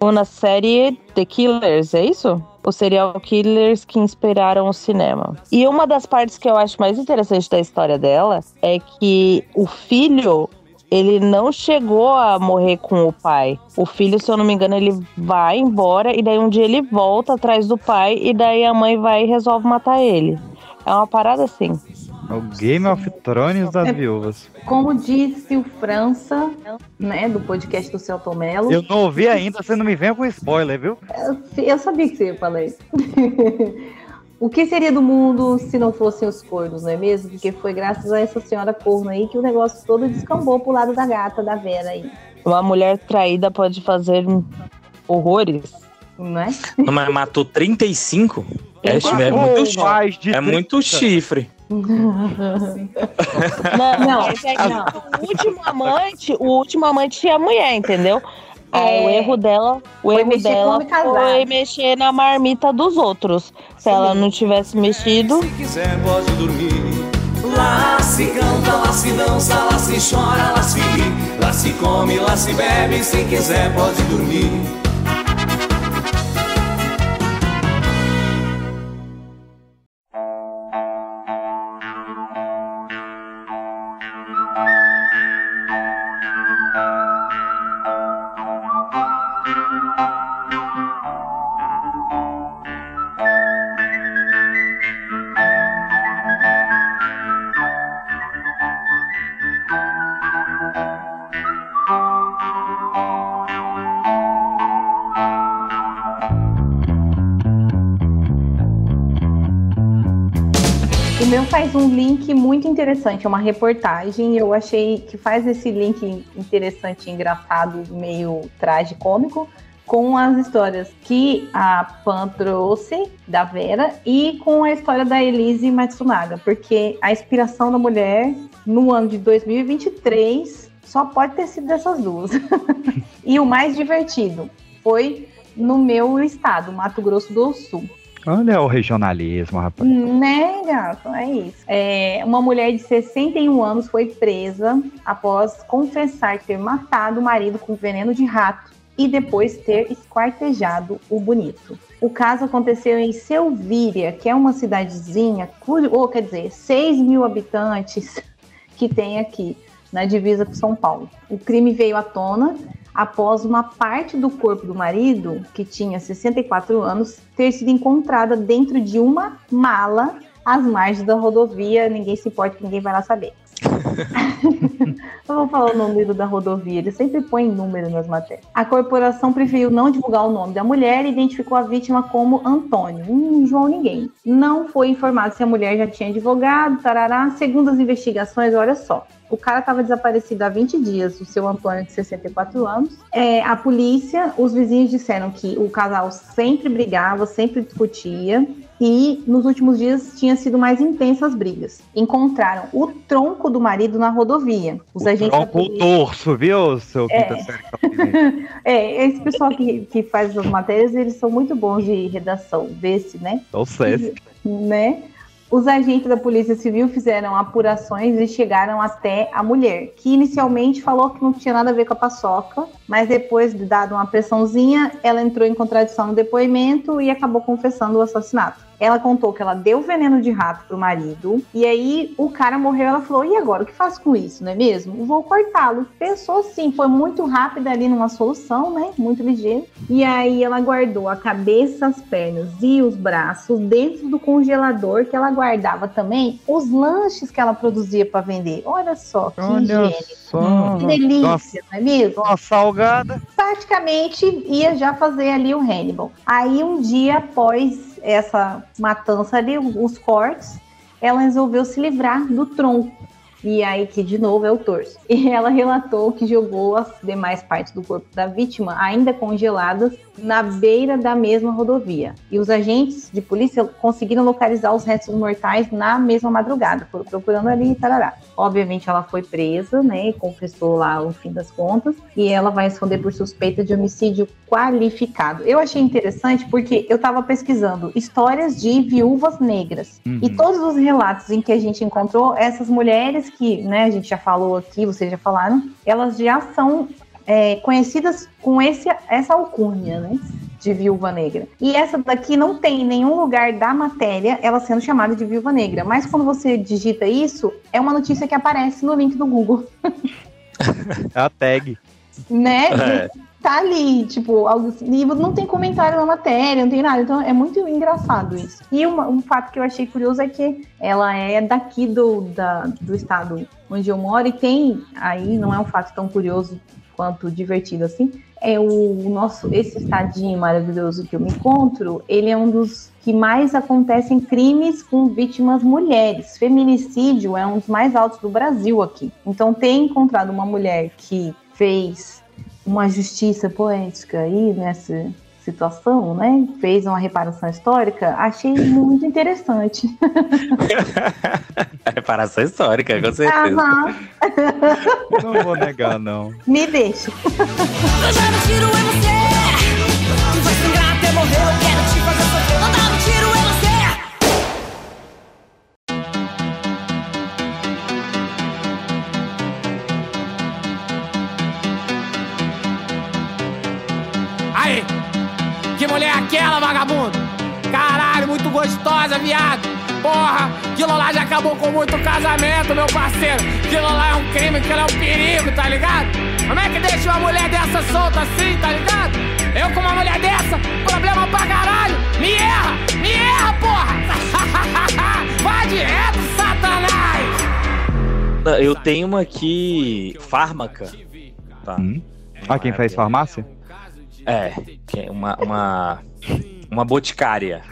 uma série The Killers, é isso? Os serial killers que inspiraram o cinema. E uma das partes que eu acho mais interessante da história dela é que o filho ele não chegou a morrer com o pai. O filho, se eu não me engano, ele vai embora e daí um dia ele volta atrás do pai e daí a mãe vai e resolve matar ele. É uma parada assim. É o Game of Thrones das viúvas. Como disse o França, né, do podcast do Celto Mello. Eu não ouvi ainda, você não me venha com spoiler, viu? Eu, eu sabia que você ia falar isso. o que seria do mundo se não fossem os cornos, não é mesmo? Porque foi graças a essa senhora corno aí que o negócio todo descambou pro lado da gata, da Vera aí. Uma mulher traída pode fazer horrores. Não é? Mas matou 35? É, é, muito, é muito chifre. Não, não, mas é que o último amante, o último amante tinha mulher, entendeu? Aí, o erro dela, o Foi erro dela foi mexer na marmita dos outros. Se ela não tivesse mexido, quiser pode dormir. Lá se canta, lá se dança, lá se chora, lá se ri, lá se come, lá se bebe, se quiser pode dormir. Muito interessante, é uma reportagem. Eu achei que faz esse link interessante, engraçado, meio tragicômico, com as histórias que a Pan trouxe da Vera e com a história da Elise Matsunaga, porque a inspiração da mulher no ano de 2023 só pode ter sido dessas duas. e o mais divertido foi no meu estado, Mato Grosso do Sul. Olha o regionalismo, rapaz. Né, gato? É isso. É, uma mulher de 61 anos foi presa após confessar ter matado o marido com veneno de rato e depois ter esquartejado o bonito. O caso aconteceu em Selvíria, que é uma cidadezinha, ou quer dizer, 6 mil habitantes que tem aqui na divisa com São Paulo. O crime veio à tona após uma parte do corpo do marido, que tinha 64 anos, ter sido encontrada dentro de uma mala às margens da rodovia, ninguém se importa, ninguém vai lá saber. Eu vou falar o número da rodovia, ele sempre põe número nas matérias. A corporação preferiu não divulgar o nome da mulher e identificou a vítima como Antônio. Hum, João ninguém. Não foi informado se a mulher já tinha advogado, tarará. Segundo as investigações, olha só. O cara estava desaparecido há 20 dias, o seu Antônio, de 64 anos. É, a polícia, os vizinhos disseram que o casal sempre brigava, sempre discutia. E nos últimos dias tinha sido mais intensas as brigas. Encontraram o tronco do marido na rodovia. Os agentes da Tronco o polícia- torso, viu, seu É. quinta série? É, esse pessoal que, que faz as matérias, eles são muito bons de redação desse, né? Não sei. né? Os agentes da Polícia Civil fizeram apurações e chegaram até a mulher, que inicialmente falou que não tinha nada a ver com a paçoca, mas depois de dado uma pressãozinha, ela entrou em contradição no depoimento e acabou confessando o assassinato. Ela contou que ela deu veneno de rato pro marido, e aí o cara morreu. Ela falou: e agora? O que faço com isso, não é mesmo? Vou cortá-lo. Pensou assim, foi muito rápida ali numa solução, né? Muito ligeiro. E aí ela guardou a cabeça, as pernas e os braços dentro do congelador, que ela guardava também os lanches que ela produzia para vender. Olha só que Olha higiene. só. Que delícia, não é mesmo? Uma salgada. Praticamente ia já fazer ali o Hannibal. Aí um dia após essa matança ali, os cortes, ela resolveu se livrar do tronco. E aí, que de novo é o torso. E ela relatou que jogou as demais partes do corpo da vítima, ainda congeladas, na beira da mesma rodovia. E os agentes de polícia conseguiram localizar os restos mortais na mesma madrugada, foram procurando ali e tarará. Obviamente, ela foi presa, né? E confessou lá o fim das contas. E ela vai responder por suspeita de homicídio qualificado. Eu achei interessante porque eu estava pesquisando histórias de viúvas negras. Uhum. E todos os relatos em que a gente encontrou, essas mulheres que, né, a gente já falou aqui, vocês já falaram, elas já são é, conhecidas com esse, essa alcunha, né? De viúva negra. E essa daqui não tem em nenhum lugar da matéria ela sendo chamada de viúva negra. Mas quando você digita isso, é uma notícia que aparece no link do Google. É a tag. né? É. Tá ali, tipo, assim, e não tem comentário na matéria, não tem nada. Então é muito engraçado isso. E uma- um fato que eu achei curioso é que ela é daqui do, da, do estado onde eu moro e tem aí, não é um fato tão curioso quanto divertido assim. É o nosso, esse estadinho maravilhoso que eu me encontro, ele é um dos que mais acontecem crimes com vítimas mulheres. Feminicídio é um dos mais altos do Brasil aqui. Então, ter encontrado uma mulher que fez uma justiça poética aí nessa situação, né? Fez uma reparação histórica, achei muito interessante. Reparação histórica, com certeza. Aham. Não vou negar, não. Me deixa. Eu já não tiro em você. Tu vai sangrar até morrer. Eu quero Que é aquela, vagabundo? Caralho, muito gostosa, viado! Porra, aquilo lá já acabou com muito casamento, meu parceiro! Aquilo lá é um crime, aquilo é um perigo, tá ligado? Como é que deixa uma mulher dessa solta assim, tá ligado? Eu com uma mulher dessa, problema pra caralho! Me erra! Me erra, porra! Vai direto, satanás! Eu tenho uma aqui, fármaca. Tá. Ah, quem faz farmácia? É, que é uma, uma, uma boticária.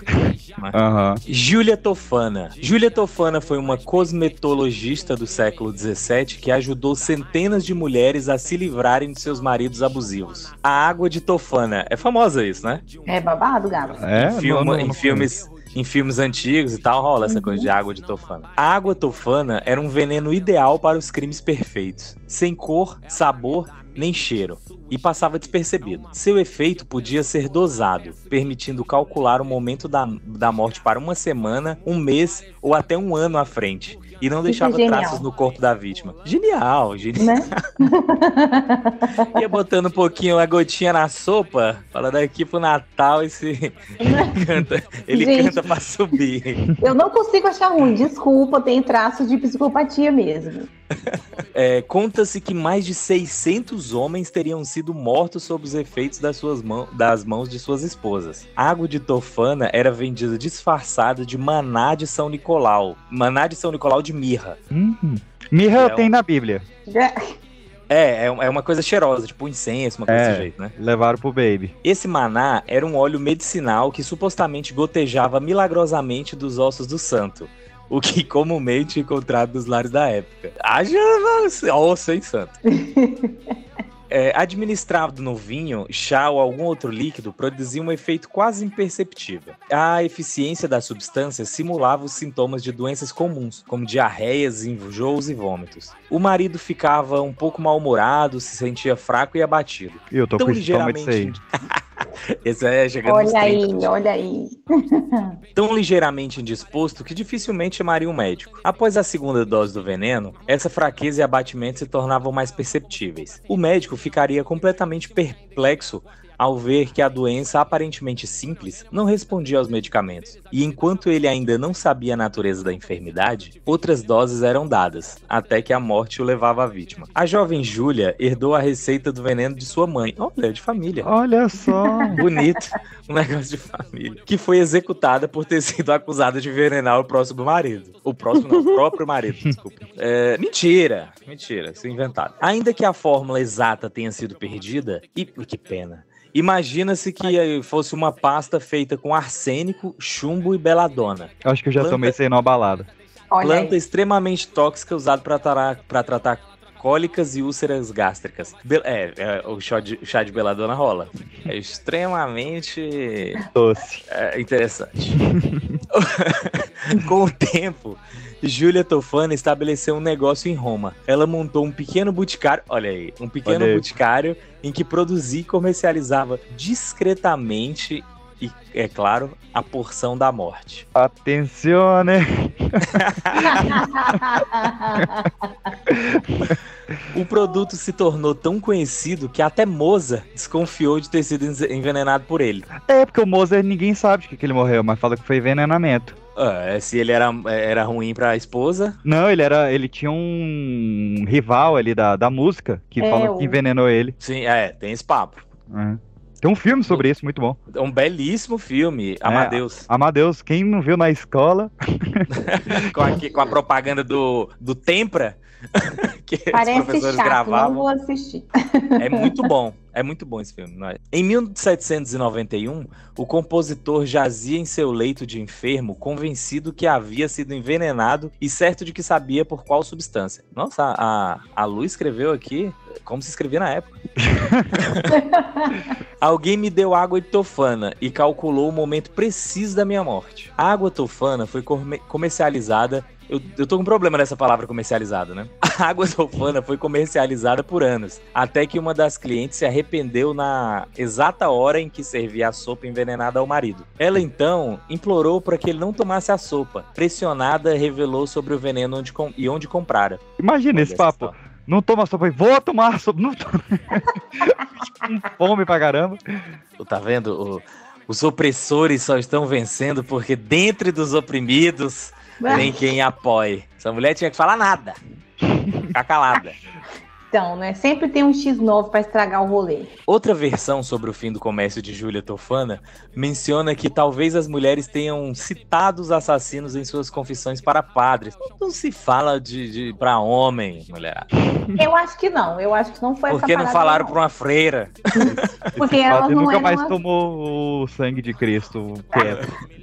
Aham. Júlia Tofana. Júlia Tofana foi uma cosmetologista do século XVII que ajudou centenas de mulheres a se livrarem de seus maridos abusivos. A água de Tofana. É famosa isso, né? É babado, Gabo? É, em, filme- não, não, em não filmes em filmes antigos e tal rola essa coisa de água de tofana. A água tofana era um veneno ideal para os crimes perfeitos, sem cor, sabor nem cheiro, e passava despercebido. Seu efeito podia ser dosado, permitindo calcular o momento da, da morte para uma semana, um mês ou até um ano à frente. E não Isso deixava é traços no corpo da vítima. Genial, genial. Né? Ia botando um pouquinho a gotinha na sopa, fala daqui pro Natal esse canta, ele Gente. canta pra subir. Eu não consigo achar ruim, desculpa, tem traços de psicopatia mesmo. É, Conta-se que mais de 600 homens teriam sido mortos sob os efeitos das, suas mão, das mãos de suas esposas. A água de Tofana era vendida disfarçada de maná de São Nicolau. Maná de São Nicolau de mirra. Uhum. Mirra É tem um- na Bíblia. É, é é uma coisa cheirosa, tipo incenso, uma coisa É, desse jeito, né? levaram pro baby. Esse maná era um óleo medicinal que supostamente gotejava milagrosamente dos ossos do santo. O que comumente encontrado nos lares da época. Haja osso, hein, santo? É, administrado no vinho, chá ou algum outro líquido, produzia um efeito quase imperceptível. A eficiência da substância simulava os sintomas de doenças comuns, como diarreias, enjoos e vômitos. O marido ficava um pouco mal-humorado, se sentia fraco e abatido. Eu tô Tão com estômago disso aí. Esse é chegando Olha 30. aí, olha aí. tão ligeiramente indisposto que dificilmente chamaria um médico. Após a segunda dose do veneno, essa fraqueza e abatimento se tornavam mais perceptíveis. O médico ficaria completamente perplexo ao ver que a doença aparentemente simples não respondia aos medicamentos. E enquanto ele ainda não sabia a natureza da enfermidade, outras doses eram dadas, até que a morte o levava à vítima. A jovem Júlia herdou a receita do veneno de sua mãe. Olha, de família. Olha só. Bonito. Um negócio de família. Que foi executada por ter sido acusada de envenenar o próximo marido. O próximo não, o próprio marido, desculpa. É, mentira. Mentira, isso é inventado. Ainda que a fórmula exata tenha sido perdida, e que pena. Imagina-se que fosse uma pasta feita com arsênico, chumbo e beladona. Acho que eu já Planta- tomei isso aí numa balada. Planta extremamente tóxica usada para tratar cólicas e úlceras gástricas. Be- é, é, o chá de, chá de beladona rola. É extremamente Doce. é, interessante. Com o tempo, Júlia Tofana estabeleceu um negócio em Roma. Ela montou um pequeno boticário, olha aí, um pequeno Olha aí. boticário em que produzia e comercializava discretamente e, é claro, a porção da morte. Atencione. O produto se tornou tão conhecido que até Moza desconfiou de ter sido envenenado por ele. É, porque o Mozart ninguém sabe de que, que ele morreu, mas fala que foi envenenamento. Ah, se ele era, era ruim pra esposa, Não, ele era. Ele tinha um rival ali da, da música que É, fala o- que envenenou ele. sim, é, tem esse papo. É. Tem um filme sobre isso, muito bom. É um belíssimo filme, Amadeus. É, Amadeus, quem não viu na escola. com, a, com a propaganda do, do Tempra, que os Parece professores chato, não gravavam. vou assistir. É muito bom. É muito bom esse filme. não é? Em 1791, o compositor jazia em seu leito de enfermo, convencido que havia sido envenenado e certo de que sabia por qual substância. Nossa, a, a Lu escreveu aqui como se escrevia na época. Alguém me deu água de tofana e calculou o momento preciso da minha morte. A água tofana foi come- comercializada. Eu, eu tô com um problema nessa palavra comercializada, né? A água tofana foi comercializada por anos, até que uma das clientes se arrependeu na exata hora em que servia a sopa envenenada ao marido. Ela então implorou para que ele não tomasse a sopa. Pressionada, revelou sobre o veneno onde com- e onde comprara. Imagina esse papo. Não toma sopa, vou tomar sopa. Não toma. Com fome pra caramba. Tu tá vendo? O- os opressores só estão vencendo porque dentro dos oprimidos tem quem apoie. Essa mulher tinha que falar nada. Ficar calada. Então, né? Sempre tem um X9 pra estragar o rolê. Outra versão sobre o fim do comércio de Júlia Tofana menciona que talvez as mulheres tenham citado os assassinos em suas confissões para padres. Não se fala de, de para homem, mulher. Eu acho que não. Eu acho que não foi Por essa que não falaram para uma freira? Porque elas padre não nunca eram mais as- tomou o sangue de Cristo.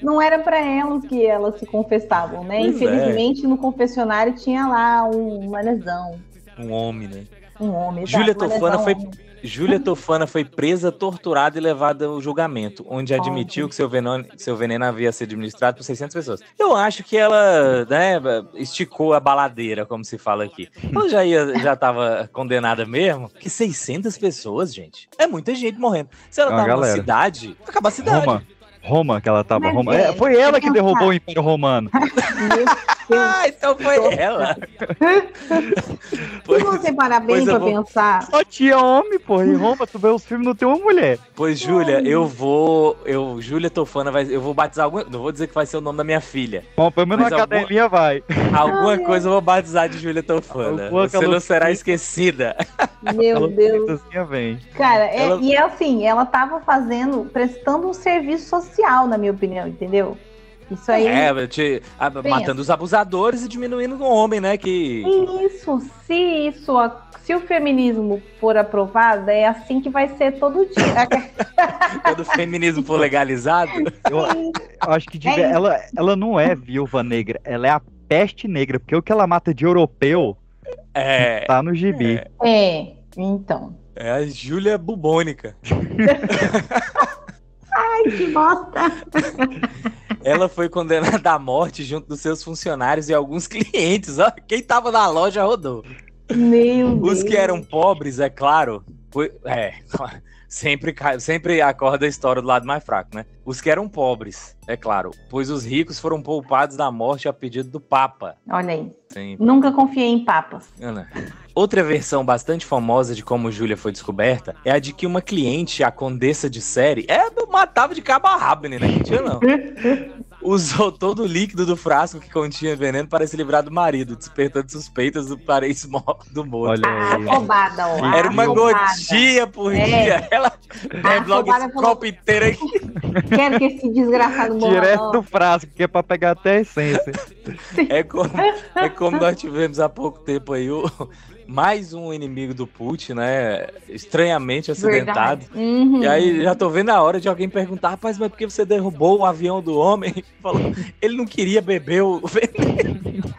Não era pra elas que elas se confessavam, né? Pois é. Infelizmente, no confessionário tinha lá um manezão, Um homem, né? um homem. Júlia Tofana manezão, foi homem. Júlia Tofana foi presa, torturada e levada ao julgamento, onde admitiu que seu veneno, seu veneno havia sido administrado por 600 pessoas. Eu acho que ela, né, esticou a baladeira, como se fala aqui. Ela já ia, já estava condenada mesmo. Que 600 pessoas, gente. É muita gente morrendo. Se ela É uma tá numa cidade, acaba a cidade. Roma. Roma que ela tava. Mas Roma. é, É, foi ela que derrubou o Império Romano. Ah, então foi ela. Se você parar bem pois pra vou- pensar, Só tinha homem, porra. Em Roma, tu vê os filmes, não tem uma mulher. Pois, Júlia, eu vou. Eu, Júlia Tofana, vai, eu vou batizar alguma. Não vou dizer que vai ser o nome da minha filha. Bom, pelo menos na alguma- cadelinha vai. Alguma coisa eu vou batizar de Júlia Tofana. Alguma Você não será esquecida. meu Deus. vem. Cara, é- Ela- e é assim, ela tava fazendo, prestando um serviço social, na minha opinião, entendeu? Isso aí. É, te- a- matando os abusadores e diminuindo o homem, né? Que. Isso, se isso, se o feminismo for aprovado, é assim que vai ser todo dia. Quando o feminismo for legalizado. Eu, eu acho que devia- É ela, ela não é viúva negra, ela é a peste negra, porque o que ela mata de europeu É. tá no gibi. É, então. É a Júlia Bubônica. Ai, que bosta! Ela foi condenada à morte junto dos seus funcionários e alguns clientes. Ó, quem tava na loja rodou. Meu Os Deus. que eram pobres, é claro. foi- é, sempre, sempre acorda a história do lado mais fraco, né? Os que eram pobres, é claro. Pois os ricos foram poupados da morte a pedido do Papa. Olha aí. Sim. Nunca confiei em papas. Ana. Outra versão bastante famosa de como Júlia foi descoberta é a de que uma cliente, a condessa de série, é, matava de cabo a rabo, menina, que tinha não. Usou todo o líquido do frasco que continha veneno para se livrar do marido, despertando suspeitas do parente do morto. Olha aí. Roubada, ó. Era uma Roubada. gotinha por É. dia. Ela bebe logo roubada esse falou- copo inteiro aí. Quero que esse desgraçado morra. Direto não. do frasco, que é pra pegar até a essência. É como, é como nós tivemos há pouco tempo aí o, mais um inimigo do Putin, né? Estranhamente acidentado. Uhum. E aí já tô vendo a hora de alguém perguntar, rapaz, mas por que você derrubou o avião do homem? Falou, ele não queria beber o veneno.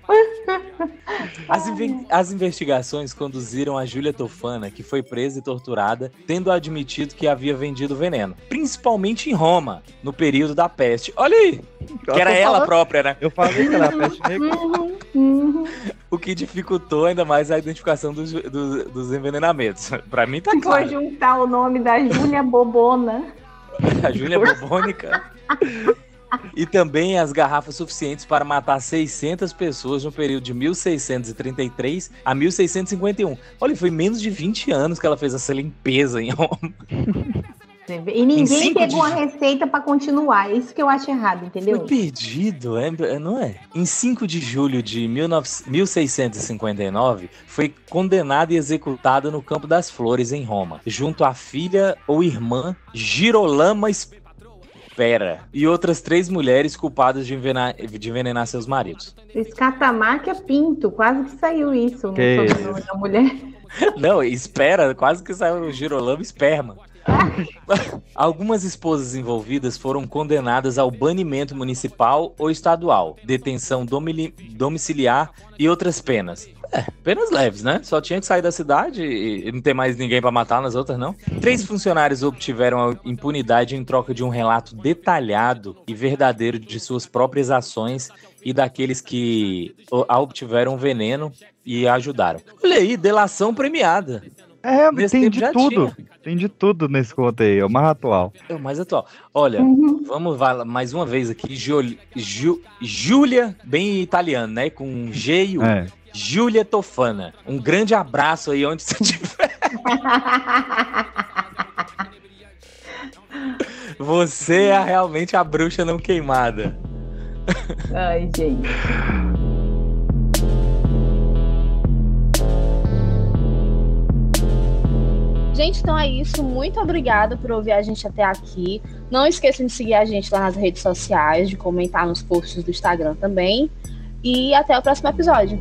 As, as investigações conduziram a Júlia Tofana, que foi presa e torturada, tendo admitido que havia vendido veneno, principalmente em Roma, no período da peste. Olha aí! Que era ela falando. própria, né? Eu falei que era a peste negra. Uhum, uhum. O que dificultou ainda mais a identificação dos, dos, dos envenenamentos. Pra mim tá Vou claro. juntar o nome da Júlia Bobona. A Júlia Bobônica. E também as garrafas suficientes para matar 600 pessoas no período de 1633 a 1651. Olha, foi menos de 20 anos que ela fez essa limpeza em Roma. E ninguém pegou a receita pra continuar. Isso que eu acho errado, entendeu? Foi perdido, é, é- não é? Em 5 de julho de 19 1659, foi condenada e executada no Campo das Flores, em Roma, junto à filha ou irmã Girolama Espera e outras três mulheres culpadas de envenenar, de envenenar seus maridos. Escatamarca Pinto, quase que saiu isso no Que sobrenome da mulher. Não, espera, quase que saiu o Girolamo esperma. Algumas esposas envolvidas foram condenadas ao banimento municipal ou estadual, detenção domiciliar e outras penas. É, penas leves, né? Só tinha que sair da cidade e não ter mais ninguém pra matar nas outras, não. Três funcionários obtiveram a impunidade em troca de um relato detalhado e verdadeiro de suas próprias ações e daqueles que obtiveram veneno e a ajudaram. Olha aí, delação premiada. É, Nesse tem de tudo. Tem de tudo nesse conto aí. É o mais atual. É o mais atual. Olha, vamos vai lá, mais uma vez aqui. Giul- Ju- Júlia, bem italiano, né? Com G e U. É. Júlia Tofana. Um grande abraço aí onde você estiver. Você é realmente a bruxa não queimada. Ai, gente. Gente, então é isso. Muito obrigada por ouvir a gente até aqui. Não esqueçam de seguir a gente lá nas redes sociais, de comentar nos posts do Instagram também. E até o próximo episódio.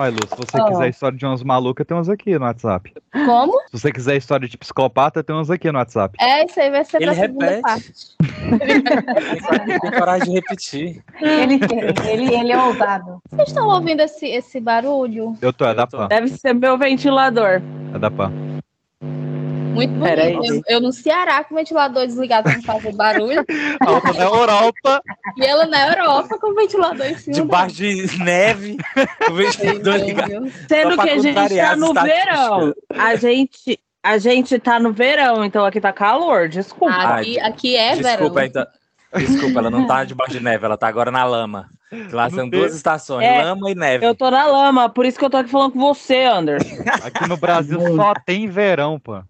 Olha, Lu, se você Ah. quiser história de umas malucas, tem uns aqui no WhatsApp. Como? Se você quiser história de psicopata, tem uns aqui no WhatsApp. É, isso aí vai ser Ele pra segunda repete. parte. Tem coragem de repetir. Ele, ele, ele é ousado. Vocês estão ouvindo esse, esse barulho? Eu tô, é da Pan. Deve ser meu ventilador. É da Pan. Muito bonito. Eu, eu no Ceará com o ventilador desligado pra não fazer barulho. A outra na Europa. E ela na Europa com o ventilador em cima. Debaixo de neve, o ventilador ligado. Sendo que a gente tá as no verão. A gente, a gente tá no verão, então aqui tá calor. Desculpa. Aqui, aqui é Desculpa, verão. então. Desculpa, ela não tá debaixo de neve, ela tá agora na lama. Lá são duas estações, É, lama e neve. Eu tô na lama, por isso que eu tô aqui falando com você, Anderson. Aqui no Brasil só tem verão, pô.